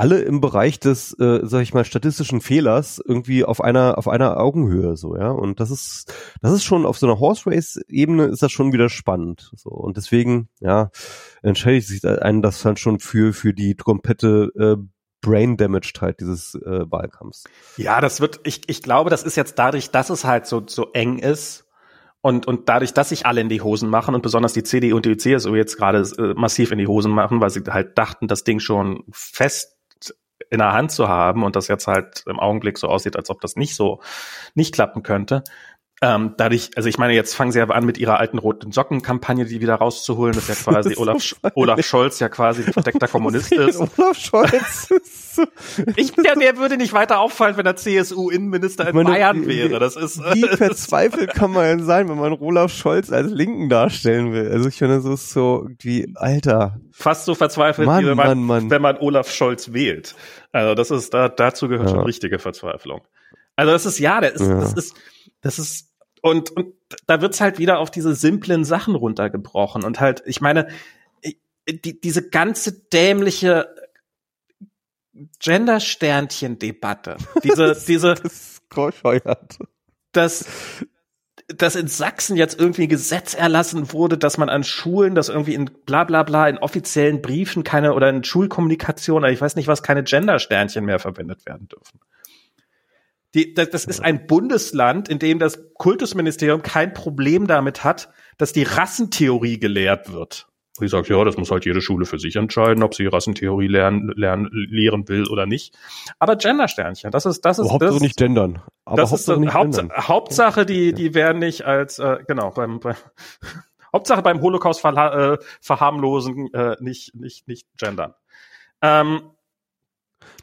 alle im Bereich des, äh, sag ich mal, statistischen Fehlers irgendwie auf einer, auf einer Augenhöhe, so, ja. Und das ist, das ist schon auf so einer Horse Race Ebene ist das schon wieder spannend, so. Und deswegen, ja, entscheidet sich einen das dann schon für, für die komplette, äh, Brain Damaged halt dieses äh, Wahlkampfs. Ja, das wird, ich, ich glaube, das ist jetzt dadurch, dass es halt so, so eng ist und, und dadurch, dass sich alle in die Hosen machen und besonders die CDU und die CSU jetzt gerade äh, massiv in die Hosen machen, weil sie halt dachten, das Ding schon fest in der Hand zu haben und das jetzt halt im Augenblick so aussieht, als ob das nicht so, nicht klappen könnte. Ähm, dadurch, also ich meine, jetzt fangen sie ja an mit ihrer alten roten Socken-Kampagne, die wieder rauszuholen, dass ja quasi Das ist Olaf, so Olaf Scholz ja quasi ein verdeckter [laughs] Kommunist ist. Olaf Scholz [laughs] ist so, Ich, der, der würde nicht weiter auffallen, wenn er CSU-Innenminister in meine, Bayern wie- wäre. Das ist, wie [laughs] verzweifelt kann man denn sein, wenn man Olaf Scholz als Linken darstellen will? Also ich finde, das ist so irgendwie, Alter. fast so verzweifelt, Mann, wie wenn man, Mann, Mann. wenn man Olaf Scholz wählt. Also das ist, da, dazu gehört Ja. schon richtige Verzweiflung. Also das ist, ja, der ist, Ja. das ist, das ist, und, und da wird's halt wieder auf diese simplen Sachen runtergebrochen. Und halt, ich meine, die, diese ganze dämliche Gender-Sternchen-Debatte, diese, [laughs] diese, Das ist dass dass in Sachsen jetzt irgendwie ein Gesetz erlassen wurde, dass man an Schulen, dass irgendwie in bla bla bla in offiziellen Briefen keine oder in Schulkommunikation, oder ich weiß nicht was, keine Gender-Sternchen mehr verwendet werden dürfen. Die, das, das ist ein Bundesland, in dem das Kultusministerium kein Problem damit hat, dass die Rassentheorie gelehrt wird. Und ich sage, ja, das muss halt jede Schule für sich entscheiden, ob sie Rassentheorie lernen, lernen, lehren will oder nicht. Aber Gender-Sternchen, das ist, das ist, Hauptsache das, nicht gendern. Aber das ist Hauptsache so, nicht Hauptsache, gendern. Hauptsache, die, die werden nicht als, äh, genau, beim, beim [laughs] Hauptsache beim Holocaust verha äh, verharmlosen, äh, nicht, nicht, nicht gendern. Ähm,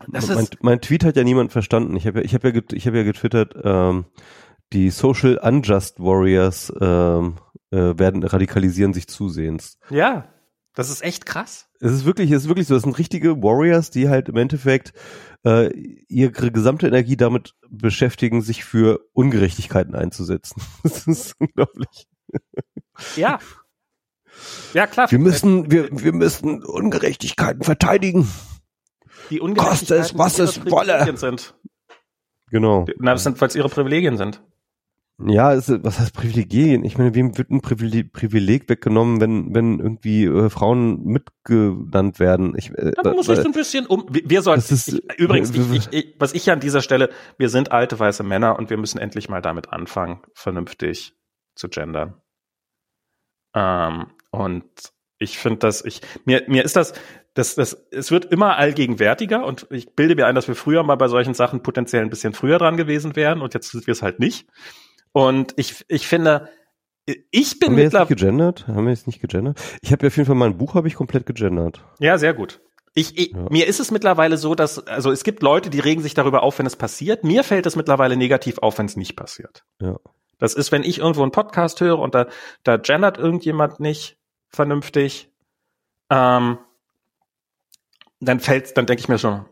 das mein, ist, mein Tweet hat ja niemand verstanden. Ich habe ja, ich habe ja, ich habe ja getwittert, ähm, die Social Unjust Warriors ähm, äh, werden radikalisieren sich zusehends. ja, das ist echt krass. Es ist wirklich, es ist wirklich so, das sind richtige Warriors, die halt im Endeffekt äh, ihre gesamte Energie damit beschäftigen, sich für Ungerechtigkeiten einzusetzen. [laughs] Das ist unglaublich. Ja. Ja, klar. Wir müssen, wir, wir müssen Ungerechtigkeiten verteidigen. Die koste es, was es wolle. Privilegien Sind. Genau. Na, das sind, weil es ihre Privilegien sind. Ja, es, ist- was heißt Privilegien? Ich meine, wem wird ein Privileg, Privileg weggenommen, wenn, wenn irgendwie äh, Frauen mitgenannt werden? Ich, äh, Da muss ich so ein bisschen um. Wir wir sollten. Ist- ich, übrigens, äh, ich, ich, ich, was ich ja an dieser Stelle, wir sind alte weiße Männer und wir müssen endlich mal damit anfangen, vernünftig zu gendern. Ähm, und ich finde das, ich mir mir ist das, das, das, es wird immer allgegenwärtiger und ich bilde mir ein, dass wir früher mal bei solchen Sachen potenziell ein bisschen früher dran gewesen wären und jetzt sind wir es halt nicht. Und ich, ich finde, ich bin haben wir jetzt nicht gegendert? Haben wir jetzt nicht gegendert? Ich habe ja auf jeden Fall mein Buch habe ich komplett gegendert. Ja, sehr gut. Ich, ich, Ja. Mir ist es mittlerweile so, dass, also es gibt Leute, die regen sich darüber auf, wenn es passiert. Mir fällt es mittlerweile negativ auf, wenn es nicht passiert. Ja. Das ist, wenn ich irgendwo einen Podcast höre und da, da gendert irgendjemand nicht, vernünftig, ähm, dann fällt, dann denke ich mir schon,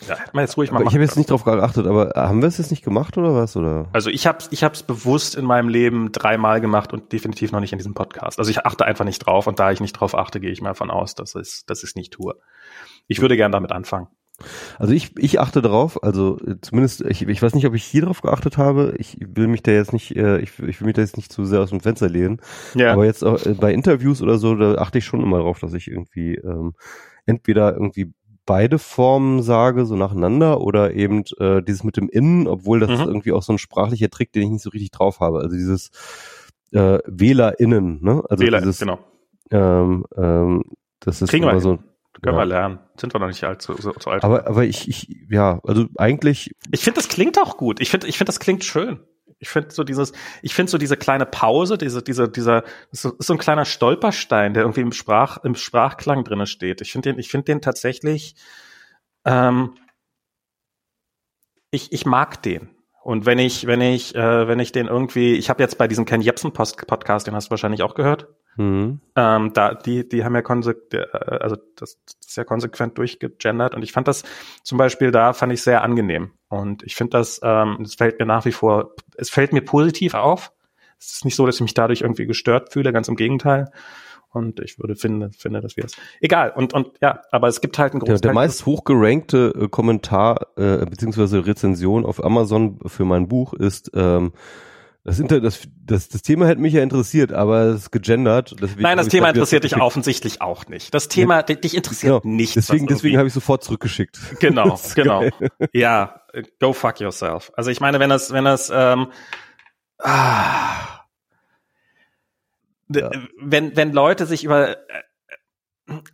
ja, hätte man jetzt ruhig mal Aber ich machen habe jetzt nicht drauf geachtet, aber haben wir es jetzt nicht gemacht oder was? Oder? Also ich habe ich hab's bewusst in meinem Leben dreimal gemacht und definitiv noch nicht in diesem Podcast. Also ich achte einfach nicht drauf und da ich nicht drauf achte, gehe ich mal davon aus, dass ich dass ich es nicht tue. Ich würde gern damit anfangen. Also ich, ich achte drauf, also äh, zumindest, ich, ich weiß nicht, ob ich hier drauf geachtet habe. Ich will mich da jetzt nicht, äh, ich, ich will mich da jetzt nicht zu sehr aus dem Fenster lehnen. Ja. Aber jetzt auch, äh, bei Interviews oder so, da achte ich schon immer drauf, dass ich irgendwie ähm, entweder irgendwie beide Formen sage, so nacheinander, oder eben äh, dieses mit dem Innen, obwohl das Mhm. ist irgendwie auch so ein sprachlicher Trick, den ich nicht so richtig drauf habe. Also dieses äh, WählerInnen, ne? Also Wähler, dieses, genau. ähm, ähm, das ist Kriegen wir immer hin. so. Können ja. wir lernen. Sind wir noch nicht alt, so, so, so alt. Aber, aber ich, ich, ja, also eigentlich, Ich finde, das klingt auch gut. Ich finde, ich finde, das klingt schön. Ich finde so dieses, ich finde so diese kleine Pause, diese, diese, dieser, das ist so ein kleiner Stolperstein, der irgendwie im Sprach, im Sprachklang drinne steht. Ich finde den, ich finde den tatsächlich, ähm, ich, ich mag den. Und wenn ich, wenn ich, äh, wenn ich den irgendwie, ich habe jetzt bei diesem Ken Jebsen Podcast, den hast du wahrscheinlich auch gehört. Hm, Ähm, da, die, die haben ja konsequent, also das, das ist ja konsequent durchgegendert und ich fand das zum Beispiel da fand ich sehr angenehm und ich finde das, ähm, es fällt mir nach wie vor, es fällt mir positiv auf. Es ist nicht so, dass ich mich dadurch irgendwie gestört fühle, ganz im Gegenteil. Und ich würde finde, finde, dass wir es. Egal. Und, und ja, aber es gibt halt einen der, Großteil. der meist hochgerankte äh, Kommentar äh, beziehungsweise Rezension auf Amazon für mein Buch ist, ähm, das, Inter das, das, das Thema hätte mich ja interessiert, aber es ist gegendert. Deswegen Nein, das Thema interessiert dich offensideswegen auch nicht. Das Thema, di- dich interessiert Genau. nichts. Deswegen, deswegen habe ich sofort zurückgeschickt. [laughs] Genau, [laughs] genau. geil. Ja, go fuck yourself. Also ich meine, wenn das, wenn das, ähm, ah, Ja. wenn, wenn Leute sich über, äh,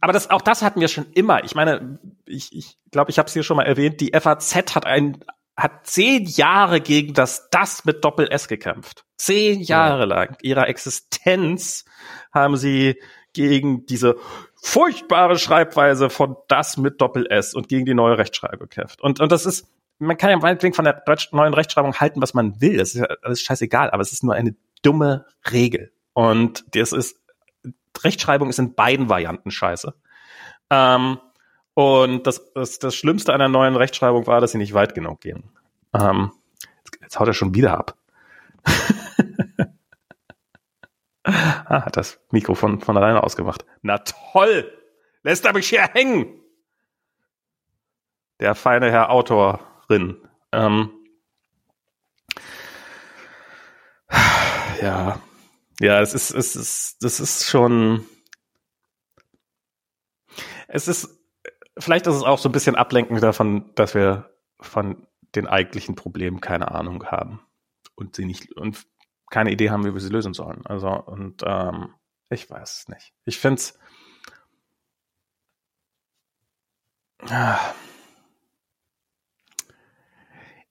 aber das, auch das hatten wir schon immer. Ich meine, ich, ich glaube, ich habe es hier schon mal erwähnt. Die FAZ hat ein, hat zehn Jahre gegen das das mit Doppel S gekämpft. Zehn Jahre lang ihrer Existenz haben sie gegen diese furchtbare Schreibweise von das mit Doppel S und gegen die neue Rechtschreibung gekämpft. Und, und das ist, man kann ja meinetwegen von der neuen Rechtschreibung halten, was man will. Das ist ja alles scheißegal, aber es ist nur eine dumme Regel. Und das ist, Rechtschreibung ist in beiden Varianten scheiße. Ähm, und das, das, das Schlimmste an der neuen Rechtschreibung war, dass sie nicht weit genug gehen. Ähm, jetzt, jetzt haut er schon wieder ab. [laughs] ah, hat das Mikrofon von alleine ausgemacht. Na toll! Lässt er mich hier hängen! Der feine Herr Autorin. Ähm, ja. Ja, es ist, es ist, das ist schon. Es ist, vielleicht ist es auch so ein bisschen ablenkend davon, dass wir von den eigentlichen Problemen keine Ahnung haben und sie nicht und keine Idee haben, wie wir sie lösen sollen. Also und ähm, ich weiß es nicht. Ich finde es.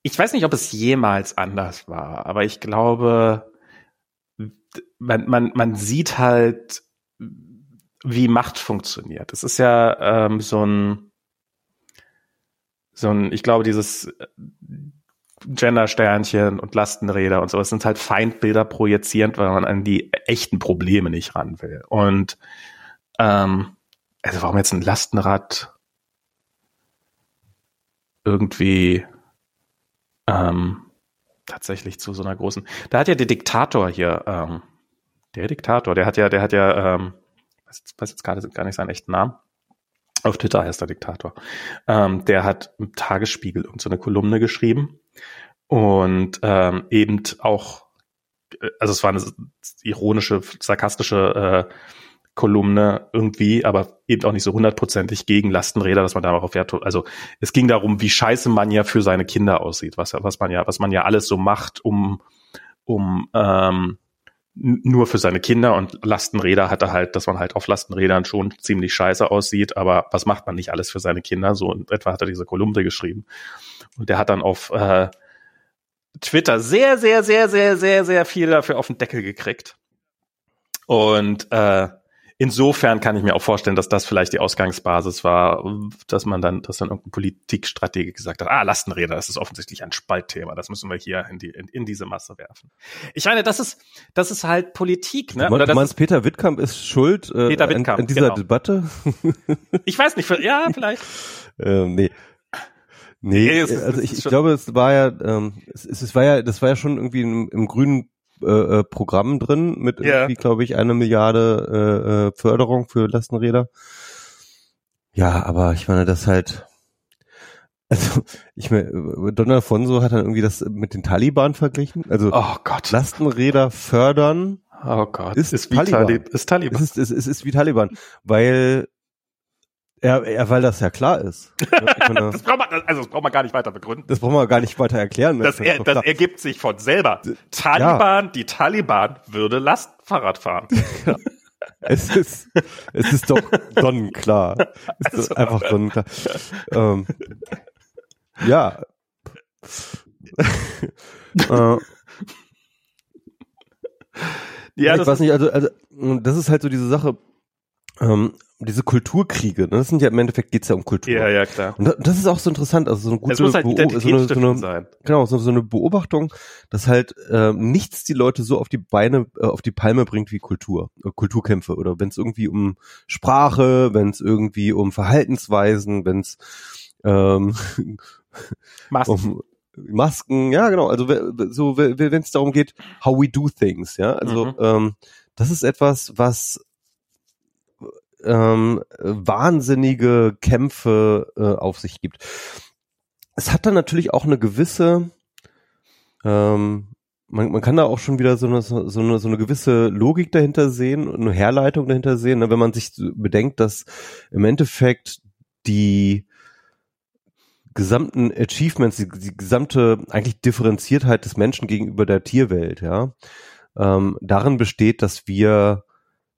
Ich weiß nicht, ob es jemals anders war, aber ich glaube, man, man, man sieht halt, wie Macht funktioniert. Es ist ja ähm, so ein, so ein, ich glaube, dieses Gender-Sternchen und Lastenräder und sowas sind halt Feindbilder projizierend, weil man an die echten Probleme nicht ran will. Und ähm, also warum jetzt ein Lastenrad irgendwie ähm, tatsächlich zu so einer großen. Da hat ja der Diktator hier, ähm, der Diktator, der hat ja, der hat ja, ähm, jetzt, weiß jetzt gerade gar nicht seinen echten Namen. Auf Twitter heißt der Diktator. Ähm, der hat im Tagesspiegel irgend so eine Kolumne geschrieben und ähm, eben auch, äh, also es war eine ironische, sarkastische äh, Kolumne irgendwie, aber eben auch nicht so hundertprozentig gegen Lastenräder, dass man darauf Wert, also es ging darum, wie scheiße man ja für seine Kinder aussieht, was, was man ja, was man ja alles so macht, um, um ähm, nur für seine Kinder und Lastenräder hatte halt, dass man halt auf Lastenrädern schon ziemlich scheiße aussieht, aber was macht man nicht alles für seine Kinder? So in etwa hat er diese Kolumne geschrieben. Und der hat dann auf äh, Twitter sehr, sehr, sehr, sehr, sehr, sehr viel dafür auf den Deckel gekriegt. Und äh, insofern kann ich mir auch vorstellen, dass das vielleicht die Ausgangsbasis war, dass man dann, dass dann irgendein Politikstratege gesagt hat, ah, Lastenräder, das ist offensichtlich ein Spaltthema, das müssen wir hier in, die, in, in diese Masse werfen. Ich meine, das ist, das ist halt Politik, ne? Oder das meinst, Peter Wittkamp ist schuld äh, Peter Wittkamp, an, an dieser genau. Debatte? [laughs] ich weiß nicht, ja, vielleicht. ähm, nee. Nee, Nee, es also ich, ich glaube, es war ja, ähm, es, es war ja, das war ja schon irgendwie im, im grünen äh, äh, Programm drin mit Ja. irgendwie, glaube ich, eine Milliarde äh, äh, Förderung für Lastenräder. Ja, aber ich meine, das halt, also ich meine, Donald Fonso hat dann irgendwie das mit den Taliban verglichen. Also Oh Gott. Lastenräder fördern, Oh Gott. Ist ist wie Taliban. Talib, ist Taliban. es ist, es ist, es ist wie Taliban, weil ja, ja, weil das ja klar ist. [laughs] Ja, meine, das braucht man, also das braucht man gar nicht weiter begründen. Das brauchen wir gar nicht weiter erklären. Das, ist er, das ergibt sich von selber. Taliban, die Taliban würde Lastfahrrad fahren. [laughs] es ist, es ist doch sonnenklar. Es ist Also- einfach sonnenklar. Ähm, ja. [laughs] äh, Ja, ich das weiß ist, nicht, also, also das ist halt so diese Sache, ähm, diese Kulturkriege. Ne? Das sind ja im Endeffekt geht's ja um Kultur. ja, ja, klar. Und da- das ist auch so interessant, also so eine gute Es muss halt Beo- so eine, so eine, sein. genau, so, so eine Beobachtung, dass halt äh, nichts die Leute so auf die Beine, äh, auf die Palme bringt wie Kultur, äh, Kulturkämpfe oder wenn es irgendwie um Sprache, wenn es irgendwie um Verhaltensweisen, wenn es ähm, [laughs] Masken. um Masken, ja genau, also so wenn es darum geht, how we do things, ja, also Mhm. ähm, das ist etwas, was ähm, wahnsinnige Kämpfe äh, auf sich gibt. Es hat dann natürlich auch eine gewisse, ähm, man, man kann da auch schon wieder so eine, so eine, so eine gewisse Logik dahinter sehen eine Herleitung dahinter sehen, ne, wenn man sich bedenkt, dass im Endeffekt die gesamten Achievements, die, die gesamte eigentlich Differenziertheit des Menschen gegenüber der Tierwelt, ja, ähm, darin besteht, dass wir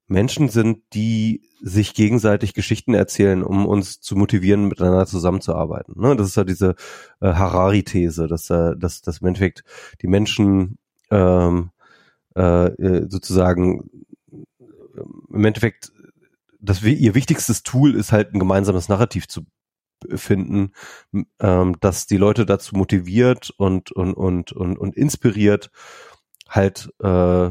Menschen sind, die sich gegenseitig Geschichten erzählen, um uns zu motivieren, miteinander zusammenzuarbeiten. Ne? Das ist ja diese äh, Harari-These, dass, äh, dass, dass im Endeffekt die Menschen ähm, äh, äh, sozusagen im Endeffekt, dass wir, ihr wichtigstes Tool ist halt ein gemeinsames Narrativ zu finden, ähm, dass die Leute dazu motiviert und und und und, und inspiriert, halt äh,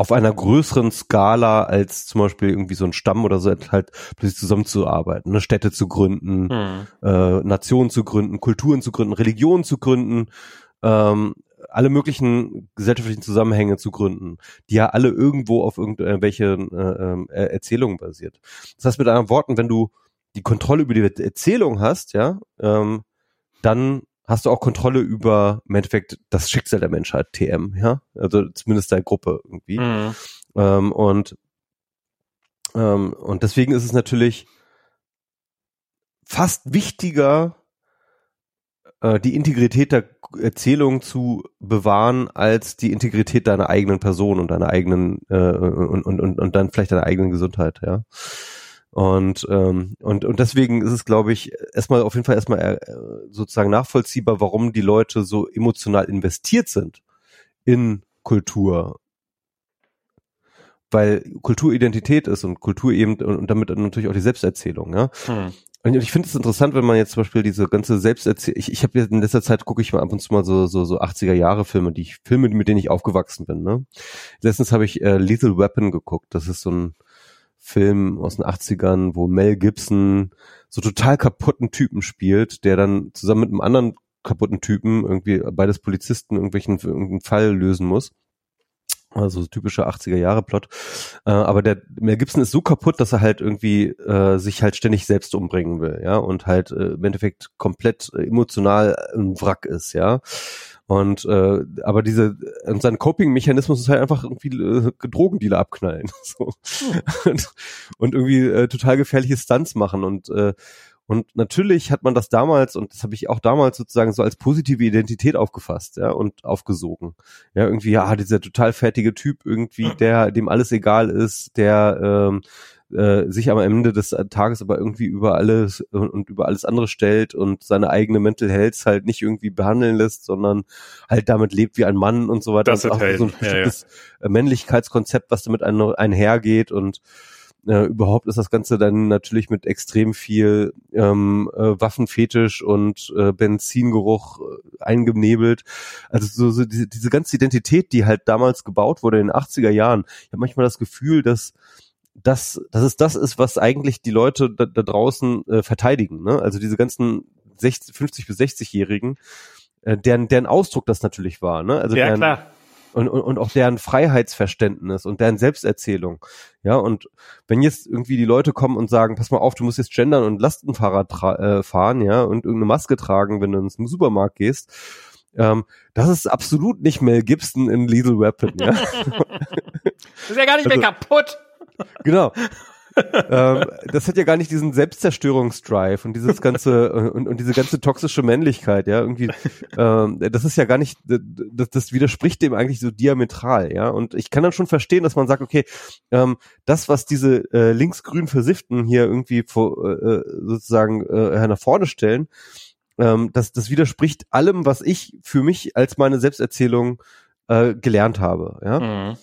auf einer größeren Skala als zum Beispiel irgendwie so ein Stamm oder so halt plötzlich zusammenzuarbeiten, ne? Städte zu gründen, Hm. äh, Nationen zu gründen, Kulturen zu gründen, Religionen zu gründen, ähm, alle möglichen gesellschaftlichen Zusammenhänge zu gründen, die ja alle irgendwo auf irgendwelche äh, äh, Erzählungen basiert. Das heißt mit anderen Worten, wenn du die Kontrolle über die Erzählung hast, ja, ähm, dann hast du auch Kontrolle über im Endeffekt das Schicksal der Menschheit, TM, ja, also zumindest der Gruppe irgendwie. Hm. Ähm, und, ähm, und deswegen ist es natürlich fast wichtiger, äh, die Integrität der Erzählung zu bewahren, als die Integrität deiner eigenen Person und deiner eigenen äh, und, und, und, und dann vielleicht deiner eigenen Gesundheit, ja. Und, ähm, und, und deswegen ist es, glaube ich, erstmal auf jeden Fall erstmal äh, sozusagen nachvollziehbar, warum die Leute so emotional investiert sind in Kultur weil Kultur Identität ist und Kultur eben und, und damit natürlich auch die Selbsterzählung, ja. Hm. Und ich finde es interessant, wenn man jetzt zum Beispiel diese ganze Selbsterzählung, ich, ich habe jetzt in letzter Zeit gucke ich mal ab und zu mal so so so 80er Jahre Filme, die ich Filme, mit denen ich aufgewachsen bin. Ne? Letztens habe ich äh, Lethal Weapon geguckt. Das ist so ein Film aus den 80ern, wo Mel Gibson so total kaputten Typen spielt, der dann zusammen mit einem anderen kaputten Typen irgendwie beides Polizisten irgendwelchen irgendeinen Fall lösen muss. Also so typischer 80er Jahre Plot. Äh, aber der Mel Gibson ist so kaputt, dass er halt irgendwie äh, sich halt ständig selbst umbringen will, ja, und halt äh, im Endeffekt komplett äh, emotional ein Wrack ist, ja. Und äh, aber diese und sein Coping-Mechanismus ist halt einfach irgendwie äh, Drogendealer abknallen. [laughs] so. und, und irgendwie äh, total gefährliche Stunts machen und äh, und natürlich hat man das damals, und das habe ich auch damals sozusagen so als positive Identität aufgefasst, ja, und aufgesogen. Ja, irgendwie, ja, dieser total fertige Typ irgendwie, der, dem alles egal ist, der ähm, äh, sich am Ende des Tages aber irgendwie über alles und, über alles andere stellt und seine eigene Mental Health halt nicht irgendwie behandeln lässt, sondern halt damit lebt wie ein Mann und so weiter. Das ist halt so ein bestimmtes ja, ja. Männlichkeitskonzept, was damit ein, einhergeht und äh, überhaupt ist das Ganze dann natürlich mit extrem viel ähm, äh, Waffenfetisch und äh, Benzingeruch äh, eingenebelt. Also so, so diese, diese ganze Identität, die halt damals gebaut wurde in den 80er Jahren. Ich habe manchmal das Gefühl, dass das, dass es das ist, was eigentlich die Leute da, da draußen äh, verteidigen. Ne? Also diese ganzen 60, 50 bis 60-Jährigen, äh, deren, deren Ausdruck das natürlich war. Ne? Also ja, deren, klar und, und, und auch deren Freiheitsverständnis und deren Selbsterzählung. Ja, und wenn jetzt irgendwie die Leute kommen und sagen, pass mal auf, du musst jetzt gendern und Lastenfahrrad äh, fahren, ja, und irgendeine Maske tragen, wenn du ins Supermarkt gehst, ähm, das ist absolut nicht Mel Gibson in Lethal Weapon, ja. [laughs] das ist ja gar nicht also, mehr kaputt. [laughs] Genau ähm, das hat ja gar nicht diesen Selbstzerstörungsdrive und dieses ganze [laughs] und, und diese ganze toxische Männlichkeit, ja, irgendwie, ähm, das ist ja gar nicht, das, das widerspricht dem eigentlich so diametral, ja. Und ich kann dann schon verstehen, dass man sagt, okay, ähm, das, was diese äh, linksgrün Versifften hier irgendwie vor, äh, sozusagen äh, nach vorne stellen, ähm, das, das widerspricht allem, was ich für mich als meine Selbsterzählung äh, gelernt habe, ja. Mhm.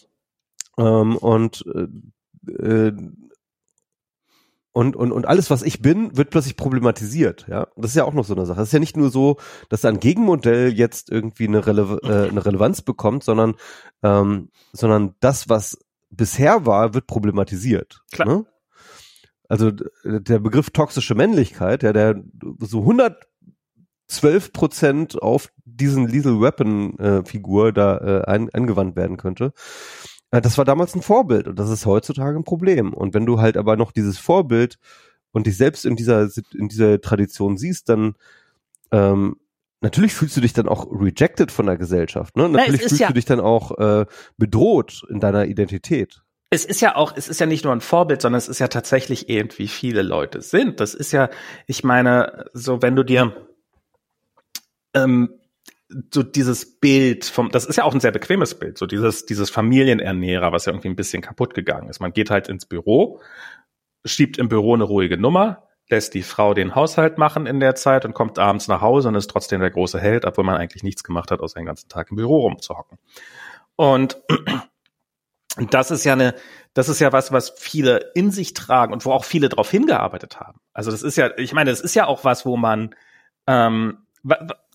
Ähm, und äh, äh und, und, und alles, was ich bin, wird plötzlich problematisiert. Ja, das ist ja auch noch so eine Sache. Es ist ja nicht nur so, dass ein Gegenmodell jetzt irgendwie eine, Rele äh, eine Relevanz bekommt, sondern, ähm, sondern das, was bisher war, wird problematisiert. Klar. Ne? Also der Begriff toxische Männlichkeit, ja, der so 112 Prozent auf diesen Lethal Weapon äh, Figur da äh, ein, angewandt werden könnte. Äh, das war damals ein Vorbild und das ist heutzutage ein Problem. Und wenn du halt aber noch dieses Vorbild und dich selbst in dieser, in dieser Tradition siehst, dann ähm, natürlich fühlst du dich dann auch rejected von der Gesellschaft. Ne? Natürlich fühlst ja du dich dann auch äh, bedroht in deiner Identität. Es ist ja auch, es ist ja nicht nur ein Vorbild, sondern es ist ja tatsächlich irgendwie viele Leute sind. Das ist ja, ich meine, so wenn du dir ähm, so dieses Bild vom, das ist ja auch ein sehr bequemes Bild, so dieses, dieses Familienernährer, was ja irgendwie ein bisschen kaputt gegangen ist. Man geht halt ins Büro, schiebt im Büro eine ruhige Nummer, lässt die Frau den Haushalt machen in der Zeit und kommt abends nach Hause und ist trotzdem der große Held, obwohl man eigentlich nichts gemacht hat, außer den ganzen Tag im Büro rumzuhocken. Und [clears throat] das ist ja eine, das ist ja was, was viele in sich tragen und wo auch viele darauf hingearbeitet haben. Also das ist ja, ich meine, das ist ja auch was, wo man ähm,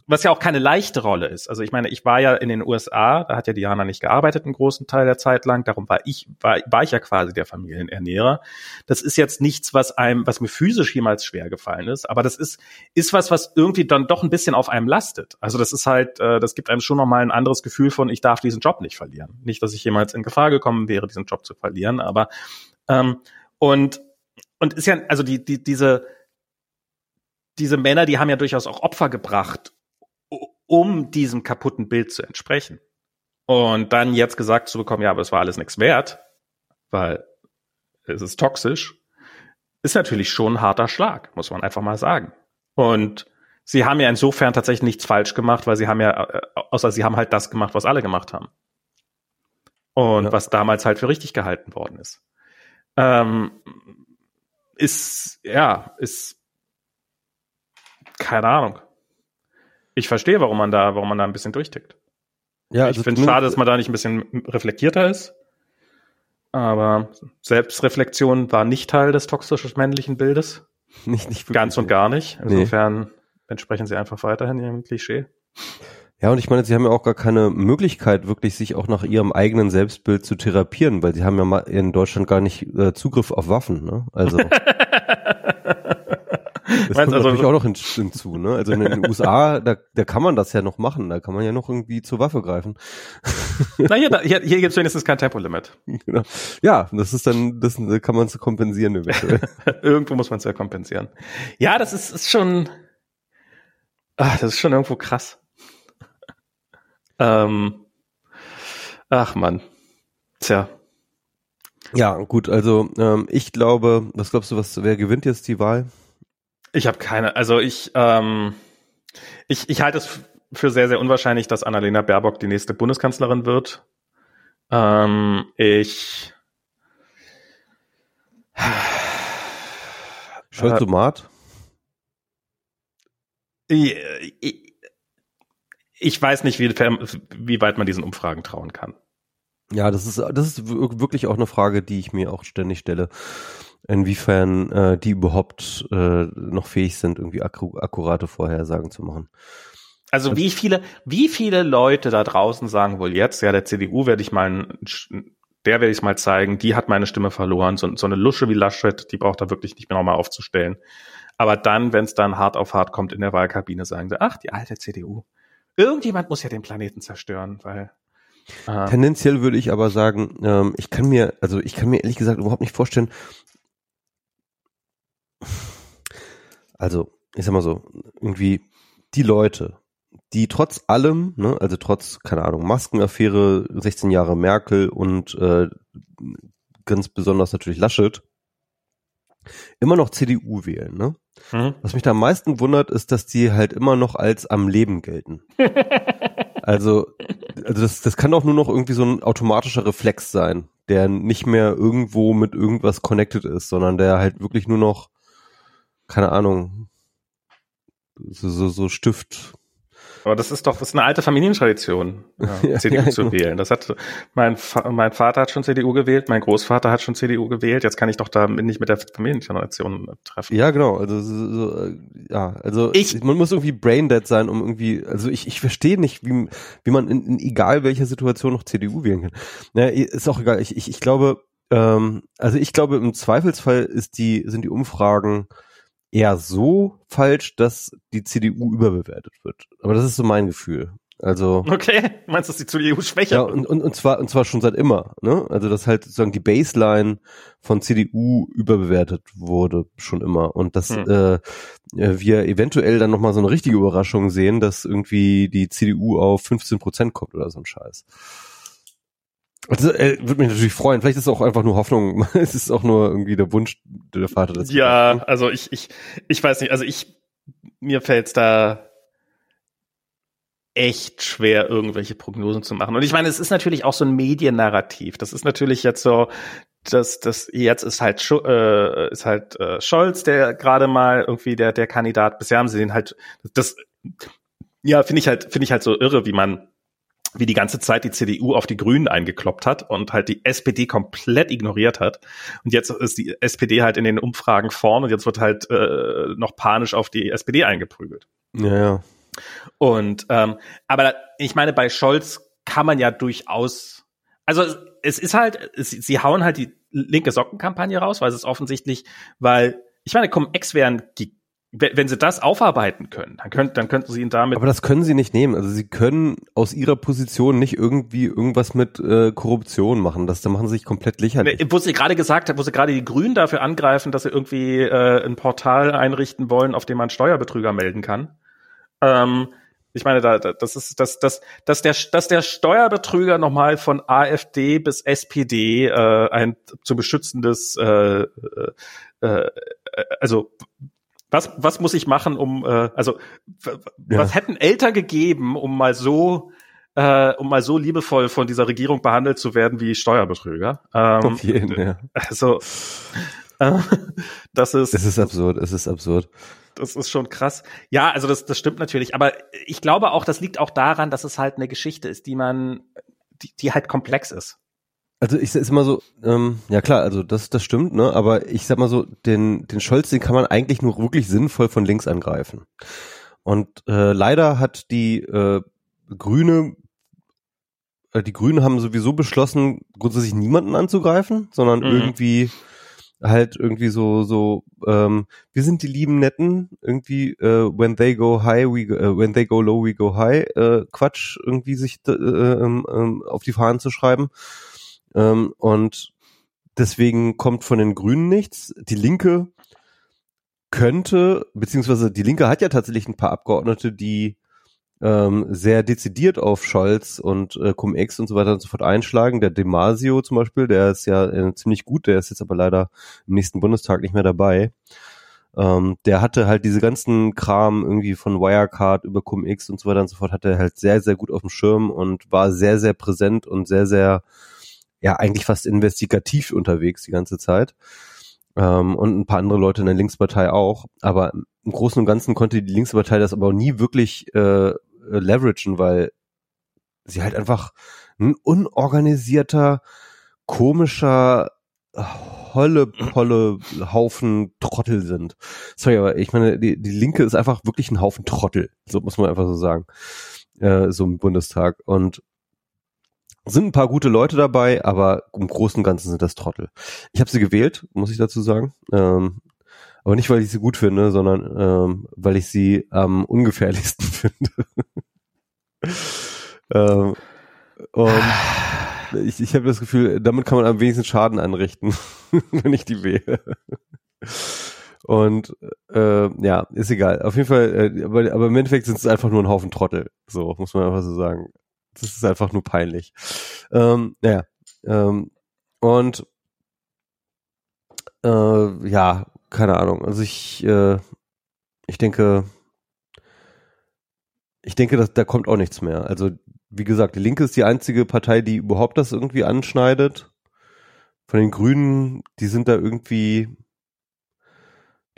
was ja auch keine leichte Rolle ist. Also ich meine, ich war ja in den USA, da hat ja Diana nicht gearbeitet einen großen Teil der Zeit lang, darum war ich, war, war ich ja quasi der Familienernährer. Das ist jetzt nichts, was einem, was mir physisch jemals schwer gefallen ist, aber das ist, ist was, was irgendwie dann doch ein bisschen auf einem lastet. Also das ist halt, äh, das gibt einem schon nochmal ein anderes Gefühl von, ich darf diesen Job nicht verlieren. Nicht, dass ich jemals in Gefahr gekommen wäre, diesen Job zu verlieren, aber ähm, und und ist ja, also die, die, diese, diese Männer, die haben ja durchaus auch Opfer gebracht, um diesem kaputten Bild zu entsprechen. Und dann jetzt gesagt zu bekommen, ja, aber es war alles nichts wert, weil es ist toxisch, ist natürlich schon ein harter Schlag, muss man einfach mal sagen. Und sie haben ja insofern tatsächlich nichts falsch gemacht, weil sie haben ja, äh, außer sie haben halt das gemacht, was alle gemacht haben. Und ja. was damals halt für richtig gehalten worden ist. Ähm, ist, ja, ist, keine Ahnung ich verstehe, warum man da, warum man da ein bisschen durchtickt. Ja, also ich finde es schade, dass man da nicht ein bisschen reflektierter ist. Aber Selbstreflexion war nicht Teil des toxisch männlichen Bildes. [laughs] Nicht, nicht. Ganz und gar nicht. Insofern nee. entsprechen sie einfach weiterhin ihrem Klischee. Ja, und ich meine, sie haben ja auch gar keine Möglichkeit, wirklich sich auch nach ihrem eigenen Selbstbild zu therapieren, weil sie haben ja in Deutschland gar nicht äh, Zugriff auf Waffen, ne? Also. [laughs] Das kommt also, natürlich auch noch hinzu, ne? Also in den [laughs] USA, da, da kann man das ja noch machen, da kann man ja noch irgendwie zur Waffe greifen. [laughs] Na hier, hier, hier gibt es wenigstens kein Tempolimit. Genau. Ja, das ist dann, das kann man zu kompensieren eventuell. [laughs] irgendwo muss man es ja kompensieren. Ja, das ist, ist schon, ach, das ist schon irgendwo krass. ähm, ach man, tja. Ja, gut, also ähm, ich glaube, was glaubst du, was wer gewinnt jetzt die Wahl? Ich habe keine, also ich, ähm, ich, ich halte es für sehr, sehr unwahrscheinlich, dass Annalena Baerbock die nächste Bundeskanzlerin wird. Ähm, ich Scholzomat? Ich, ich weiß nicht, wie, wie weit man diesen Umfragen trauen kann. Ja, das ist, das ist wirklich auch eine Frage, die ich mir auch ständig stelle. Inwiefern äh, die überhaupt äh, noch fähig sind, irgendwie akku akkurate Vorhersagen zu machen. Also wie viele, wie viele Leute da draußen sagen wohl jetzt, ja, der CDU werde ich mal, der werde ich mal zeigen, die hat meine Stimme verloren, so, so eine Lusche wie Laschet, die braucht da wirklich nicht mehr nochmal aufzustellen. Aber dann, wenn es dann hart auf hart kommt in der Wahlkabine, sagen sie, ach, die alte CDU. Irgendjemand muss ja den Planeten zerstören, weil Aha. Tendenziell würde ich aber sagen, ähm, ich kann mir, also ich kann mir ehrlich gesagt überhaupt nicht vorstellen, also ich sag mal so, irgendwie die Leute, die trotz allem, ne, also trotz, keine Ahnung, Maskenaffäre, 16 Jahre Merkel und äh, ganz besonders natürlich Laschet, immer noch CDU wählen, ne? Mhm. Was mich da am meisten wundert, ist, dass die halt immer noch als am Leben gelten. [laughs] also, also das, das kann doch nur noch irgendwie so ein automatischer Reflex sein, der nicht mehr irgendwo mit irgendwas connected ist, sondern der halt wirklich nur noch, keine Ahnung, so, so, so Stift aber das ist doch, das ist eine alte Familientradition, [laughs] ja, CDU zu genau. wählen. Das hat, mein, mein Vater hat schon CDU gewählt, mein Großvater hat schon CDU gewählt. Jetzt kann ich doch da nicht mit der Familientradition treffen. Ja, genau. Also, so, ja, also, ich, man muss irgendwie braindead sein, um irgendwie, also ich, ich verstehe nicht, wie, wie man in, in egal welcher Situation noch CDU wählen kann. Ja, ist auch egal. Ich, ich, ich glaube, ähm, also ich glaube, im Zweifelsfall ist die, sind die Umfragen, eher so falsch, dass die CDU überbewertet wird. Aber das ist so mein Gefühl. Also okay, meinst du, dass die CDU schwächer? Ja, und, und, und zwar und zwar schon seit immer. Ne? Also dass halt sozusagen die Baseline von CDU überbewertet wurde schon immer und dass hm. äh, wir eventuell dann noch mal so eine richtige Überraschung sehen, dass irgendwie die CDU auf 15 Prozent kommt oder so ein Scheiß. Also, äh, würde mich natürlich freuen. Vielleicht ist es auch einfach nur Hoffnung. [laughs] es ist auch nur irgendwie der Wunsch der Vater des. Ja, Vater. also ich, ich, ich weiß nicht. Also ich, mir fällt's da echt schwer, irgendwelche Prognosen zu machen. Und ich meine, es ist natürlich auch so ein Mediennarrativ. Das ist natürlich jetzt so, dass das jetzt ist halt äh, ist halt äh, Scholz, der gerade mal irgendwie der der Kandidat. Bisher haben sie den halt das ja finde ich halt finde ich halt so irre, wie man wie die ganze Zeit die CDU auf die Grünen eingekloppt hat und halt die SPD komplett ignoriert hat. Und jetzt ist die SPD halt in den Umfragen vorn und jetzt wird halt äh, noch panisch auf die SPD eingeprügelt. Ja, ja. Und ähm, aber ich meine, bei Scholz kann man ja durchaus, also es ist halt, es, sie hauen halt die linke Sockenkampagne raus, weil es ist offensichtlich, weil ich meine, Cum-Ex wären die wenn sie das aufarbeiten können, dann, könnt, dann könnten sie ihn damit. Aber das können sie nicht nehmen. Also sie können aus ihrer Position nicht irgendwie irgendwas mit äh, Korruption machen. Das, da machen sie sich komplett lächerlich. Wo sie gerade gesagt hat, wo sie gerade die Grünen dafür angreifen, dass sie irgendwie äh, ein Portal einrichten wollen, auf dem man Steuerbetrüger melden kann. Ähm, ich meine, da, das ist, dass, dass, dass der, dass der Steuerbetrüger nochmal von AfD bis SPD äh, ein zu beschützendes, äh, äh, äh also was, was muss ich machen, um, äh, also ja. was hätten Eltern gegeben, um mal so, äh, um mal so liebevoll von dieser Regierung behandelt zu werden wie Steuerbetrüger? Ähm, Auf jeden, ja. Also äh, das ist. Es ist absurd, es ist absurd. Das ist schon krass. Ja, also das, das stimmt natürlich. Aber ich glaube auch, das liegt auch daran, dass es halt eine Geschichte ist, die man, die, die halt komplex ist. Also ich sag immer so, ähm, ja klar, also das, das stimmt, ne? Aber ich sag mal so, den, den Scholz, den kann man eigentlich nur wirklich sinnvoll von links angreifen. Und äh, leider hat die äh, Grüne, äh, die Grünen haben sowieso beschlossen, grundsätzlich niemanden anzugreifen, sondern mhm. irgendwie halt irgendwie so so ähm, wir sind die lieben netten irgendwie äh, when they go high we go, äh, when they go low we go high äh, Quatsch irgendwie sich äh, ähm, ähm, auf die Fahnen zu schreiben ähm, und deswegen kommt von den Grünen nichts. Die Linke könnte, beziehungsweise die Linke hat ja tatsächlich ein paar Abgeordnete, die ähm, sehr dezidiert auf Scholz und äh, Cum-Ex und so weiter und so fort einschlagen. Der Demasio zum Beispiel, der ist ja äh, ziemlich gut, der ist jetzt aber leider im nächsten Bundestag nicht mehr dabei. Ähm, der hatte halt diese ganzen Kram irgendwie von Wirecard über Cum-Ex und so weiter und so fort, hat er halt sehr, sehr gut auf dem Schirm und war sehr, sehr präsent und sehr, sehr ja eigentlich fast investigativ unterwegs die ganze Zeit. ähm, und ein paar andere Leute in der Linkspartei auch. Aber im Großen und Ganzen konnte die Linkspartei das aber auch nie wirklich äh, leveragen, weil sie halt einfach ein unorganisierter, komischer, holle, holle Haufen Trottel sind. Sorry, aber ich meine, die, die Linke ist einfach wirklich ein Haufen Trottel. So muss man einfach so sagen. Äh, so im Bundestag. Und sind ein paar gute Leute dabei, aber im Großen und Ganzen sind das Trottel. Ich habe sie gewählt, muss ich dazu sagen. Ähm, aber nicht, weil ich sie gut finde, sondern ähm, weil ich sie am ungefährlichsten [laughs] finde. ähm, und ich, ich habe das Gefühl, damit kann man am wenigsten Schaden anrichten, [laughs] wenn ich die wähle. Und äh, ja, ist egal. Auf jeden Fall, äh, aber, aber im Endeffekt sind es einfach nur ein Haufen Trottel. So, muss man einfach so sagen. Das ist einfach nur peinlich. Ähm, naja. Ähm, und äh, ja, keine Ahnung. Also ich, äh, ich denke, ich denke, dass da kommt auch nichts mehr. Also wie gesagt, die Linke ist die einzige Partei, die überhaupt das irgendwie anschneidet. Von den Grünen, die sind da irgendwie,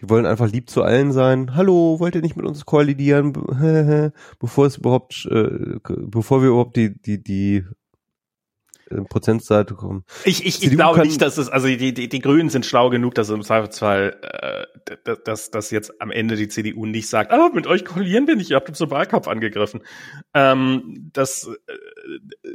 die wollen einfach lieb zu allen sein. Hallo, wollt ihr nicht mit uns koalidieren, [laughs] bevor es überhaupt, äh, bevor wir überhaupt die die die äh, Prozentseite kommen. Ich, ich, ich glaube nicht, dass es, also die, die, die Grünen sind schlau genug, dass im Zweifelsfall, äh, dass, dass jetzt am Ende die CDU nicht sagt, ah, mit euch koalieren wir nicht, ihr habt uns im Wahlkampf angegriffen. Ähm, das, äh,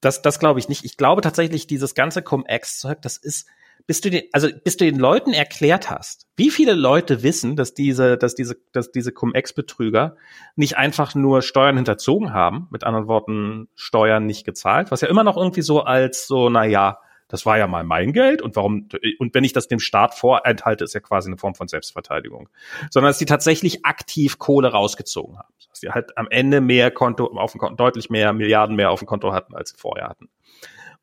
das, das glaube ich nicht. Ich glaube tatsächlich, dieses ganze Cum-Ex-Zeug, das ist, bis du den, also bis du den Leuten erklärt hast, wie viele Leute wissen, dass diese, dass diese, dass diese Cum-Ex-Betrüger nicht einfach nur Steuern hinterzogen haben, mit anderen Worten Steuern nicht gezahlt, was ja immer noch irgendwie so als so, na ja, das war ja mal mein Geld und warum, und wenn ich das dem Staat vorenthalte, ist ja quasi eine Form von Selbstverteidigung. Sondern dass die tatsächlich aktiv Kohle rausgezogen haben. Dass die halt am Ende mehr Konto auf dem Konto, deutlich mehr Milliarden mehr auf dem Konto hatten, als sie vorher hatten.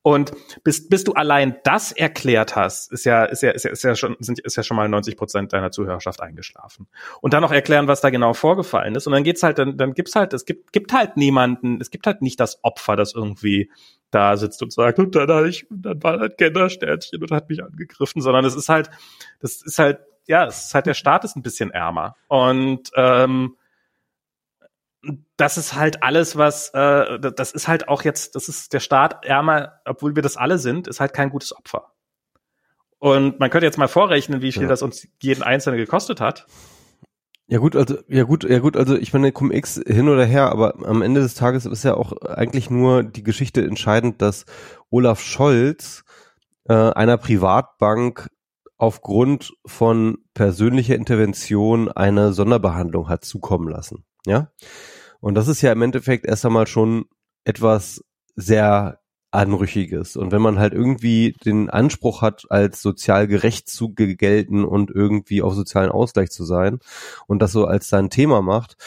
Und bis, bis du allein das erklärt hast, ist ja, ist ja, ist ja, ist ja schon, sind, ist ja schon mal 90 Prozent deiner Zuhörerschaft eingeschlafen. Und dann noch erklären, was da genau vorgefallen ist. Und dann geht's halt, dann, dann gibt's halt, es gibt, gibt halt niemanden, es gibt halt nicht das Opfer, das irgendwie da sitzt und sagt, und dann hatte ich, dann war halt Gendersternchen und hat mich angegriffen, sondern es ist halt, das ist halt, ja, es ist halt, der Staat ist ein bisschen ärmer. Und, ähm, das ist halt alles, was, äh, das ist halt auch jetzt, das ist der Staat ärmer, obwohl wir das alle sind, ist halt kein gutes Opfer. Und man könnte jetzt mal vorrechnen, wie viel ja. das uns jeden Einzelnen gekostet hat. Ja gut, also ja gut, ja gut, also ich meine Cum-Ex hin oder her, aber am Ende des Tages ist ja auch eigentlich nur die Geschichte entscheidend, dass Olaf Scholz äh, einer Privatbank aufgrund von persönlicher Intervention eine Sonderbehandlung hat zukommen lassen. Ja, und das ist ja im Endeffekt erst einmal schon etwas sehr Anrüchiges. Und wenn man halt irgendwie den Anspruch hat, als sozial gerecht zu gelten und irgendwie auf sozialen Ausgleich zu sein und das so als sein Thema macht,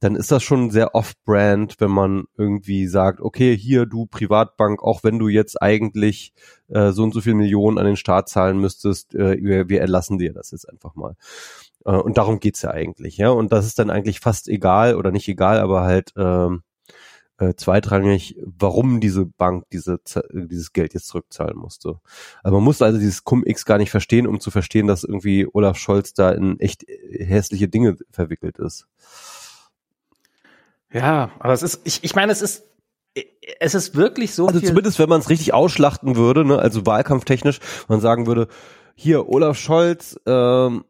dann ist das schon sehr off-brand, wenn man irgendwie sagt, okay, hier du Privatbank, auch wenn du jetzt eigentlich äh, so und so viel Millionen an den Staat zahlen müsstest, äh, wir, wir erlassen dir das jetzt einfach mal. Äh, und darum geht's ja eigentlich, ja. Und das ist dann eigentlich fast egal oder nicht egal, aber halt ähm, äh, zweitrangig, warum diese Bank diese, dieses Geld jetzt zurückzahlen musste. Also man muss also dieses Cum-X gar nicht verstehen, um zu verstehen, dass irgendwie Olaf Scholz da in echt hässliche Dinge verwickelt ist. Ja, aber es ist, ich, ich meine, es ist es ist wirklich so. Also zumindest, wenn man es richtig ausschlachten würde, ne, also wahlkampftechnisch, man sagen würde, hier Olaf Scholz ähm,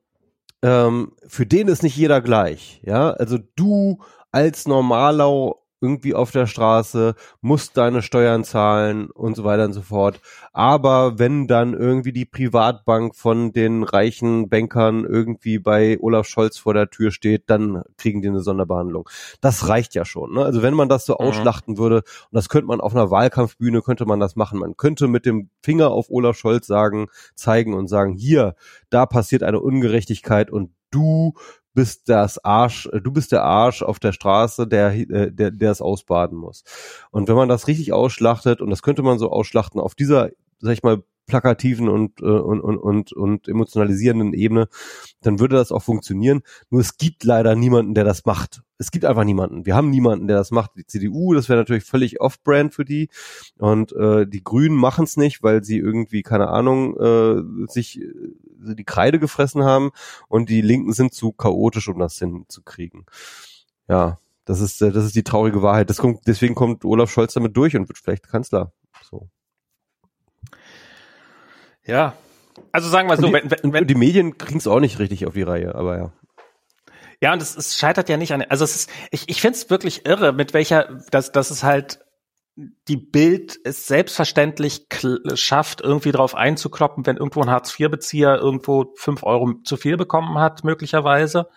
ähm, für den ist nicht jeder gleich. Ja, also du als normaler irgendwie auf der Straße, musst deine Steuern zahlen und so weiter und so fort. Aber wenn dann irgendwie die Privatbank von den reichen Bankern irgendwie bei Olaf Scholz vor der Tür steht, dann kriegen die eine Sonderbehandlung. Das reicht ja schon. Ne? Also wenn man das so mhm. ausschlachten würde, und das könnte man auf einer Wahlkampfbühne, könnte man das machen. Man könnte mit dem Finger auf Olaf Scholz sagen, zeigen und sagen, hier, da passiert eine Ungerechtigkeit und du bist das Arsch, äh, du bist der Arsch auf der Straße, der, äh, der, der es ausbaden muss. Und wenn man das richtig ausschlachtet, und das könnte man so ausschlachten, auf dieser, sag ich mal, plakativen und, äh, und, und, und, und emotionalisierenden Ebene, dann würde das auch funktionieren. Nur es gibt leider niemanden, der das macht. Es gibt einfach niemanden. Wir haben niemanden, der das macht. Die CDU, das wäre natürlich völlig off-brand für die. Und äh, die Grünen machen es nicht, weil sie irgendwie, keine Ahnung, äh, sich äh, die Kreide gefressen haben. Und die Linken sind zu chaotisch, um das hinzukriegen. Ja, das ist, äh, das ist die traurige Wahrheit. Das kommt, deswegen kommt Olaf Scholz damit durch und wird vielleicht Kanzler. So. Ja. Also sagen wir so, und die, wenn, wenn, die Medien kriegen es auch nicht richtig auf die Reihe, aber ja. Ja, und es, es scheitert ja nicht an, also es ist, ich, ich finde es wirklich irre, mit welcher, dass, dass es halt die Bild es selbstverständlich schafft, irgendwie drauf einzukloppen, wenn irgendwo ein Hartz-IV-Bezieher irgendwo fünf Euro zu viel bekommen hat, möglicherweise.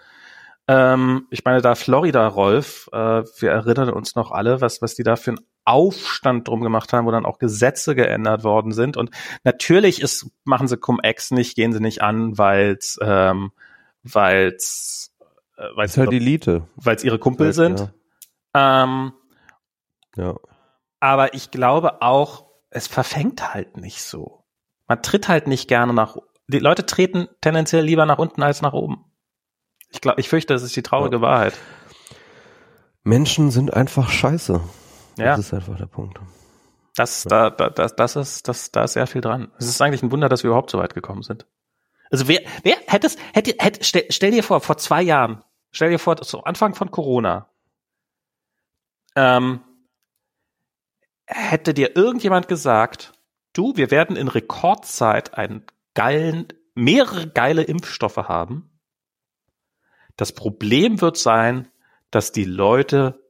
Ähm, ich meine, da Florida, Rolf, äh, wir erinnern uns noch alle, was, was die da für einen Aufstand drum gemacht haben, wo dann auch Gesetze geändert worden sind. Und natürlich ist, machen sie Cum-Ex nicht, gehen sie nicht an, weil's, ähm, weil's, äh, weil's halt ihre, Elite. Weil's ihre Kumpel halt, sind. Ja. Ähm, ja. Aber ich glaube auch, es verfängt halt nicht so. Man tritt halt nicht gerne nach, die Leute treten tendenziell lieber nach unten als nach oben. Ich glaube, ich fürchte, das ist die traurige ja. Wahrheit. Menschen sind einfach scheiße. Ja. Das ist einfach der Punkt. Das, da, da, das, das ist, das, da ist sehr viel dran. Es ist eigentlich ein Wunder, dass wir überhaupt so weit gekommen sind. Also wer, wer hätte es, hätte, hätte, stell, stell dir vor, vor zwei Jahren, stell dir vor, zu Anfang von Corona, ähm, hätte dir irgendjemand gesagt, du, wir werden in Rekordzeit einen geilen, mehrere geile Impfstoffe haben. Das Problem wird sein, dass die Leute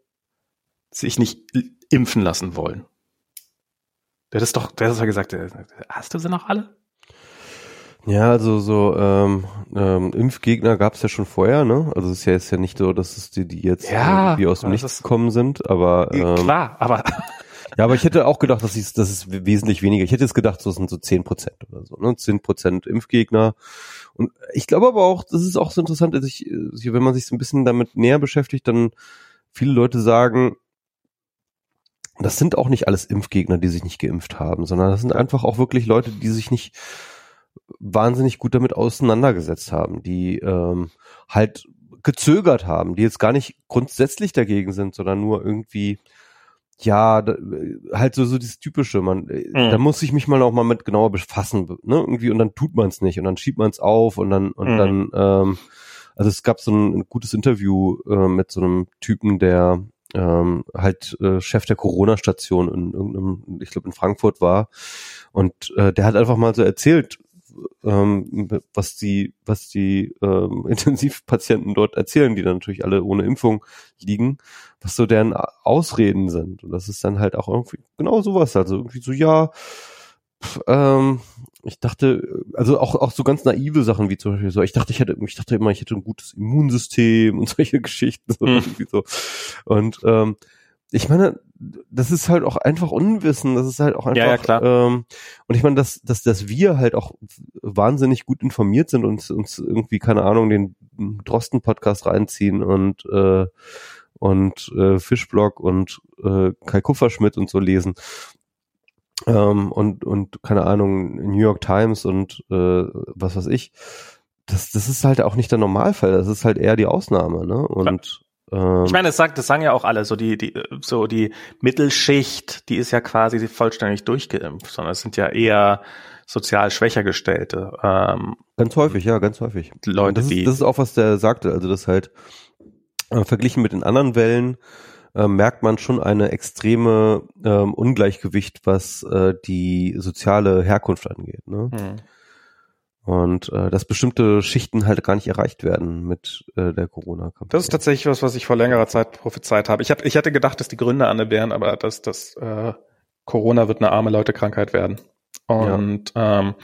sich nicht impfen lassen wollen. Der ist doch, der hat ja gesagt, hast du sie noch alle? Ja, also so ähm, ähm, Impfgegner gab es ja schon vorher, ne? Also es ist ja jetzt ja nicht so, dass es die, die jetzt ja, irgendwie aus dem Nichts gekommen sind, aber ähm, klar, aber ja, aber ich hätte auch gedacht, dass es das ist wesentlich weniger. Ich hätte jetzt gedacht, so sind so zehn Prozent oder so, ne? Zehn Prozent Impfgegner. Und ich glaube aber auch, das ist auch so interessant, dass ich, wenn man sich so ein bisschen damit näher beschäftigt, dann viele Leute sagen, das sind auch nicht alles Impfgegner, die sich nicht geimpft haben, sondern das sind einfach auch wirklich Leute, die sich nicht wahnsinnig gut damit auseinandergesetzt haben, die ähm, halt gezögert haben, die jetzt gar nicht grundsätzlich dagegen sind, sondern nur irgendwie ja, da, halt so so dieses typische, man, äh, mhm. da muss ich mich mal auch mal mit genauer befassen, ne, irgendwie und dann tut man es nicht und dann schiebt man es auf und dann und mhm. dann ähm, also es gab so ein, ein gutes Interview äh, mit so einem Typen, der ähm, halt äh, Chef der Corona-Station in irgendeinem, ich glaube in Frankfurt war. Und äh, der hat einfach mal so erzählt, ähm, was die, was die ähm, [laughs] Intensivpatienten dort erzählen, die dann natürlich alle ohne Impfung liegen, was so deren Ausreden sind. Und das ist dann halt auch irgendwie genau sowas. Also irgendwie so, ja, ähm, ich dachte, also auch, auch so ganz naive Sachen wie zum Beispiel so, ich dachte, ich hätte, ich dachte immer, ich hätte ein gutes Immunsystem und [laughs] solche Geschichten. So, mhm. so. Und ähm, ich meine, das ist halt auch einfach Unwissen, das ist halt auch einfach, ja, ja, klar. Ähm, und ich meine, dass, dass, dass wir halt auch wahnsinnig gut informiert sind und uns irgendwie, keine Ahnung, den Drosten-Podcast reinziehen und äh, und äh, Fischblog und äh, Kai Kupferschmidt und so lesen ähm, und, und keine Ahnung, New York Times und äh, was weiß ich. Das, das ist halt auch nicht der Normalfall, das ist halt eher die Ausnahme, ne? Und ähm, ich meine, das, sagt, das sagen ja auch alle, so die, die, so die Mittelschicht, die ist ja quasi vollständig durchgeimpft, sondern es sind ja eher sozial schwächer gestellte. Ähm, ganz häufig, ja, ganz häufig. Leute, das ist, die. Das ist auch, was der sagte, also das halt äh, verglichen mit den anderen Wellen äh, merkt man schon eine extreme ähm, Ungleichgewicht, was äh, die soziale Herkunft angeht. Ne? Hm. Und äh, dass bestimmte Schichten halt gar nicht erreicht werden mit äh, der Corona-Kampagne. Das ist tatsächlich was, was ich vor längerer Zeit prophezeit habe. Ich, hab, ich hatte gedacht, dass die Gründe Anne wären, aber dass das äh, Corona wird eine arme Leute-Krankheit werden. Und ja. ähm,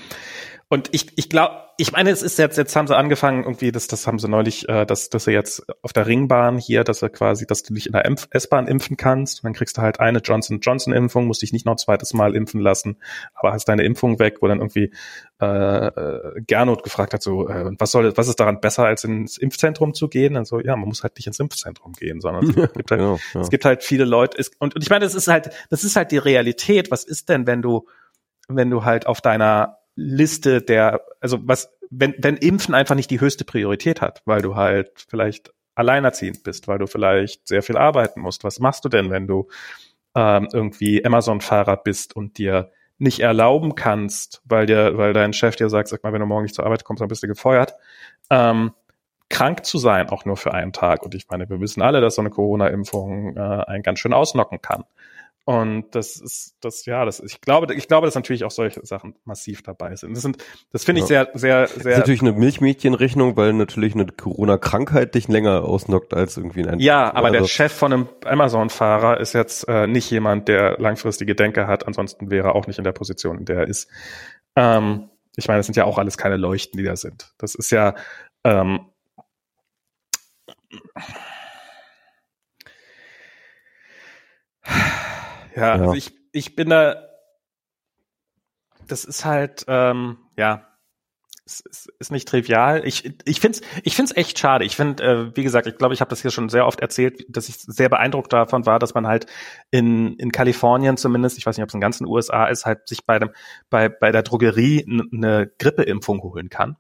und ich, ich glaube, ich meine, es ist jetzt, jetzt haben sie angefangen, irgendwie, das, das haben sie neulich, äh, dass, dass sie jetzt auf der Ringbahn hier, dass er quasi, dass du dich in der S-Bahn impfen kannst. Und dann kriegst du halt eine Johnson Johnson Impfung, musst dich nicht noch ein zweites Mal impfen lassen, aber hast deine Impfung weg, wo dann irgendwie äh, äh, Gernot gefragt hat, so, äh, was soll, was ist daran besser, als ins Impfzentrum zu gehen? Und so, ja, man muss halt nicht ins Impfzentrum gehen, sondern [laughs] es gibt halt, genau, ja. es gibt halt viele Leute, es, und, und ich meine, das ist halt, das ist halt die Realität. Was ist denn, wenn du wenn du halt auf deiner Liste der, also was, wenn, wenn Impfen einfach nicht die höchste Priorität hat, weil du halt vielleicht alleinerziehend bist, weil du vielleicht sehr viel arbeiten musst. Was machst du denn, wenn du ähm, irgendwie Amazon-Fahrer bist und dir nicht erlauben kannst, weil dir, weil dein Chef dir sagt, sag mal, wenn du morgen nicht zur Arbeit kommst, dann bist du gefeuert, ähm, krank zu sein, auch nur für einen Tag. Und ich meine, wir wissen alle, dass so eine Corona-Impfung äh, einen ganz schön ausnocken kann. Und das ist, das, ja, das, ich glaube, ich glaube, dass natürlich auch solche Sachen massiv dabei sind. Das sind, das finde ich ja. sehr, sehr, sehr. Das ist natürlich eine Milchmädchenrechnung, weil natürlich eine Corona-Krankheit dich länger ausnockt als irgendwie ein. Ja, aber also. der Chef von einem Amazon-Fahrer ist jetzt äh, nicht jemand, der langfristige Denker hat. Ansonsten wäre er auch nicht in der Position, in der er ist. Ähm, ich meine, das sind ja auch alles keine Leuchten, die da sind. Das ist ja, ähm, ja, ja. Also ich, ich bin da, das ist halt, ähm, ja, es ist, ist nicht trivial. Ich, ich finde es ich find's echt schade. Ich finde, äh, wie gesagt, ich glaube, ich habe das hier schon sehr oft erzählt, dass ich sehr beeindruckt davon war, dass man halt in, in Kalifornien zumindest, ich weiß nicht, ob es in den ganzen USA ist, halt sich bei, dem, bei, bei der Drogerie eine Grippeimpfung holen kann.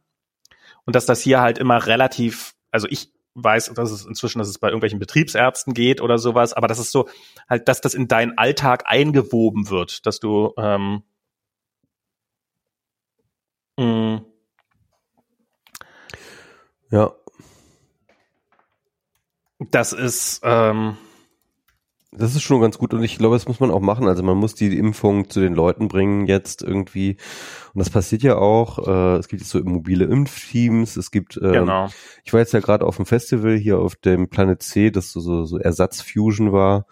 Und dass das hier halt immer relativ, also ich weiß, dass es inzwischen, dass es bei irgendwelchen Betriebsärzten geht oder sowas, aber das ist so halt, dass das in deinen Alltag eingewoben wird, dass du ähm, mh, ja. Das ist ähm, das ist schon ganz gut und ich glaube, das muss man auch machen. Also man muss die Impfung zu den Leuten bringen jetzt irgendwie. Und das passiert ja auch. Äh, es gibt jetzt so mobile Impfteams. Es gibt, äh, genau. ich war jetzt ja gerade auf dem Festival hier auf dem Planet C, das so, so, so Ersatzfusion war.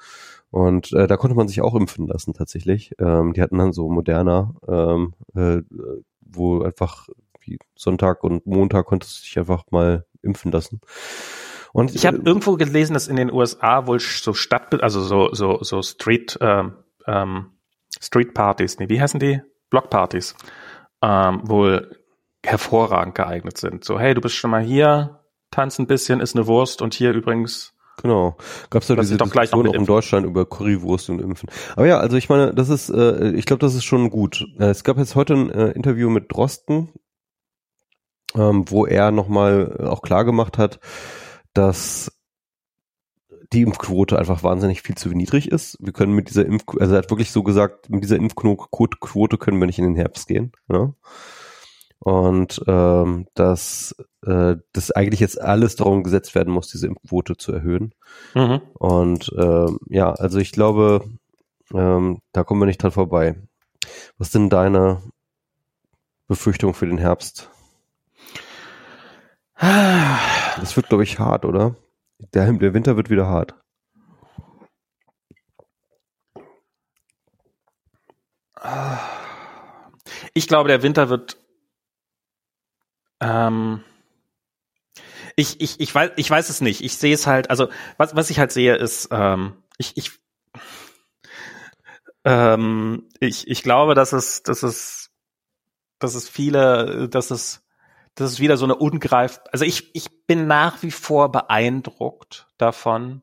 Und äh, da konnte man sich auch impfen lassen tatsächlich. Ähm, die hatten dann so moderner, ähm, äh, wo einfach wie Sonntag und Montag konntest du dich einfach mal impfen lassen. Und ich habe äh, irgendwo gelesen, dass in den USA wohl so Stadt, also so so so Street ähm, ähm, Street Partys, nee, wie heißen die? Blockpartys, ähm, wohl hervorragend geeignet sind. So, hey, du bist schon mal hier, tanz ein bisschen, ist eine Wurst und hier übrigens Genau. Gab es ja diese doch gleich noch auch in Deutschland über Currywurst und Impfen. Aber ja, also ich meine, das ist, äh, ich glaube, das ist schon gut. Äh, es gab jetzt heute ein äh, Interview mit Drosten, ähm, wo er nochmal auch klar gemacht hat, dass die Impfquote einfach wahnsinnig viel zu niedrig ist. Wir können mit dieser Impf, also er hat wirklich so gesagt, mit dieser Impfquote können wir nicht in den Herbst gehen. Ja? Und ähm, dass äh, das eigentlich jetzt alles darum gesetzt werden muss, diese Impfquote zu erhöhen. Mhm. Und ähm, ja, also ich glaube, ähm, da kommen wir nicht dran vorbei. Was sind deine Befürchtungen für den Herbst? [sighs] [sniffs] Das wird, glaube ich, hart, oder? Der, der Winter wird wieder hart. Ich glaube, der Winter wird. Ähm, ich, ich, ich, weiß, ich weiß es nicht. Ich sehe es halt, also was, was ich halt sehe, ist, ähm, ich, ich, ähm, ich, ich glaube, dass es, dass es, dass es viele, dass es das ist wieder so eine ungreif. Also ich, ich bin nach wie vor beeindruckt davon,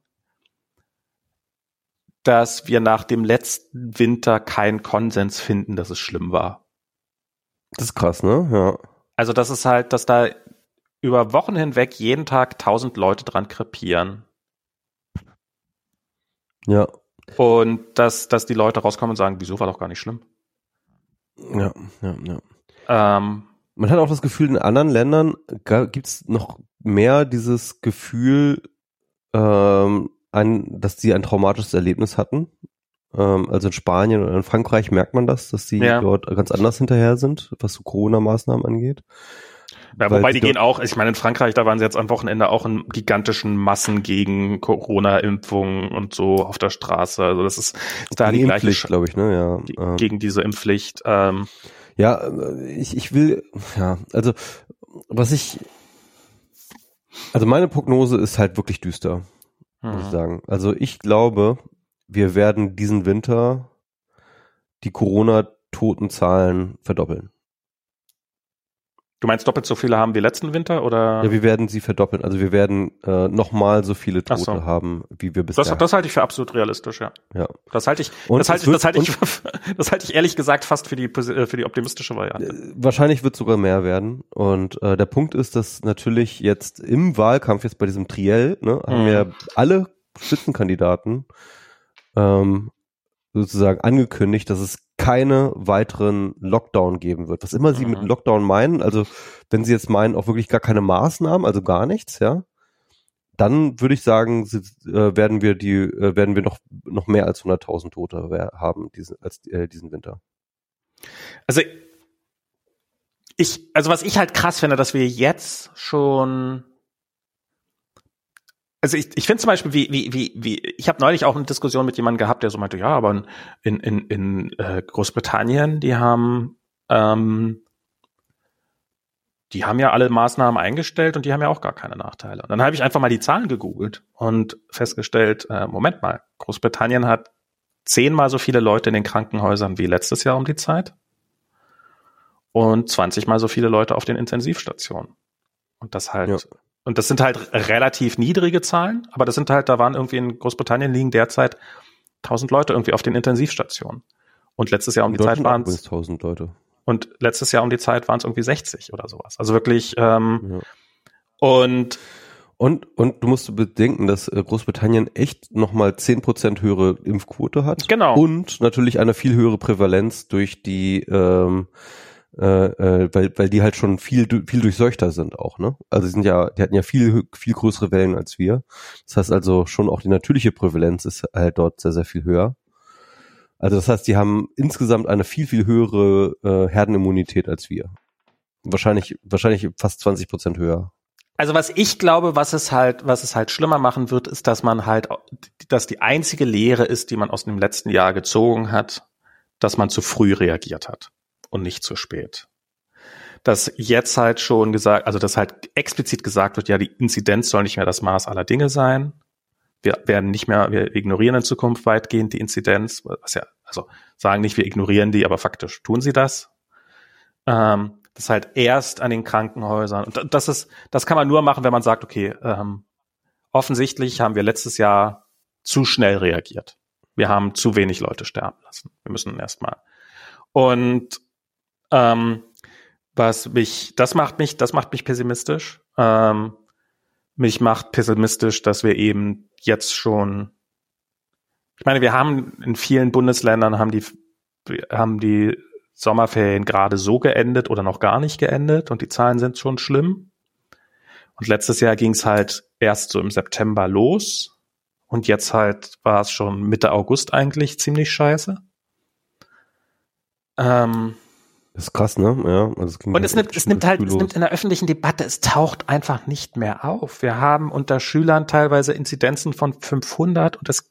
dass wir nach dem letzten Winter keinen Konsens finden, dass es schlimm war. Das ist krass, ne? Ja. Also das ist halt, dass da über Wochen hinweg jeden Tag tausend Leute dran krepieren. Ja. Und dass, dass die Leute rauskommen und sagen, wieso war doch gar nicht schlimm. Ja, ja, ja. Ähm, man hat auch das Gefühl, in anderen Ländern gibt es noch mehr dieses Gefühl, ähm, ein, dass die ein traumatisches Erlebnis hatten. Ähm, also in Spanien oder in Frankreich merkt man das, dass die ja. dort ganz anders hinterher sind, was so Corona-Maßnahmen angeht. Ja, wobei die gehen auch, ich meine, in Frankreich, da waren sie jetzt am Wochenende auch in gigantischen Massen gegen Corona-Impfungen und so auf der Straße. Also das ist, ist da die, gleiche, glaube ich, ne, ja. Gegen diese Impfpflicht. Ähm, ja, ich, ich will, ja, also was ich, also meine Prognose ist halt wirklich düster, mhm. muss ich mhm. sagen. Also ich glaube, wir werden diesen Winter die Corona-Totenzahlen verdoppeln. Du meinst doppelt so viele haben wie letzten Winter oder? Ja, wir werden sie verdoppeln. Also wir werden äh, nochmal so viele Tote so. haben, wie wir bisher. Das, das halte ich für absolut realistisch, ja. Ja. Das halte ich, Und das halte, wird- das halte ich, [laughs] das halte ich ehrlich gesagt fast für die, äh, für die optimistische Variante. Wahrscheinlich wird sogar mehr werden. Und äh, der Punkt ist, dass natürlich jetzt im Wahlkampf, jetzt bei diesem Triell, ne, haben Mhm. wir alle Spitzenkandidaten ähm, sozusagen angekündigt, dass es keine weiteren Lockdown geben wird. Was immer sie Mhm. mit Lockdown meinen, also wenn sie jetzt meinen, auch wirklich gar keine Maßnahmen, also gar nichts, ja, dann würde ich sagen, sie, äh, werden wir die, äh, werden wir noch noch mehr als 100.000 Tote haben diesen, als äh, diesen Winter. Also ich, also was ich halt krass finde, dass wir jetzt schon also ich, ich finde zum Beispiel, wie, wie, wie, wie, ich habe neulich auch eine Diskussion mit jemandem gehabt, der so meinte, ja, aber in, in, in äh, Großbritannien, die haben, ähm, die haben ja alle Maßnahmen eingestellt und die haben ja auch gar keine Nachteile. Und dann habe ich einfach mal die Zahlen gegoogelt und festgestellt, äh, Moment mal, Großbritannien hat zehnmal so viele Leute in den Krankenhäusern wie letztes Jahr um die Zeit und 20 mal so viele Leute auf den Intensivstationen. Und das halt, Ja. Und das sind halt relativ niedrige Zahlen, aber das sind halt, da waren irgendwie in Großbritannien liegen derzeit 1000 Leute irgendwie auf den Intensivstationen. Und letztes Jahr um die Zeit waren es, 1000 Leute. und letztes Jahr um die Zeit waren es irgendwie 60 oder sowas. Also wirklich, ähm, Ja. und Und, und du musst bedenken, dass äh, Großbritannien echt nochmal 10% höhere Impfquote hat. Genau. Und natürlich eine viel höhere Prävalenz durch die, ähm, äh, äh, weil, weil die halt schon viel, viel durchseuchter sind auch, ne? Also die sind ja, die hatten ja viel, viel größere Wellen als wir. Das heißt also schon auch die natürliche Prävalenz ist halt dort sehr, sehr viel höher. Also das heißt, die haben insgesamt eine viel, viel höhere äh, Herdenimmunität als wir. Wahrscheinlich, wahrscheinlich fast 20 Prozent höher. Also was ich glaube, was es halt, was es halt schlimmer machen wird, ist, dass man halt, dass die einzige Lehre ist, die man aus dem letzten Jahr gezogen hat, dass man zu früh reagiert hat und nicht zu spät. Dass jetzt halt schon gesagt, also dass halt explizit gesagt wird, ja, die Inzidenz soll nicht mehr das Maß aller Dinge sein. Wir werden nicht mehr, wir ignorieren in Zukunft weitgehend die Inzidenz, was ja, also sagen nicht, wir ignorieren die, aber faktisch tun sie das. Ähm, das halt erst an den Krankenhäusern. Und das ist, das kann man nur machen, wenn man sagt, okay, ähm, offensichtlich haben wir letztes Jahr zu schnell reagiert. Wir haben zu wenig Leute sterben lassen. Wir müssen erstmal. Und ähm, was mich, das macht mich, das macht mich pessimistisch. Ähm, mich macht pessimistisch, dass wir eben jetzt schon, ich meine, wir haben in vielen Bundesländern haben die, haben die Sommerferien gerade so geendet oder noch gar nicht geendet und die Zahlen sind schon schlimm. Und letztes Jahr ging es halt erst so im September los und jetzt halt war es schon Mitte August eigentlich ziemlich scheiße. Ähm, ist krass, ne? Ja, also es und es halt nimmt, es nimmt halt, es nimmt in der öffentlichen Debatte, es taucht einfach nicht mehr auf. Wir haben unter Schülern teilweise Inzidenzen von 500 und das,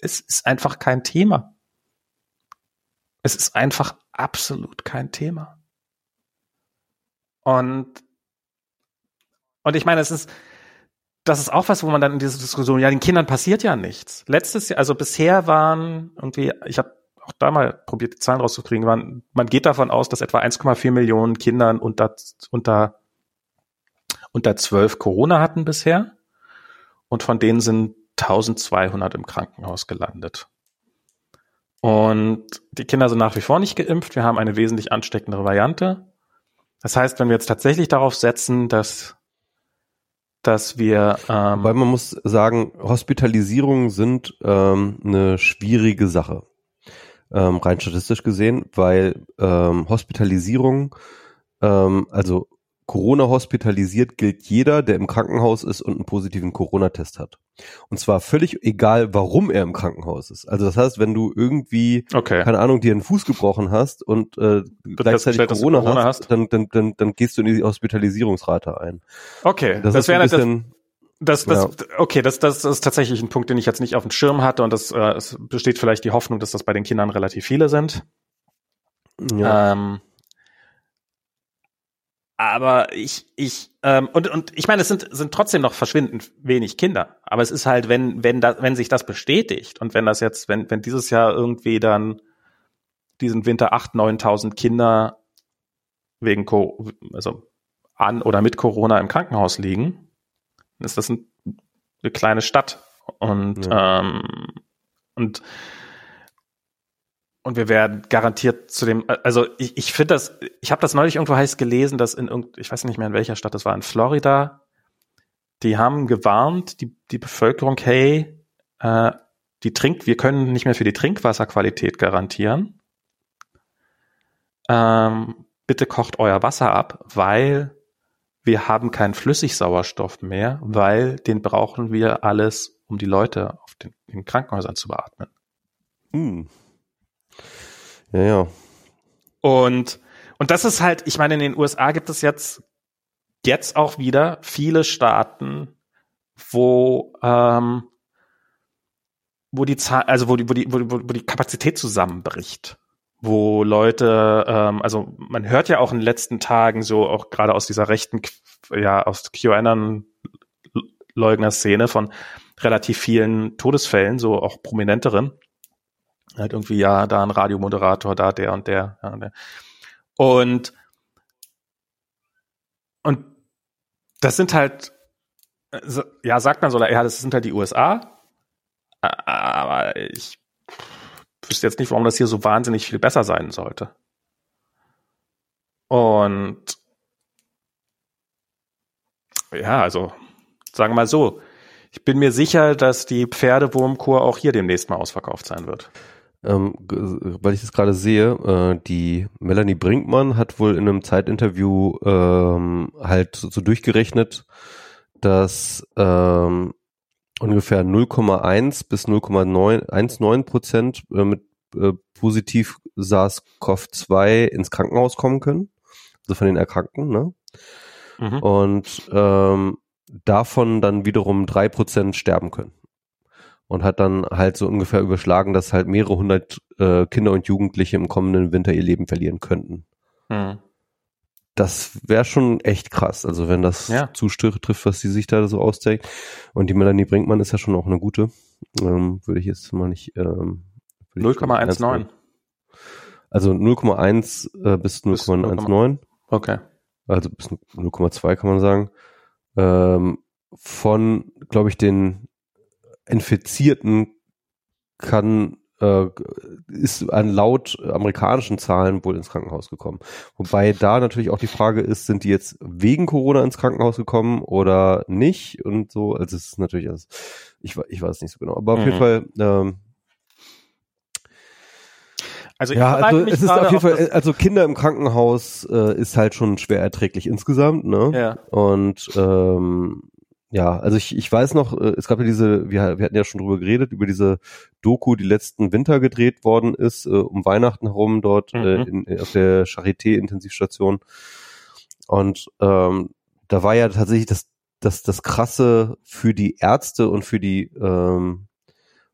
es ist einfach kein Thema. Es ist einfach absolut kein Thema. Und, und ich meine, es ist, das ist auch was, wo man dann in dieser Diskussion, ja, den Kindern passiert ja nichts. Letztes Jahr, also bisher waren irgendwie, ich habe auch da mal probiert, die Zahlen rauszukriegen, waren, man geht davon aus, dass etwa 1,4 Millionen Kindern unter, unter, unter 12 Corona hatten bisher. Und von denen sind 1200 im Krankenhaus gelandet. Und die Kinder sind nach wie vor nicht geimpft. Wir haben eine wesentlich ansteckendere Variante. Das heißt, wenn wir jetzt tatsächlich darauf setzen, dass, dass wir, ähm, Weil man muss sagen, Hospitalisierungen sind ähm, eine schwierige Sache, ähm, rein statistisch gesehen, weil ähm, Hospitalisierung, ähm, also Corona hospitalisiert gilt jeder, der im Krankenhaus ist und einen positiven Corona-Test hat. Und zwar völlig egal, warum er im Krankenhaus ist. Also das heißt, wenn du irgendwie, okay. keine Ahnung, dir einen Fuß gebrochen hast und äh, gleichzeitig Corona, Corona hast, hast? Dann, dann, dann, dann gehst du in die Hospitalisierungsrate ein. Okay, Das, das, wäre das, das, das, okay, das, das ist tatsächlich ein Punkt, den ich jetzt nicht auf dem Schirm hatte und das äh, es besteht vielleicht die Hoffnung, dass das bei den Kindern relativ viele sind. ja. Ähm, aber ich, ich, ähm, und, und ich meine, es sind, sind trotzdem noch verschwindend wenig Kinder. Aber es ist halt, wenn, wenn da, wenn sich das bestätigt und wenn das jetzt, wenn, wenn dieses Jahr irgendwie dann diesen Winter 8.000, 9.000 Kinder wegen Co also an oder mit Corona im Krankenhaus liegen, ist das ein, eine kleine Stadt. Und, ja. ähm, und, und wir werden garantiert zu dem, also ich, ich finde das, ich habe das neulich irgendwo heiß gelesen, dass in irgend, ich weiß nicht mehr in welcher Stadt das war, in Florida, die haben gewarnt, die, die Bevölkerung, hey, äh, die Trink, wir können nicht mehr für die Trinkwasserqualität garantieren. Ähm, bitte kocht euer Wasser ab, weil wir haben keinen Flüssigsauerstoff mehr, weil den brauchen wir alles, um die Leute auf den, in Krankenhäusern zu beatmen. Hm. Ja, ja. Und, und das ist halt, ich meine, in den USA gibt es jetzt, jetzt auch wieder viele Staaten, wo, ähm, wo die Zahl, also wo die, wo die, wo, wo die Kapazität zusammenbricht wo Leute, ähm, also man hört ja auch in den letzten Tagen so auch gerade aus dieser rechten, ja aus QAnon-Leugner-Szene von relativ vielen Todesfällen, so auch prominenteren. Halt irgendwie ja da ein Radiomoderator, da der und der. Ja, und, der. und und das sind halt, ja, sagt man so, ja, das sind halt die USA. Aber ich wüsste jetzt nicht, warum das hier so wahnsinnig viel besser sein sollte. Und ja, also sagen wir mal so, ich bin mir sicher, dass die Pferdewurmkur auch hier demnächst mal ausverkauft sein wird. Ähm, weil ich das gerade sehe, äh, die Melanie Brinkmann hat wohl in einem Zeitinterview ähm, halt so durchgerechnet, dass ähm, ungefähr 0,1 bis 0,19 Prozent äh, mit äh, positiv SARS-CoV-2 ins Krankenhaus kommen können, also von den Erkrankten, ne? Mhm. Und ähm, davon dann wiederum drei Prozent sterben können. Und hat dann halt so ungefähr überschlagen, dass halt mehrere hundert äh, Kinder und Jugendliche im kommenden Winter ihr Leben verlieren könnten. Mhm das wäre schon echt krass. Also wenn das ja. zutrifft, was sie sich da so ausdenkt. Und die Melanie Brinkmann ist ja schon auch eine gute. Ähm, würde ich jetzt mal nicht. Ähm, 0,19. Also 0,1 äh, bis 0,19. Okay. Also bis 0,2 kann man sagen. Ähm, von, glaube ich, den Infizierten kann äh, ist an laut amerikanischen Zahlen wohl ins Krankenhaus gekommen. Wobei da natürlich auch die Frage ist, sind die jetzt wegen Corona ins Krankenhaus gekommen oder nicht und so. Also es ist natürlich, also ich, ich weiß nicht so genau. Aber auf mhm. jeden Fall, ähm, also ja, also es ist auf jeden Fall, also Kinder im Krankenhaus äh, ist halt schon schwer erträglich insgesamt, ne? Ja. Und ähm, ja, also ich, ich weiß noch, äh, es gab ja diese, wir, wir hatten ja schon drüber geredet, über diese Doku, die letzten Winter gedreht worden ist, äh, um Weihnachten herum dort äh, mhm. in, auf der Charité-Intensivstation. Und ähm, da war ja tatsächlich das, das, das Krasse für die Ärzte und für die ähm,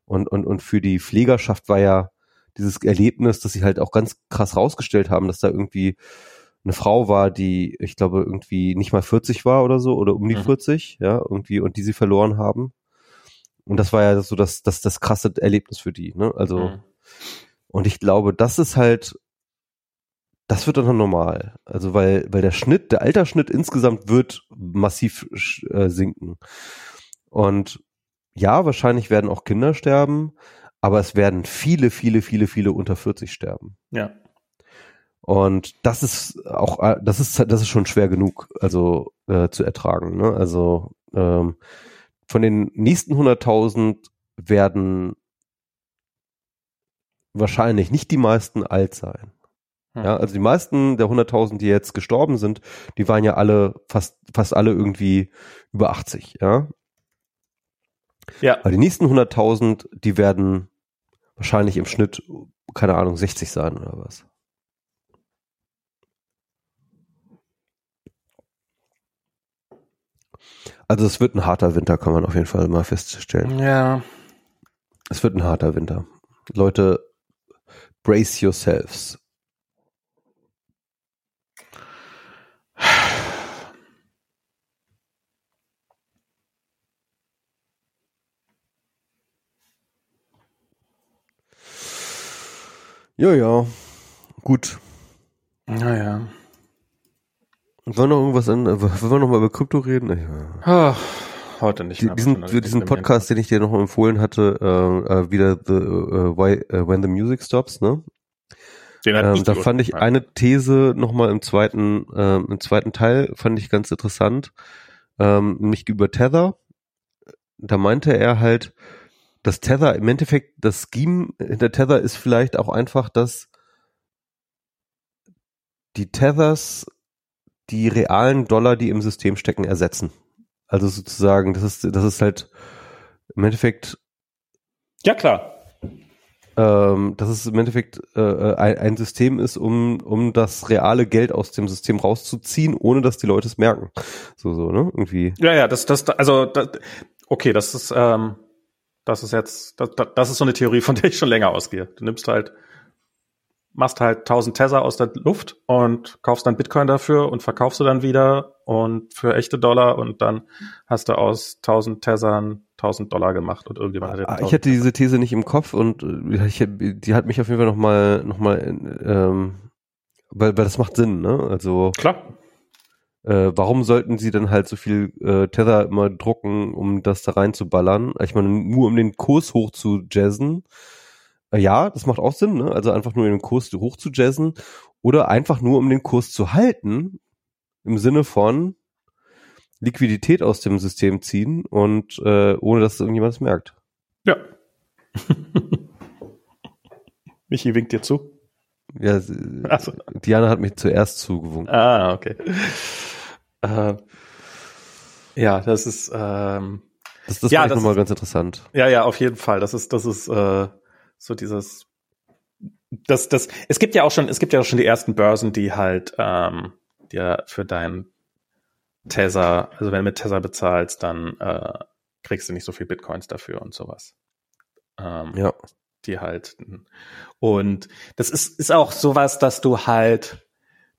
und, und, und für die Pflegerschaft war ja dieses Erlebnis, dass sie halt auch ganz krass rausgestellt haben, dass da irgendwie eine Frau war, die, ich glaube, irgendwie nicht mal 40 war oder so, oder um die mhm. 40, ja, irgendwie, und die sie verloren haben. Und das war ja so das, das, das krasse Erlebnis für die, ne? Also, mhm. und ich glaube, das ist halt, das wird dann normal. Also, weil, weil der Schnitt, der Altersschnitt insgesamt wird massiv äh, sinken. Und ja, wahrscheinlich werden auch Kinder sterben, aber es werden viele, viele, viele, viele unter 40 sterben. Ja. Und das ist auch, äh, das ist, das ist schon schwer genug, also äh, zu ertragen. Ne? Also ähm, von den nächsten 100.000 werden wahrscheinlich nicht die meisten alt sein. Hm. Ja, also die meisten der 100.000, die jetzt gestorben sind, die waren ja alle fast fast alle irgendwie über 80. Ja. Ja. Aber die nächsten 100.000, die werden wahrscheinlich im Schnitt keine Ahnung 60 sein oder was. Also es wird ein harter Winter, kann man auf jeden Fall mal feststellen. Ja. Es wird ein harter Winter. Leute, brace yourselves. [sighs] Ja, ja. Gut. Naja. Wollen wir noch irgendwas an, wollen wir noch mal über Krypto reden? Ja. heute nicht mehr. Diesen, diesen Podcast, den ich dir noch empfohlen hatte, äh, äh, wieder the, uh, why, uh, When the Music Stops, ne? Den ähm, da fand ich eine These nochmal im zweiten, äh, im zweiten Teil, fand ich ganz interessant, ähm, nämlich über Tether. Da meinte er halt, dass Tether im Endeffekt, das Scheme hinter Tether ist vielleicht auch einfach, dass die Tethers die realen Dollar, die im System stecken, ersetzen. Also sozusagen, das ist, das ist halt im Endeffekt. Ja, klar. Ähm, dass es im Endeffekt äh, ein, ein, System ist, um, um das reale Geld aus dem System rauszuziehen, ohne dass die Leute es merken. So, so, ne? Irgendwie. Ja, ja, das, das, also, das, okay, das ist, ähm, das ist jetzt, das, das ist so eine Theorie, von der ich schon länger ausgehe. Du nimmst halt machst halt 1000 Tether aus der Luft und kaufst dann Bitcoin dafür und verkaufst du dann wieder und für echte Dollar und dann hast du aus 1000 Tethern 1000 Dollar gemacht und irgendjemand hat ah, Ich hatte diese These nicht im Kopf und äh, ich, die hat mich auf jeden Fall nochmal, noch mal, ähm, weil, weil das macht Sinn, ne? Also. Klar. Äh, warum sollten sie dann halt so viel äh, Tether immer drucken, um das da reinzuballern? Ich meine, nur um den Kurs hoch zu jazzen ja, das macht auch Sinn, ne? Also einfach nur den Kurs hoch zu jazzen oder einfach nur um den Kurs zu halten, im Sinne von Liquidität aus dem System ziehen und äh, ohne dass irgendjemand es merkt. Ja. [laughs] Michi winkt dir zu. Ja, so. Diana hat mich zuerst zugewunken. Ah, okay. Äh, ja, das ist ähm, das, das ja, das nochmal ganz interessant. Ja, ja, auf jeden Fall. Das ist, das ist äh, so dieses, das, das, es gibt ja auch schon, es gibt ja auch schon die ersten Börsen, die halt ähm, dir für dein Tether, also wenn du mit Tether bezahlst, dann äh, kriegst du nicht so viel Bitcoins dafür und sowas. Ähm, ja. Die halt. Und das ist, ist auch sowas, dass du halt,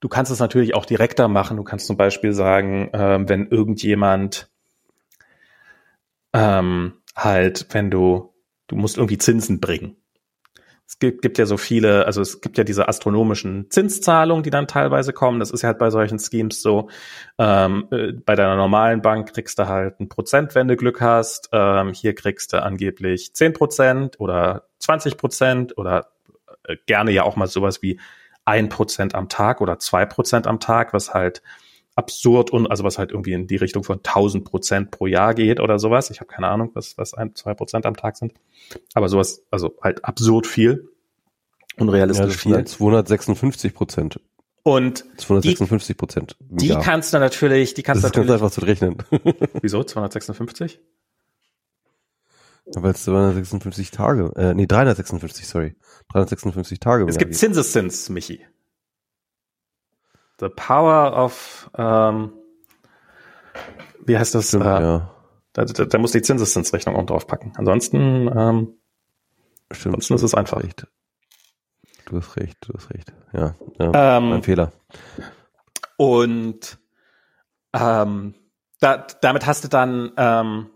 du kannst es natürlich auch direkter machen. Du kannst zum Beispiel sagen, ähm, wenn irgendjemand ähm, halt, wenn du, du musst irgendwie Zinsen bringen es gibt, gibt ja so viele, also es gibt ja diese astronomischen Zinszahlungen, die dann teilweise kommen. Das ist ja halt bei solchen Schemes so. Ähm, äh, bei deiner normalen Bank kriegst du halt ein Prozent, wenn du Glück hast. Ähm, hier kriegst du angeblich zehn Prozent oder 20 Prozent oder äh, gerne ja auch mal sowas wie ein Prozent am Tag oder zwei Prozent am Tag, was halt absurd und also was halt irgendwie in die Richtung von 1000 Prozent pro Jahr geht oder sowas. Ich habe keine Ahnung, was was ein zwei Prozent am Tag sind, aber sowas also halt absurd viel, unrealistisch ja, viel. 256 Prozent. Und 256 Prozent. Die, die kannst du natürlich, die kannst du natürlich. Das ist ganz einfach zu rechnen. [laughs] Wieso 256? Weil es 256 Tage, äh, nee 356, sorry, 356 Tage. Es gibt Zinseszins, Michi. The Power of, ähm, wie heißt das? Stimmt, äh, ja. Da, da, da muss die Zinseszinsrechnung auch drauf packen. Ansonsten, ähm, Stimmt, ansonsten ist es einfach. Recht. Du hast recht, du hast recht. Ja, ja ähm, ein Fehler. Und ähm, da, damit hast du dann ähm,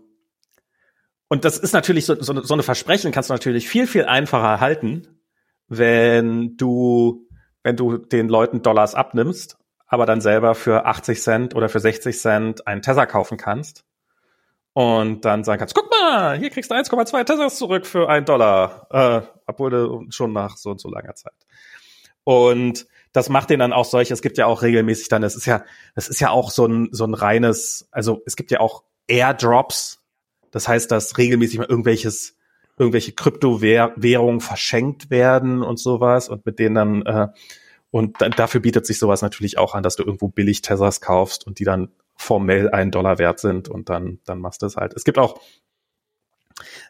und das ist natürlich so, so, so eine Versprechen kannst du natürlich viel, viel einfacher halten, wenn du wenn du den Leuten Dollars abnimmst, aber dann selber für 80 Cent oder für 60 Cent einen Tether kaufen kannst und dann sagen kannst, guck mal, hier kriegst du 1,2 Tethers zurück für einen Dollar, äh, obwohl du schon nach so und so langer Zeit. Und das macht den dann auch solche, es gibt ja auch regelmäßig dann, das ist ja, das ist ja auch so ein, so ein reines, also es gibt ja auch Airdrops, das heißt, dass regelmäßig mal irgendwelches irgendwelche Kryptowährungen verschenkt werden und sowas und mit denen dann äh, und dafür bietet sich sowas natürlich auch an, dass du irgendwo billig Tethers kaufst und die dann formell einen Dollar wert sind und dann dann machst du es halt. Es gibt auch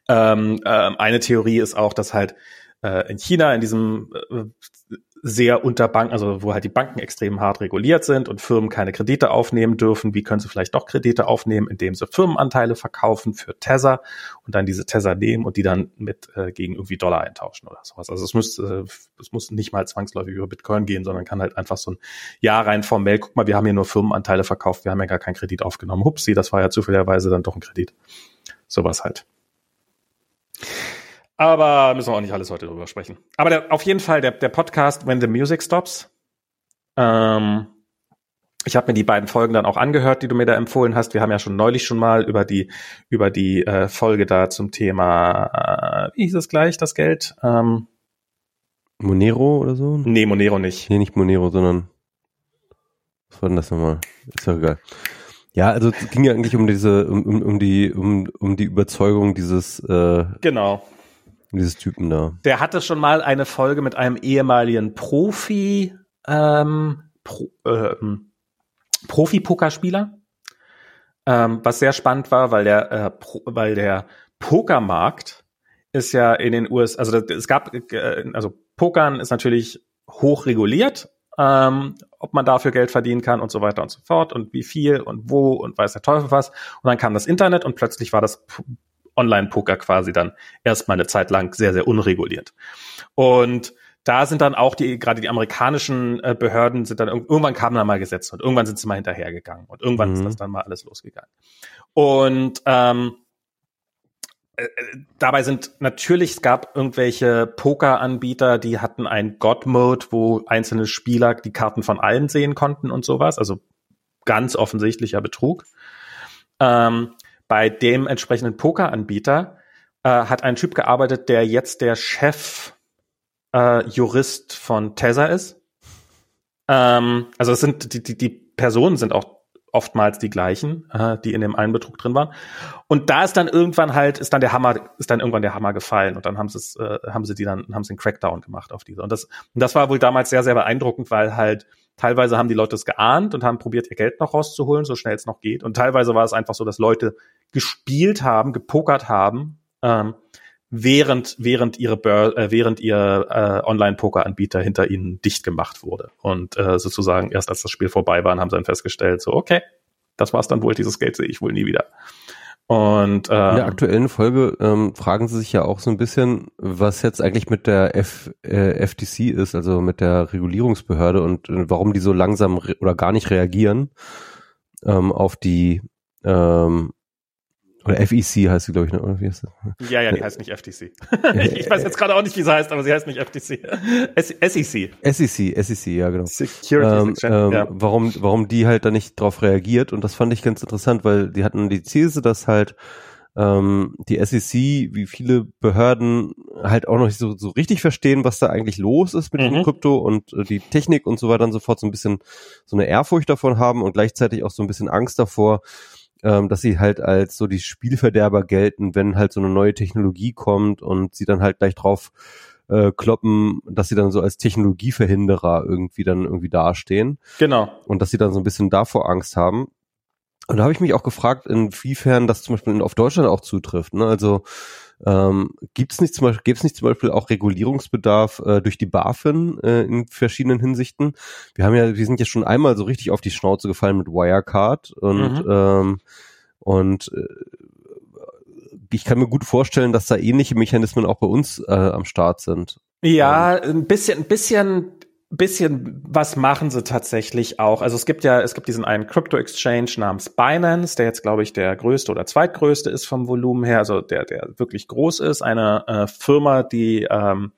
ähm, äh, eine Theorie ist auch, dass halt äh, in China in diesem äh, sehr unter Banken, also wo halt die Banken extrem hart reguliert sind und Firmen keine Kredite aufnehmen dürfen. Wie können sie vielleicht doch Kredite aufnehmen, indem sie Firmenanteile verkaufen für Tether und dann diese Tether nehmen und die dann mit äh, gegen irgendwie Dollar eintauschen oder sowas. Also es muss, äh, es muss nicht mal zwangsläufig über Bitcoin gehen, sondern kann halt einfach so ein Jahr rein formell, guck mal, wir haben hier nur Firmenanteile verkauft, wir haben ja gar keinen Kredit aufgenommen. Hupsi, das war ja zufälligerweise dann doch ein Kredit. Sowas halt. Aber müssen wir auch nicht alles heute drüber sprechen. Aber der, auf jeden Fall der, der Podcast When the Music Stops. Ähm, ich habe mir die beiden Folgen dann auch angehört, die du mir da empfohlen hast. Wir haben ja schon neulich schon mal über die über die äh, Folge da zum Thema, äh, wie hieß es gleich, das Geld? Ähm, Monero oder so? nee, Monero nicht. Nee, nicht Monero, sondern was war denn das nochmal? Ist ja egal. Ja, also es ging ja eigentlich um diese, um, um, um die, um, um die Überzeugung dieses, äh, Genau. Dieses Typen da. Der hatte schon mal eine Folge mit einem ehemaligen Profi, ähm, Pro, ähm, Profi-Pokerspieler, ähm, was sehr spannend war, weil der, äh, Pro, weil der Pokermarkt ist ja in den USA, also das- es gab, äh, also Pokern ist natürlich hoch reguliert, ähm, ob man dafür Geld verdienen kann und so weiter und so fort und wie viel und wo und weiß der Teufel was. Und dann kam das Internet und plötzlich war das Online-Poker quasi dann erstmal eine Zeit lang sehr, sehr unreguliert. Und da sind dann auch die, gerade die amerikanischen äh, Behörden sind dann, irg- irgendwann kamen dann mal Gesetze und irgendwann sind sie mal hinterhergegangen und irgendwann ist Mhm. das dann mal alles losgegangen. Und ähm, äh, äh, dabei sind natürlich, es gab irgendwelche Poker-Anbieter, die hatten ein God-Mode, wo einzelne Spieler die Karten von allen sehen konnten und sowas. Also ganz offensichtlicher Betrug. Ähm, bei dem entsprechenden Poker-Anbieter äh, hat ein Typ gearbeitet, der jetzt der Chef äh, Jurist von Tether ist. Ähm, also es sind die, die, die Personen sind auch oftmals die gleichen, äh, die in dem einen Betrug drin waren. Und da ist dann irgendwann halt, ist dann der Hammer, ist dann irgendwann der Hammer gefallen und dann haben sie äh, haben sie die dann, haben sie einen Crackdown gemacht auf diese. Und das, und das war wohl damals sehr, sehr beeindruckend, weil halt teilweise haben die Leute es geahnt und haben probiert, ihr Geld noch rauszuholen, so schnell es noch geht. Und teilweise war es einfach so, dass Leute gespielt haben, gepokert haben, ähm, während während ihre Bör äh, während ihr äh, Online-Poker-Anbieter hinter ihnen dicht gemacht wurde und äh, sozusagen erst als das Spiel vorbei war, haben sie dann festgestellt, so okay, das war's dann wohl, dieses Geld sehe ich wohl nie wieder. Und In der ähm, aktuellen Folge ähm, fragen sie sich ja auch so ein bisschen, was jetzt eigentlich mit der F, äh, FTC ist, also mit der Regulierungsbehörde und äh, warum die so langsam oder gar nicht reagieren ähm, auf die ähm, oder FEC heißt sie, glaube ich, ne? oder wie heißt das? ja, ja, die heißt nicht FTC. ich, [laughs] ich weiß jetzt gerade auch nicht, wie sie heißt, aber sie heißt nicht FTC. S SEC. SEC, SEC, ja genau. Securities ähm, Exchange. ähm, ja. warum, warum die halt da nicht drauf reagiert. Und das fand ich ganz interessant, weil die hatten die These, dass halt ähm, die SEC, wie viele Behörden, halt auch noch nicht so, so richtig verstehen, was da eigentlich los ist mit Mhm. dem Krypto und äh, die Technik und so weiter und so fort, so ein bisschen so eine Ehrfurcht davon haben und gleichzeitig auch so ein bisschen Angst davor, ähm, dass sie halt als so die Spielverderber gelten, wenn halt so eine neue Technologie kommt und sie dann halt gleich drauf äh, kloppen, dass sie dann so als Technologieverhinderer irgendwie dann irgendwie dastehen Genau. und dass sie dann so ein bisschen davor Angst haben. Und da habe ich mich auch gefragt, inwiefern das zum Beispiel auf Deutschland auch zutrifft. Ne? Also ähm, gibt es nicht zum Beispiel, gibt's nicht zum Beispiel auch Regulierungsbedarf äh, durch die BaFin äh, in verschiedenen Hinsichten? Wir haben ja, wir sind ja schon einmal so richtig auf die Schnauze gefallen mit Wirecard und Mhm. ähm, und äh, ich kann mir gut vorstellen, dass da ähnliche Mechanismen auch bei uns äh, am Start sind. Ja, ein bisschen, ein bisschen, bisschen was machen sie tatsächlich auch. Also es gibt ja, es gibt diesen einen Crypto Exchange namens Binance, der jetzt glaube ich der größte oder zweitgrößte ist vom Volumen her, also der, der wirklich groß ist. Eine äh, Firma, die ähm,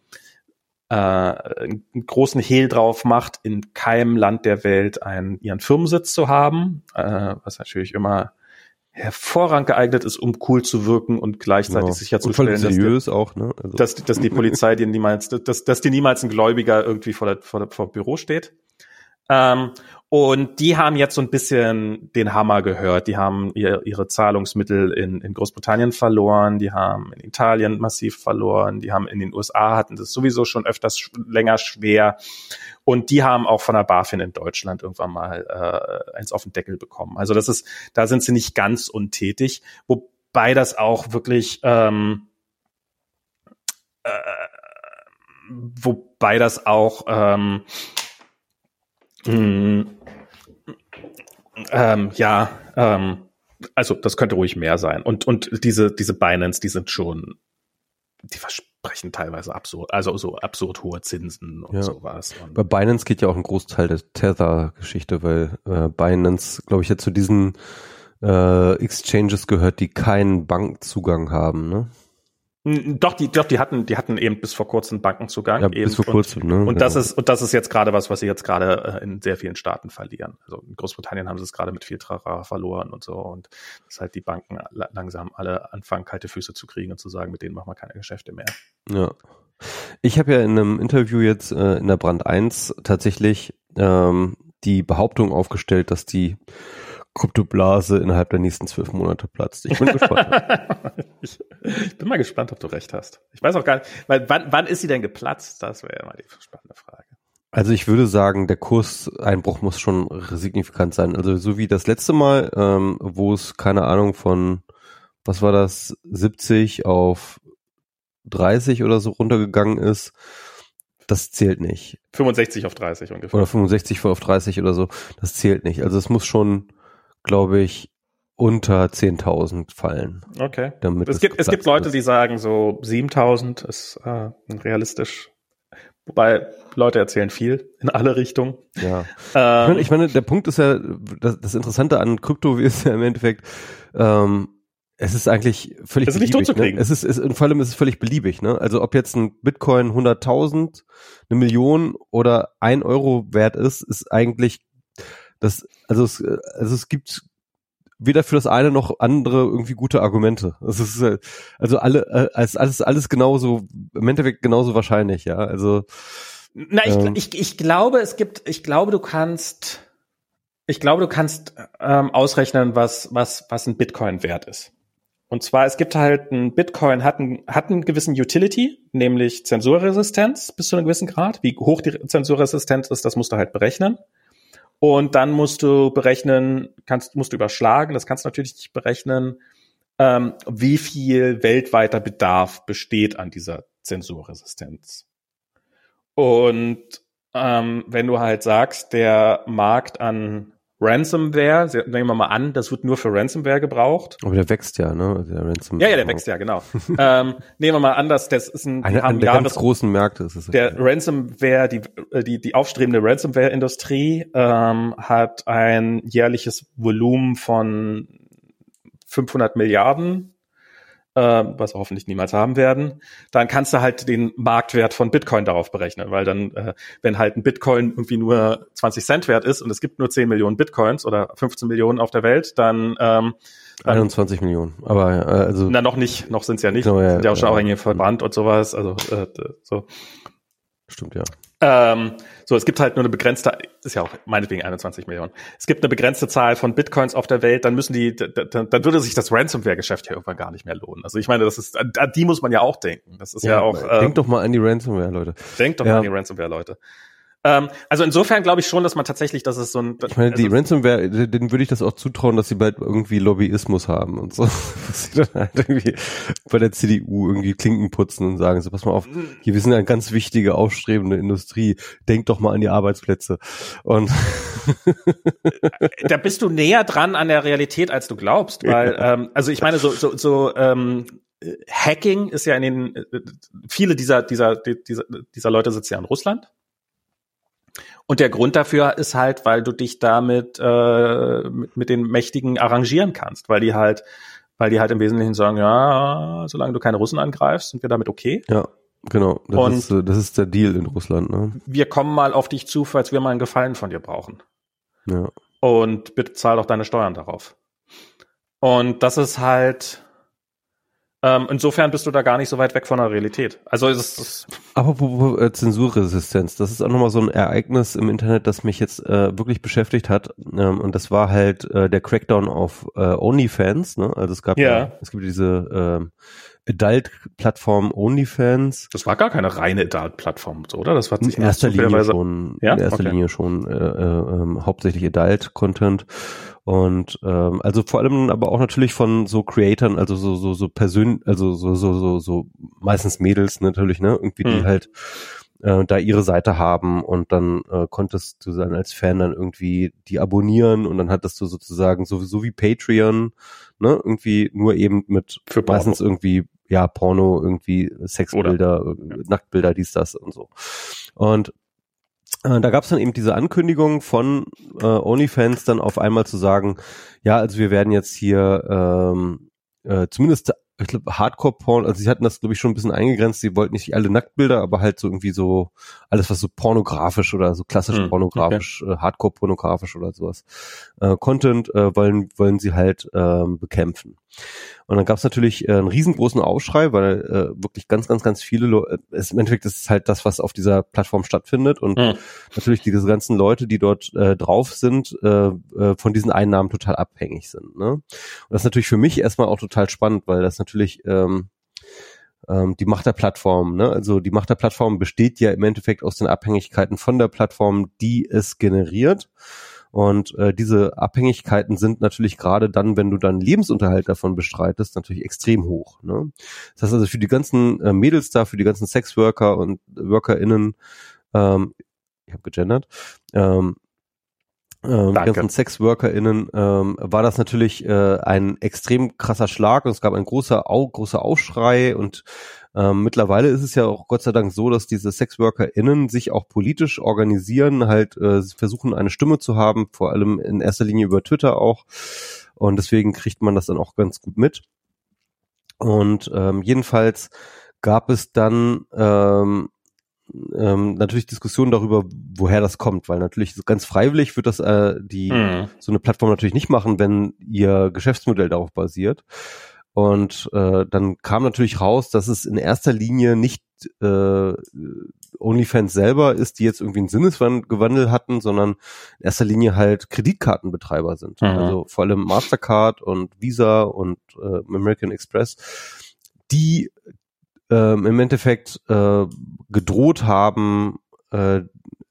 äh, einen großen Hehl drauf macht, in keinem Land der Welt einen, ihren Firmensitz zu haben, äh, was natürlich immer hervorragend geeignet ist, um cool zu wirken und gleichzeitig Genau. sicherzustellen, Und dass der, seriös auch, ne? Also, dass, dass die Polizei dir niemals, dass, dass dir niemals ein Gläubiger irgendwie vor, der, vor, der, vor dem Büro steht. Ähm, und die haben jetzt so ein bisschen den Hammer gehört. Die haben ihr, ihre Zahlungsmittel in, in Großbritannien verloren, die haben in Italien massiv verloren, die haben in den USA hatten das sowieso schon öfters sch länger schwer. Und die haben auch von der BaFin in Deutschland irgendwann mal äh, eins auf den Deckel bekommen. Also das ist, da sind sie nicht ganz untätig, wobei das auch wirklich ähm, äh, wobei das auch ähm, mh, ähm, ja, ähm, also das könnte ruhig mehr sein. Und und diese diese Binance, die sind schon, die versprechen teilweise absurd, also so absurd hohe Zinsen und Ja. sowas. Und Bei Binance geht ja auch ein Großteil der Tether-Geschichte, weil äh, Binance, glaube ich, ja zu diesen äh, Exchanges gehört, die keinen Bankzugang haben. Ne? Doch, die, doch, die hatten, die hatten eben bis vor kurzem Bankenzugang. Ja, bis vor kurzem, ne? Und das Ja. ist, und das ist jetzt gerade was, was sie jetzt gerade äh, in sehr vielen Staaten verlieren. Also in Großbritannien haben sie es gerade mit viel Trara verloren und so. Und dass halt die Banken la- langsam alle anfangen, kalte Füße zu kriegen und zu sagen, mit denen machen wir keine Geschäfte mehr. Ja. Ich habe ja in einem Interview jetzt äh, in der Brand 1 tatsächlich ähm, die Behauptung aufgestellt, dass die Kryptoblase innerhalb der nächsten zwölf Monate platzt. Ich bin gespannt. [laughs] ich, ich bin mal gespannt, ob du recht hast. Ich weiß auch gar nicht, weil wann, wann ist sie denn geplatzt? Das wäre ja mal die spannende Frage. Also ich würde sagen, der Kurseinbruch muss schon signifikant sein. Also so wie das letzte Mal, ähm, wo es keine Ahnung von, was war das, 70 auf 30 oder so runtergegangen ist, das zählt nicht. 65 auf 30 ungefähr. Oder 65 auf 30 oder so, das zählt nicht. Also es muss schon, glaube ich, unter 10.000 fallen. Okay. Damit Es gibt, es gibt Leute, ist. die sagen, so 7000 ist äh, realistisch. Wobei Leute erzählen viel in alle Richtungen. Ja. [laughs] Ich Ähm, meine, ich meine, der Punkt ist ja, das, das Interessante an Krypto [laughs] ist ja im Endeffekt, ähm, es ist eigentlich völlig Es ist nicht beliebig. totzukriegen. Ne? Es ist, es, und vor allem ist es völlig beliebig. Ne? Also ob jetzt ein Bitcoin 100.000, eine Million oder ein Euro wert ist, ist eigentlich das, also es, also es gibt weder für das eine noch andere irgendwie gute Argumente. Es ist äh, also alle, äh, als alles alles genauso im Endeffekt genauso wahrscheinlich. Ja, also Na, ich, Ähm. ich, ich glaube, es gibt, ich glaube, du kannst, ich glaube, du kannst ähm, ausrechnen, was, was, was ein Bitcoin wert ist. Und zwar, es gibt halt ein Bitcoin hat einen, hat einen gewissen Utility, nämlich Zensurresistenz bis zu einem gewissen Grad. Wie hoch die Zensurresistenz ist, das musst du halt berechnen. Und dann musst du berechnen, kannst, musst du überschlagen, das kannst du natürlich nicht berechnen, ähm, wie viel weltweiter Bedarf besteht an dieser Zensurresistenz. Und ähm, wenn du halt sagst, der Markt an Ransomware, nehmen wir mal an, das wird nur für Ransomware gebraucht. aber der wächst ja, ne? Der Ransom Ja, ja, der wächst ja, genau. [laughs] ähm, nehmen wir mal an, dass das ist ein, Einer haben der ganz Jahres, großen Märkte ist es. der Ransomware, die, äh, die, die aufstrebende Ransomware-Industrie ähm, hat ein jährliches Volumen von 500 Milliarden, äh, was wir hoffentlich niemals haben werden. Dann kannst du halt den Marktwert von Bitcoin darauf berechnen, weil dann, äh, wenn halt ein Bitcoin irgendwie nur 20 Cent wert ist und es gibt nur 10 Millionen Bitcoins oder 15 Millionen auf der Welt, dann ähm, dann 21 Millionen. Aber äh, also na, noch nicht, noch sind's ja nicht. Genau, ja, sind ja auch schon ja. auch irgendwie verbrannt und sowas. Also äh, so. stimmt ja. Ähm, so, es gibt halt nur eine begrenzte, ist ja auch meinetwegen 21 Millionen. Es gibt eine begrenzte Zahl von Bitcoins auf der Welt, dann müssen die, d- d- dann würde sich das Ransomware-Geschäft ja irgendwann gar nicht mehr lohnen. Also ich meine, das ist, an die muss man ja auch denken. Das ist ja, auch, äh, Denk doch mal an die Ransomware, Leute. denkt doch ja. mal an die Ransomware-Leute. Ähm, also insofern glaube ich schon, dass man tatsächlich, dass es so ein, Ich meine, die also, Ransomware, denen würde ich das auch zutrauen, dass sie bald irgendwie Lobbyismus haben und so. [laughs] Dass sie dann halt irgendwie bei der CDU irgendwie Klinken putzen und sagen so, pass mal auf, hier, wir sind eine ganz wichtige, aufstrebende Industrie. Denk doch mal an die Arbeitsplätze. Und da bist du näher dran an der Realität, als du glaubst, weil, ähm, also ich meine, so, so, so ähm, äh, Hacking ist ja in den, äh, viele dieser, dieser, dieser, dieser Leute sitzen ja in Russland. Und der Grund dafür ist halt, weil du dich damit äh, mit, mit den Mächtigen arrangieren kannst, weil die halt, weil die halt im Wesentlichen sagen, ja, solange du keine Russen angreifst, sind wir damit okay. ja, genau. Das, Und- ist, äh, das ist der Deal in Russland, ne? Wir kommen mal auf dich zu, falls wir mal einen Gefallen von dir brauchen. Ja. und bitte zahl doch deine Steuern darauf. Und das ist halt, ähm, insofern bist du da gar nicht so weit weg von der Realität. Also es ist, Aber wo, wo, äh, Zensurresistenz, das ist auch nochmal so ein Ereignis im Internet, das mich jetzt äh, wirklich beschäftigt hat. Ähm, und das war halt äh, der Crackdown auf äh, OnlyFans. Ne? Also es gab Ja. es gibt diese ähm, Adult-Plattform OnlyFans. das war gar keine reine Adult-Plattform, so, oder? Das war In erster Linie schon, Ja? in erster Okay. Linie schon äh, äh, ähm, hauptsächlich Adult-Content. Und ähm, also vor allem aber auch natürlich von so Creatoren, also so so so persön, also so so so so meistens Mädels natürlich, ne, irgendwie die Hm. halt äh, da ihre Seite haben und dann äh, konntest du dann als Fan dann irgendwie die abonnieren und dann hattest du sozusagen sowieso wie Patreon, ne, irgendwie nur eben mit Für Porno. meistens irgendwie ja Porno, irgendwie Sexbilder, äh, Nacktbilder, dies das und so. Und äh, da gab es dann eben diese Ankündigung von äh, OnlyFans dann auf einmal zu sagen, ja, also wir werden jetzt hier ähm, äh, zumindest ich glaube, Hardcore-Porn, also sie hatten das, glaube ich, schon ein bisschen eingegrenzt, sie wollten nicht alle Nacktbilder, aber halt so irgendwie so alles, was so pornografisch oder so klassisch hm, pornografisch, okay. äh, Hardcore-pornografisch oder sowas, äh, Content äh, wollen, wollen sie halt ähm, bekämpfen. Und dann gab es natürlich äh, einen riesengroßen Aufschrei, weil äh, wirklich ganz, ganz, ganz viele Leute, äh, im Endeffekt ist es halt das, was auf dieser Plattform stattfindet und mhm. natürlich diese ganzen Leute, die dort äh, drauf sind, äh, äh, von diesen Einnahmen total abhängig sind. Ne? Und das ist natürlich für mich erstmal auch total spannend, weil das natürlich ähm, ähm, die Macht der Plattform, ne? also die Macht der Plattform besteht ja im Endeffekt aus den Abhängigkeiten von der Plattform, die es generiert. Und äh, diese Abhängigkeiten sind natürlich gerade dann, wenn du dann Lebensunterhalt davon bestreitest, natürlich extrem hoch. Ne? Das heißt also für die ganzen äh, Mädels da, für die ganzen Sexworker und WorkerInnen, ähm, ich habe gegendert, ähm, ähm, die ganzen SexworkerInnen ähm, war das natürlich äh, ein extrem krasser Schlag und es gab ein großer, Au großer Aufschrei und ähm, mittlerweile ist es ja auch Gott sei Dank so, dass diese SexworkerInnen sich auch politisch organisieren, halt äh, versuchen eine Stimme zu haben, vor allem in erster Linie über Twitter auch. Und deswegen kriegt man das dann auch ganz gut mit. Und ähm, jedenfalls gab es dann ähm, ähm, natürlich Diskussionen darüber, woher das kommt, weil natürlich ganz freiwillig wird das äh, die mhm. so eine Plattform natürlich nicht machen, wenn ihr Geschäftsmodell darauf basiert. Und äh, dann kam natürlich raus, dass es in erster Linie nicht äh, OnlyFans selber ist, die jetzt irgendwie einen Sinneswandel hatten, sondern in erster Linie halt Kreditkartenbetreiber sind. Mhm. Also vor allem Mastercard und Visa und äh, American Express, die ähm, im Endeffekt äh, gedroht haben, äh,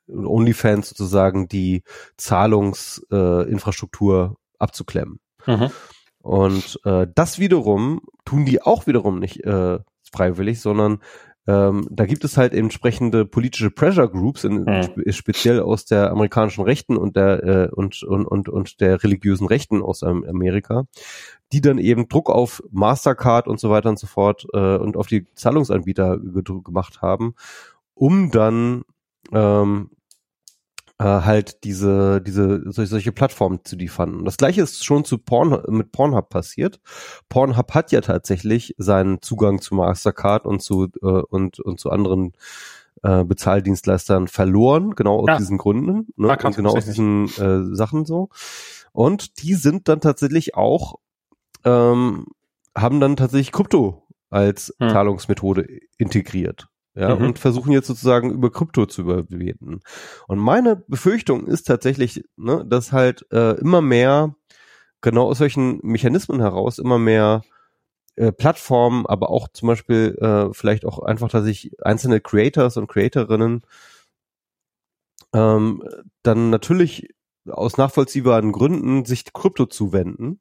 OnlyFans sozusagen die Zahlungsinfrastruktur äh, abzuklemmen. Mhm. Und äh, das wiederum tun die auch wiederum nicht äh, freiwillig, sondern ähm, da gibt es halt entsprechende politische Pressure Groups, in, mhm. speziell aus der amerikanischen Rechten und der äh, und, und, und, und der religiösen Rechten aus Amerika, die dann eben Druck auf Mastercard und so weiter und so fort äh, und auf die Zahlungsanbieter gemacht haben, um dann ähm, äh, halt diese, diese, solche, solche Plattformen zu liefern. Und das gleiche ist schon zu Porn, mit Pornhub passiert. Pornhub hat ja tatsächlich seinen Zugang zu Mastercard und zu, äh, und, und zu anderen äh, Bezahldienstleistern verloren, genau aus ja. diesen Gründen, ne? und genau aus diesen äh, Sachen so. Und die sind dann tatsächlich auch, ähm, haben dann tatsächlich Krypto als hm. Zahlungsmethode integriert ja, mhm. und versuchen jetzt sozusagen über Krypto zu überbieten. Und meine Befürchtung ist tatsächlich, ne, dass halt äh, immer mehr, genau aus solchen Mechanismen heraus, immer mehr äh, Plattformen, aber auch zum Beispiel äh, vielleicht auch einfach, dass ich einzelne Creators und Creatorinnen ähm, dann natürlich aus nachvollziehbaren Gründen sich Krypto zuwenden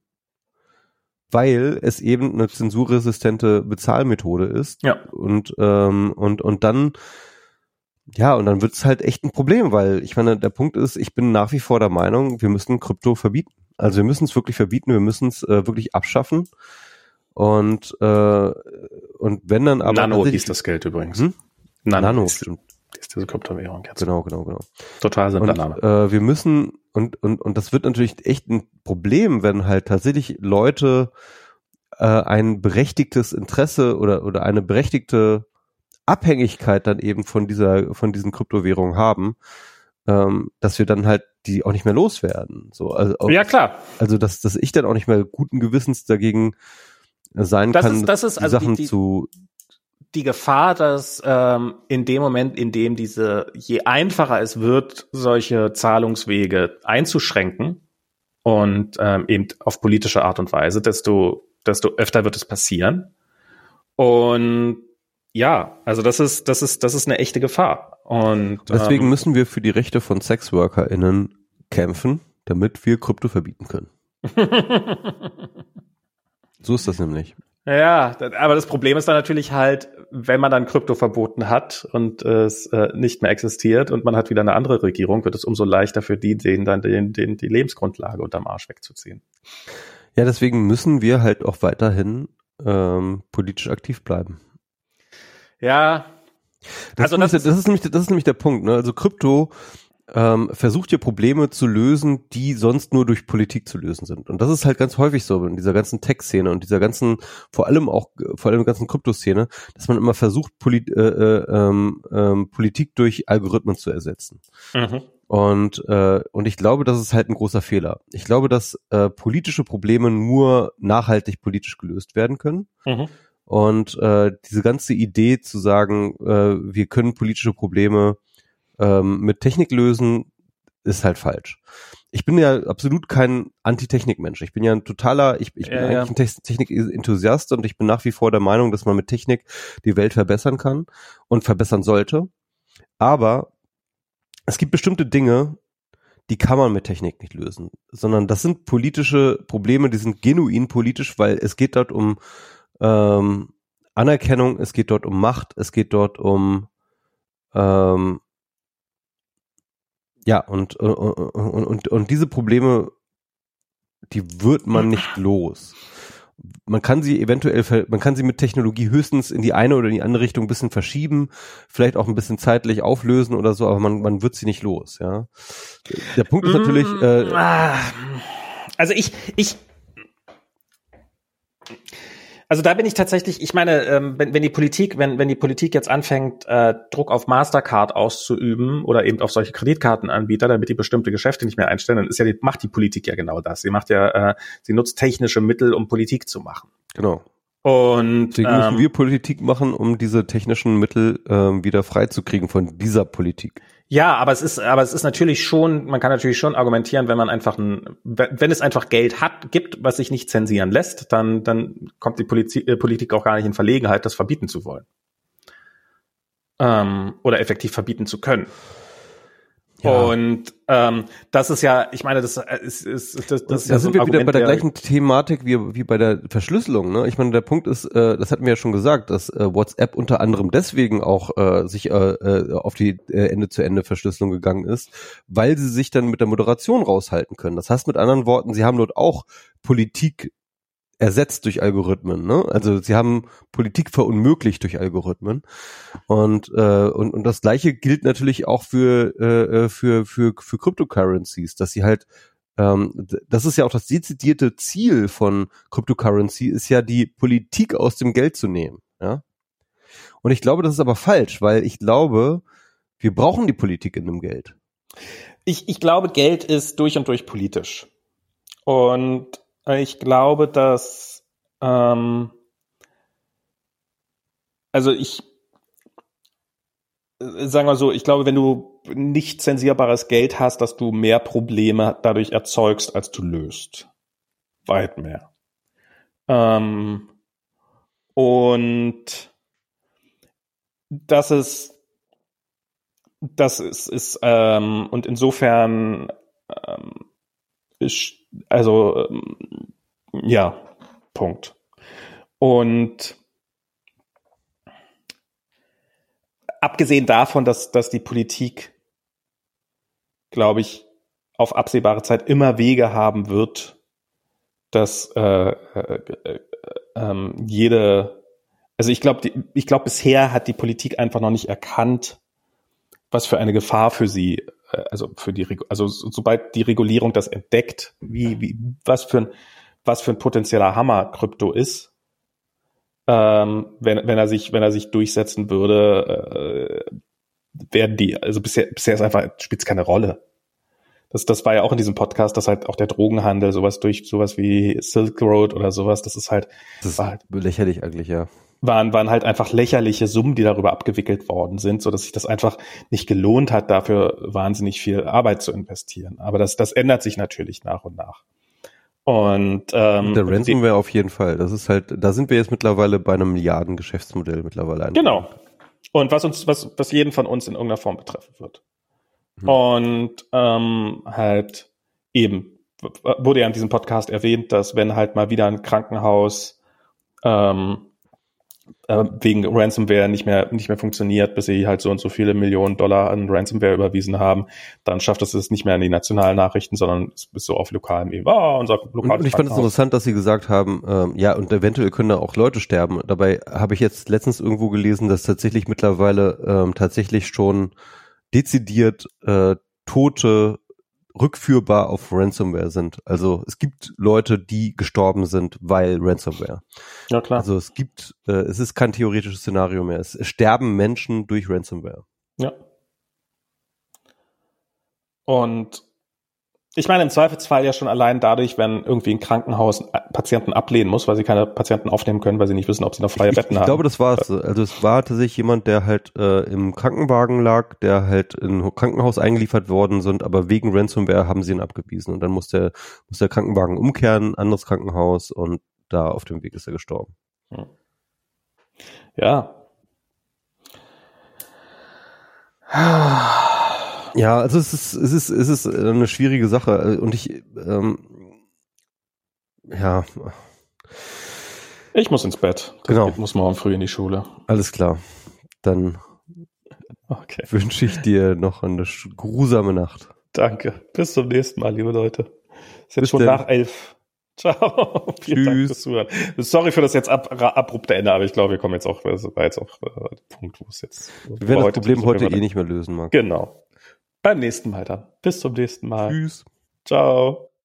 weil es eben eine zensurresistente Bezahlmethode ist. Ja. Und, ähm, und, und dann, ja, und dann wird es halt echt ein Problem, weil ich meine, der Punkt ist, ich bin nach wie vor der Meinung, wir müssen Krypto verbieten. Also wir müssen es wirklich verbieten, wir müssen es äh, wirklich abschaffen. Und, äh, und wenn dann aber. Nano ist das Geld übrigens. Hm? Nano, Nano stimmt. Ist diese Kryptowährung jetzt. Genau, genau, genau. Total simpler Name. Äh, wir müssen und, und, und das wird natürlich echt ein Problem, wenn halt tatsächlich Leute äh, ein berechtigtes Interesse oder, oder eine berechtigte Abhängigkeit dann eben von dieser, von diesen Kryptowährungen haben, ähm, dass wir dann halt die auch nicht mehr loswerden. So, also auch, ja, klar. Also, dass, dass ich dann auch nicht mehr guten Gewissens dagegen sein das kann, ist, das ist die also Sachen die, die, zu die Gefahr, dass ähm, in dem Moment, in dem diese, je einfacher es wird, solche Zahlungswege einzuschränken und ähm, eben auf politische Art und Weise, desto, desto öfter wird es passieren. Und ja, also das ist, das ist, das ist eine echte Gefahr. Und deswegen ähm, müssen wir für die Rechte von SexworkerInnen kämpfen, damit wir Krypto verbieten können. [laughs] so ist das nämlich. Ja, aber das Problem ist dann natürlich halt, wenn man dann Krypto verboten hat und es äh, nicht mehr existiert und man hat wieder eine andere Regierung, wird es umso leichter für die, denen dann den, den, die Lebensgrundlage unterm Arsch wegzuziehen. Ja, deswegen müssen wir halt auch weiterhin ähm, politisch aktiv bleiben. Ja. Das, also ist, das, ist, das ist nämlich das ist nämlich der Punkt. Ne? Also Krypto ähm, versucht ihr Probleme zu lösen, die sonst nur durch Politik zu lösen sind. Und das ist halt ganz häufig so in dieser ganzen Tech-Szene und dieser ganzen, vor allem auch, vor allem ganzen Kryptoszene, dass man immer versucht, Polit äh, äh, ähm, ähm, Politik durch Algorithmen zu ersetzen. Mhm. Und, äh, und ich glaube, das ist halt ein großer Fehler. Ich glaube, dass äh, politische Probleme nur nachhaltig politisch gelöst werden können. Mhm. Und äh, diese ganze Idee zu sagen, äh, wir können politische Probleme ähm, mit Technik lösen, ist halt falsch. Ich bin ja absolut kein Anti-Technik-Mensch. Ich bin ja ein totaler, ich, ich bin ja, eigentlich ja. ein Technik-Enthusiast und ich bin nach wie vor der Meinung, dass man mit Technik die Welt verbessern kann und verbessern sollte. Aber es gibt bestimmte Dinge, die kann man mit Technik nicht lösen, sondern das sind politische Probleme, die sind genuin politisch, weil es geht dort um ähm, Anerkennung, es geht dort um Macht, es geht dort um ähm, ja, und, und, und, und diese Probleme, die wird man nicht los. Man kann sie eventuell, man kann sie mit Technologie höchstens in die eine oder in die andere Richtung ein bisschen verschieben, vielleicht auch ein bisschen zeitlich auflösen oder so, aber man, man wird sie nicht los, ja. Der Punkt ist natürlich, äh, ah. also ich, ich, also da bin ich tatsächlich, ich meine, ähm, wenn, wenn die Politik, wenn, wenn die Politik jetzt anfängt, äh, Druck auf Mastercard auszuüben oder eben auf solche Kreditkartenanbieter, damit die bestimmte Geschäfte nicht mehr einstellen, dann ist ja die, macht die Politik ja genau das. Sie macht ja, äh, sie nutzt technische Mittel, um Politik zu machen. Genau. Und deswegen ähm, müssen wir Politik machen, um diese technischen Mittel ähm, wieder freizukriegen von dieser Politik. Ja, aber es ist, aber es ist natürlich schon, man kann natürlich schon argumentieren, wenn man einfach ein, wenn es einfach Geld hat, gibt, was sich nicht zensieren lässt, dann, dann kommt die Politik, äh, Politik auch gar nicht in Verlegenheit, das verbieten zu wollen. Ähm, oder effektiv verbieten zu können. Ja. Und ähm, das ist ja, ich meine, das ist, ist das, das ist da ja sind so wir Argument, wieder bei der gleichen Thematik wie, wie bei der Verschlüsselung. Ne? Ich meine, der Punkt ist, äh, das hatten wir ja schon gesagt, dass äh, WhatsApp unter anderem deswegen auch äh, sich äh, äh, auf die äh, Ende-zu-Ende-Verschlüsselung gegangen ist, weil sie sich dann mit der Moderation raushalten können. Das heißt mit anderen Worten, sie haben dort auch Politik ersetzt durch Algorithmen. Ne? Also sie haben Politik verunmöglicht durch Algorithmen. Und, äh, und, und das gleiche gilt natürlich auch für, äh, äh, für, für, für Cryptocurrencies, dass sie halt ähm, das ist ja auch das dezidierte Ziel von Cryptocurrency, ist ja die Politik aus dem Geld zu nehmen. Ja? Und ich glaube, das ist aber falsch, weil ich glaube, wir brauchen die Politik in dem Geld. Ich, ich glaube, Geld ist durch und durch politisch. Und ich glaube, dass ähm, also ich äh, sagen wir so, ich glaube, wenn du nicht zensierbares Geld hast, dass du mehr Probleme dadurch erzeugst, als du löst. Weit mehr. Ähm, und das ist, das ist, ist ähm, und insofern ähm, also ähm, ja, Punkt. Und abgesehen davon, dass, dass die Politik, glaube ich, auf absehbare Zeit immer Wege haben wird, dass äh, äh, äh, jede, also ich glaube, ich glaube, bisher hat die Politik einfach noch nicht erkannt, was für eine Gefahr für sie also für die, also sobald die Regulierung das entdeckt, wie, wie, was für ein, was für ein potenzieller Hammer Krypto ist, ähm, wenn, wenn er sich, wenn er sich durchsetzen würde, äh, werden die, also bisher, bisher ist einfach, spielt es keine Rolle. Das, das war ja auch in diesem Podcast, dass halt auch der Drogenhandel, sowas durch sowas wie Silk Road oder sowas, das ist halt, das ist halt lächerlich eigentlich, ja waren, waren halt einfach lächerliche Summen, die darüber abgewickelt worden sind, so dass sich das einfach nicht gelohnt hat, dafür wahnsinnig viel Arbeit zu investieren. Aber das, das ändert sich natürlich nach und nach. Und ähm, der Ransomware auf jeden Fall. Das ist halt, da sind wir jetzt mittlerweile bei einem Milliarden-Geschäftsmodell mittlerweile. Genau. Und was uns, was, was jeden von uns in irgendeiner Form betreffen wird. Hm. Und ähm, halt eben wurde ja in diesem Podcast erwähnt, dass wenn halt mal wieder ein Krankenhaus ähm, äh, wegen Ransomware nicht mehr, nicht mehr funktioniert, bis sie halt so und so viele Millionen Dollar an Ransomware überwiesen haben, dann schafft es es nicht mehr in die nationalen Nachrichten, sondern es ist so auf lokalem Ebene. Oh, unser lokales und, und ich fand es interessant, dass sie gesagt haben, ähm, ja, und eventuell können da auch Leute sterben. Dabei habe ich jetzt letztens irgendwo gelesen, dass tatsächlich mittlerweile ähm, tatsächlich schon dezidiert äh, Tote rückführbar auf Ransomware sind. Also es gibt Leute, die gestorben sind, weil Ransomware. Ja, klar. Also es gibt, äh, es ist kein theoretisches Szenario mehr. Es sterben Menschen durch Ransomware. Ja. Und ich meine, im Zweifelsfall ja schon allein dadurch, wenn irgendwie ein Krankenhaus Patienten ablehnen muss, weil sie keine Patienten aufnehmen können, weil sie nicht wissen, ob sie noch freie Betten ich, haben. Ich glaube, das war es. Also es war tatsächlich jemand, der halt äh, im Krankenwagen lag, der halt in ein Krankenhaus eingeliefert worden sind, aber wegen Ransomware haben sie ihn abgewiesen. Und dann muss der, muss der Krankenwagen umkehren, anderes Krankenhaus und da auf dem Weg ist er gestorben. Ja. Ja, also es ist, es ist, es ist eine schwierige Sache und ich, ähm, ja. Ich muss ins Bett. Das genau. Geht, muss morgen früh in die Schule. Alles klar. Dann okay. wünsche ich dir noch eine grusame Nacht. Danke. Bis zum nächsten Mal, liebe Leute. Es ist jetzt schon denn. nach elf. [laughs] Ciao. Vielen Tschüss. Dank fürs Zuhören. Sorry für das jetzt ab, abrupte Ende, aber ich glaube, wir kommen jetzt auch, war jetzt auch äh, Punkt, wo es jetzt. Wir werden das Problem heute eh nicht mehr lösen, Marc. Genau. Beim nächsten Mal dann. Bis zum nächsten Mal. Tschüss. Ciao.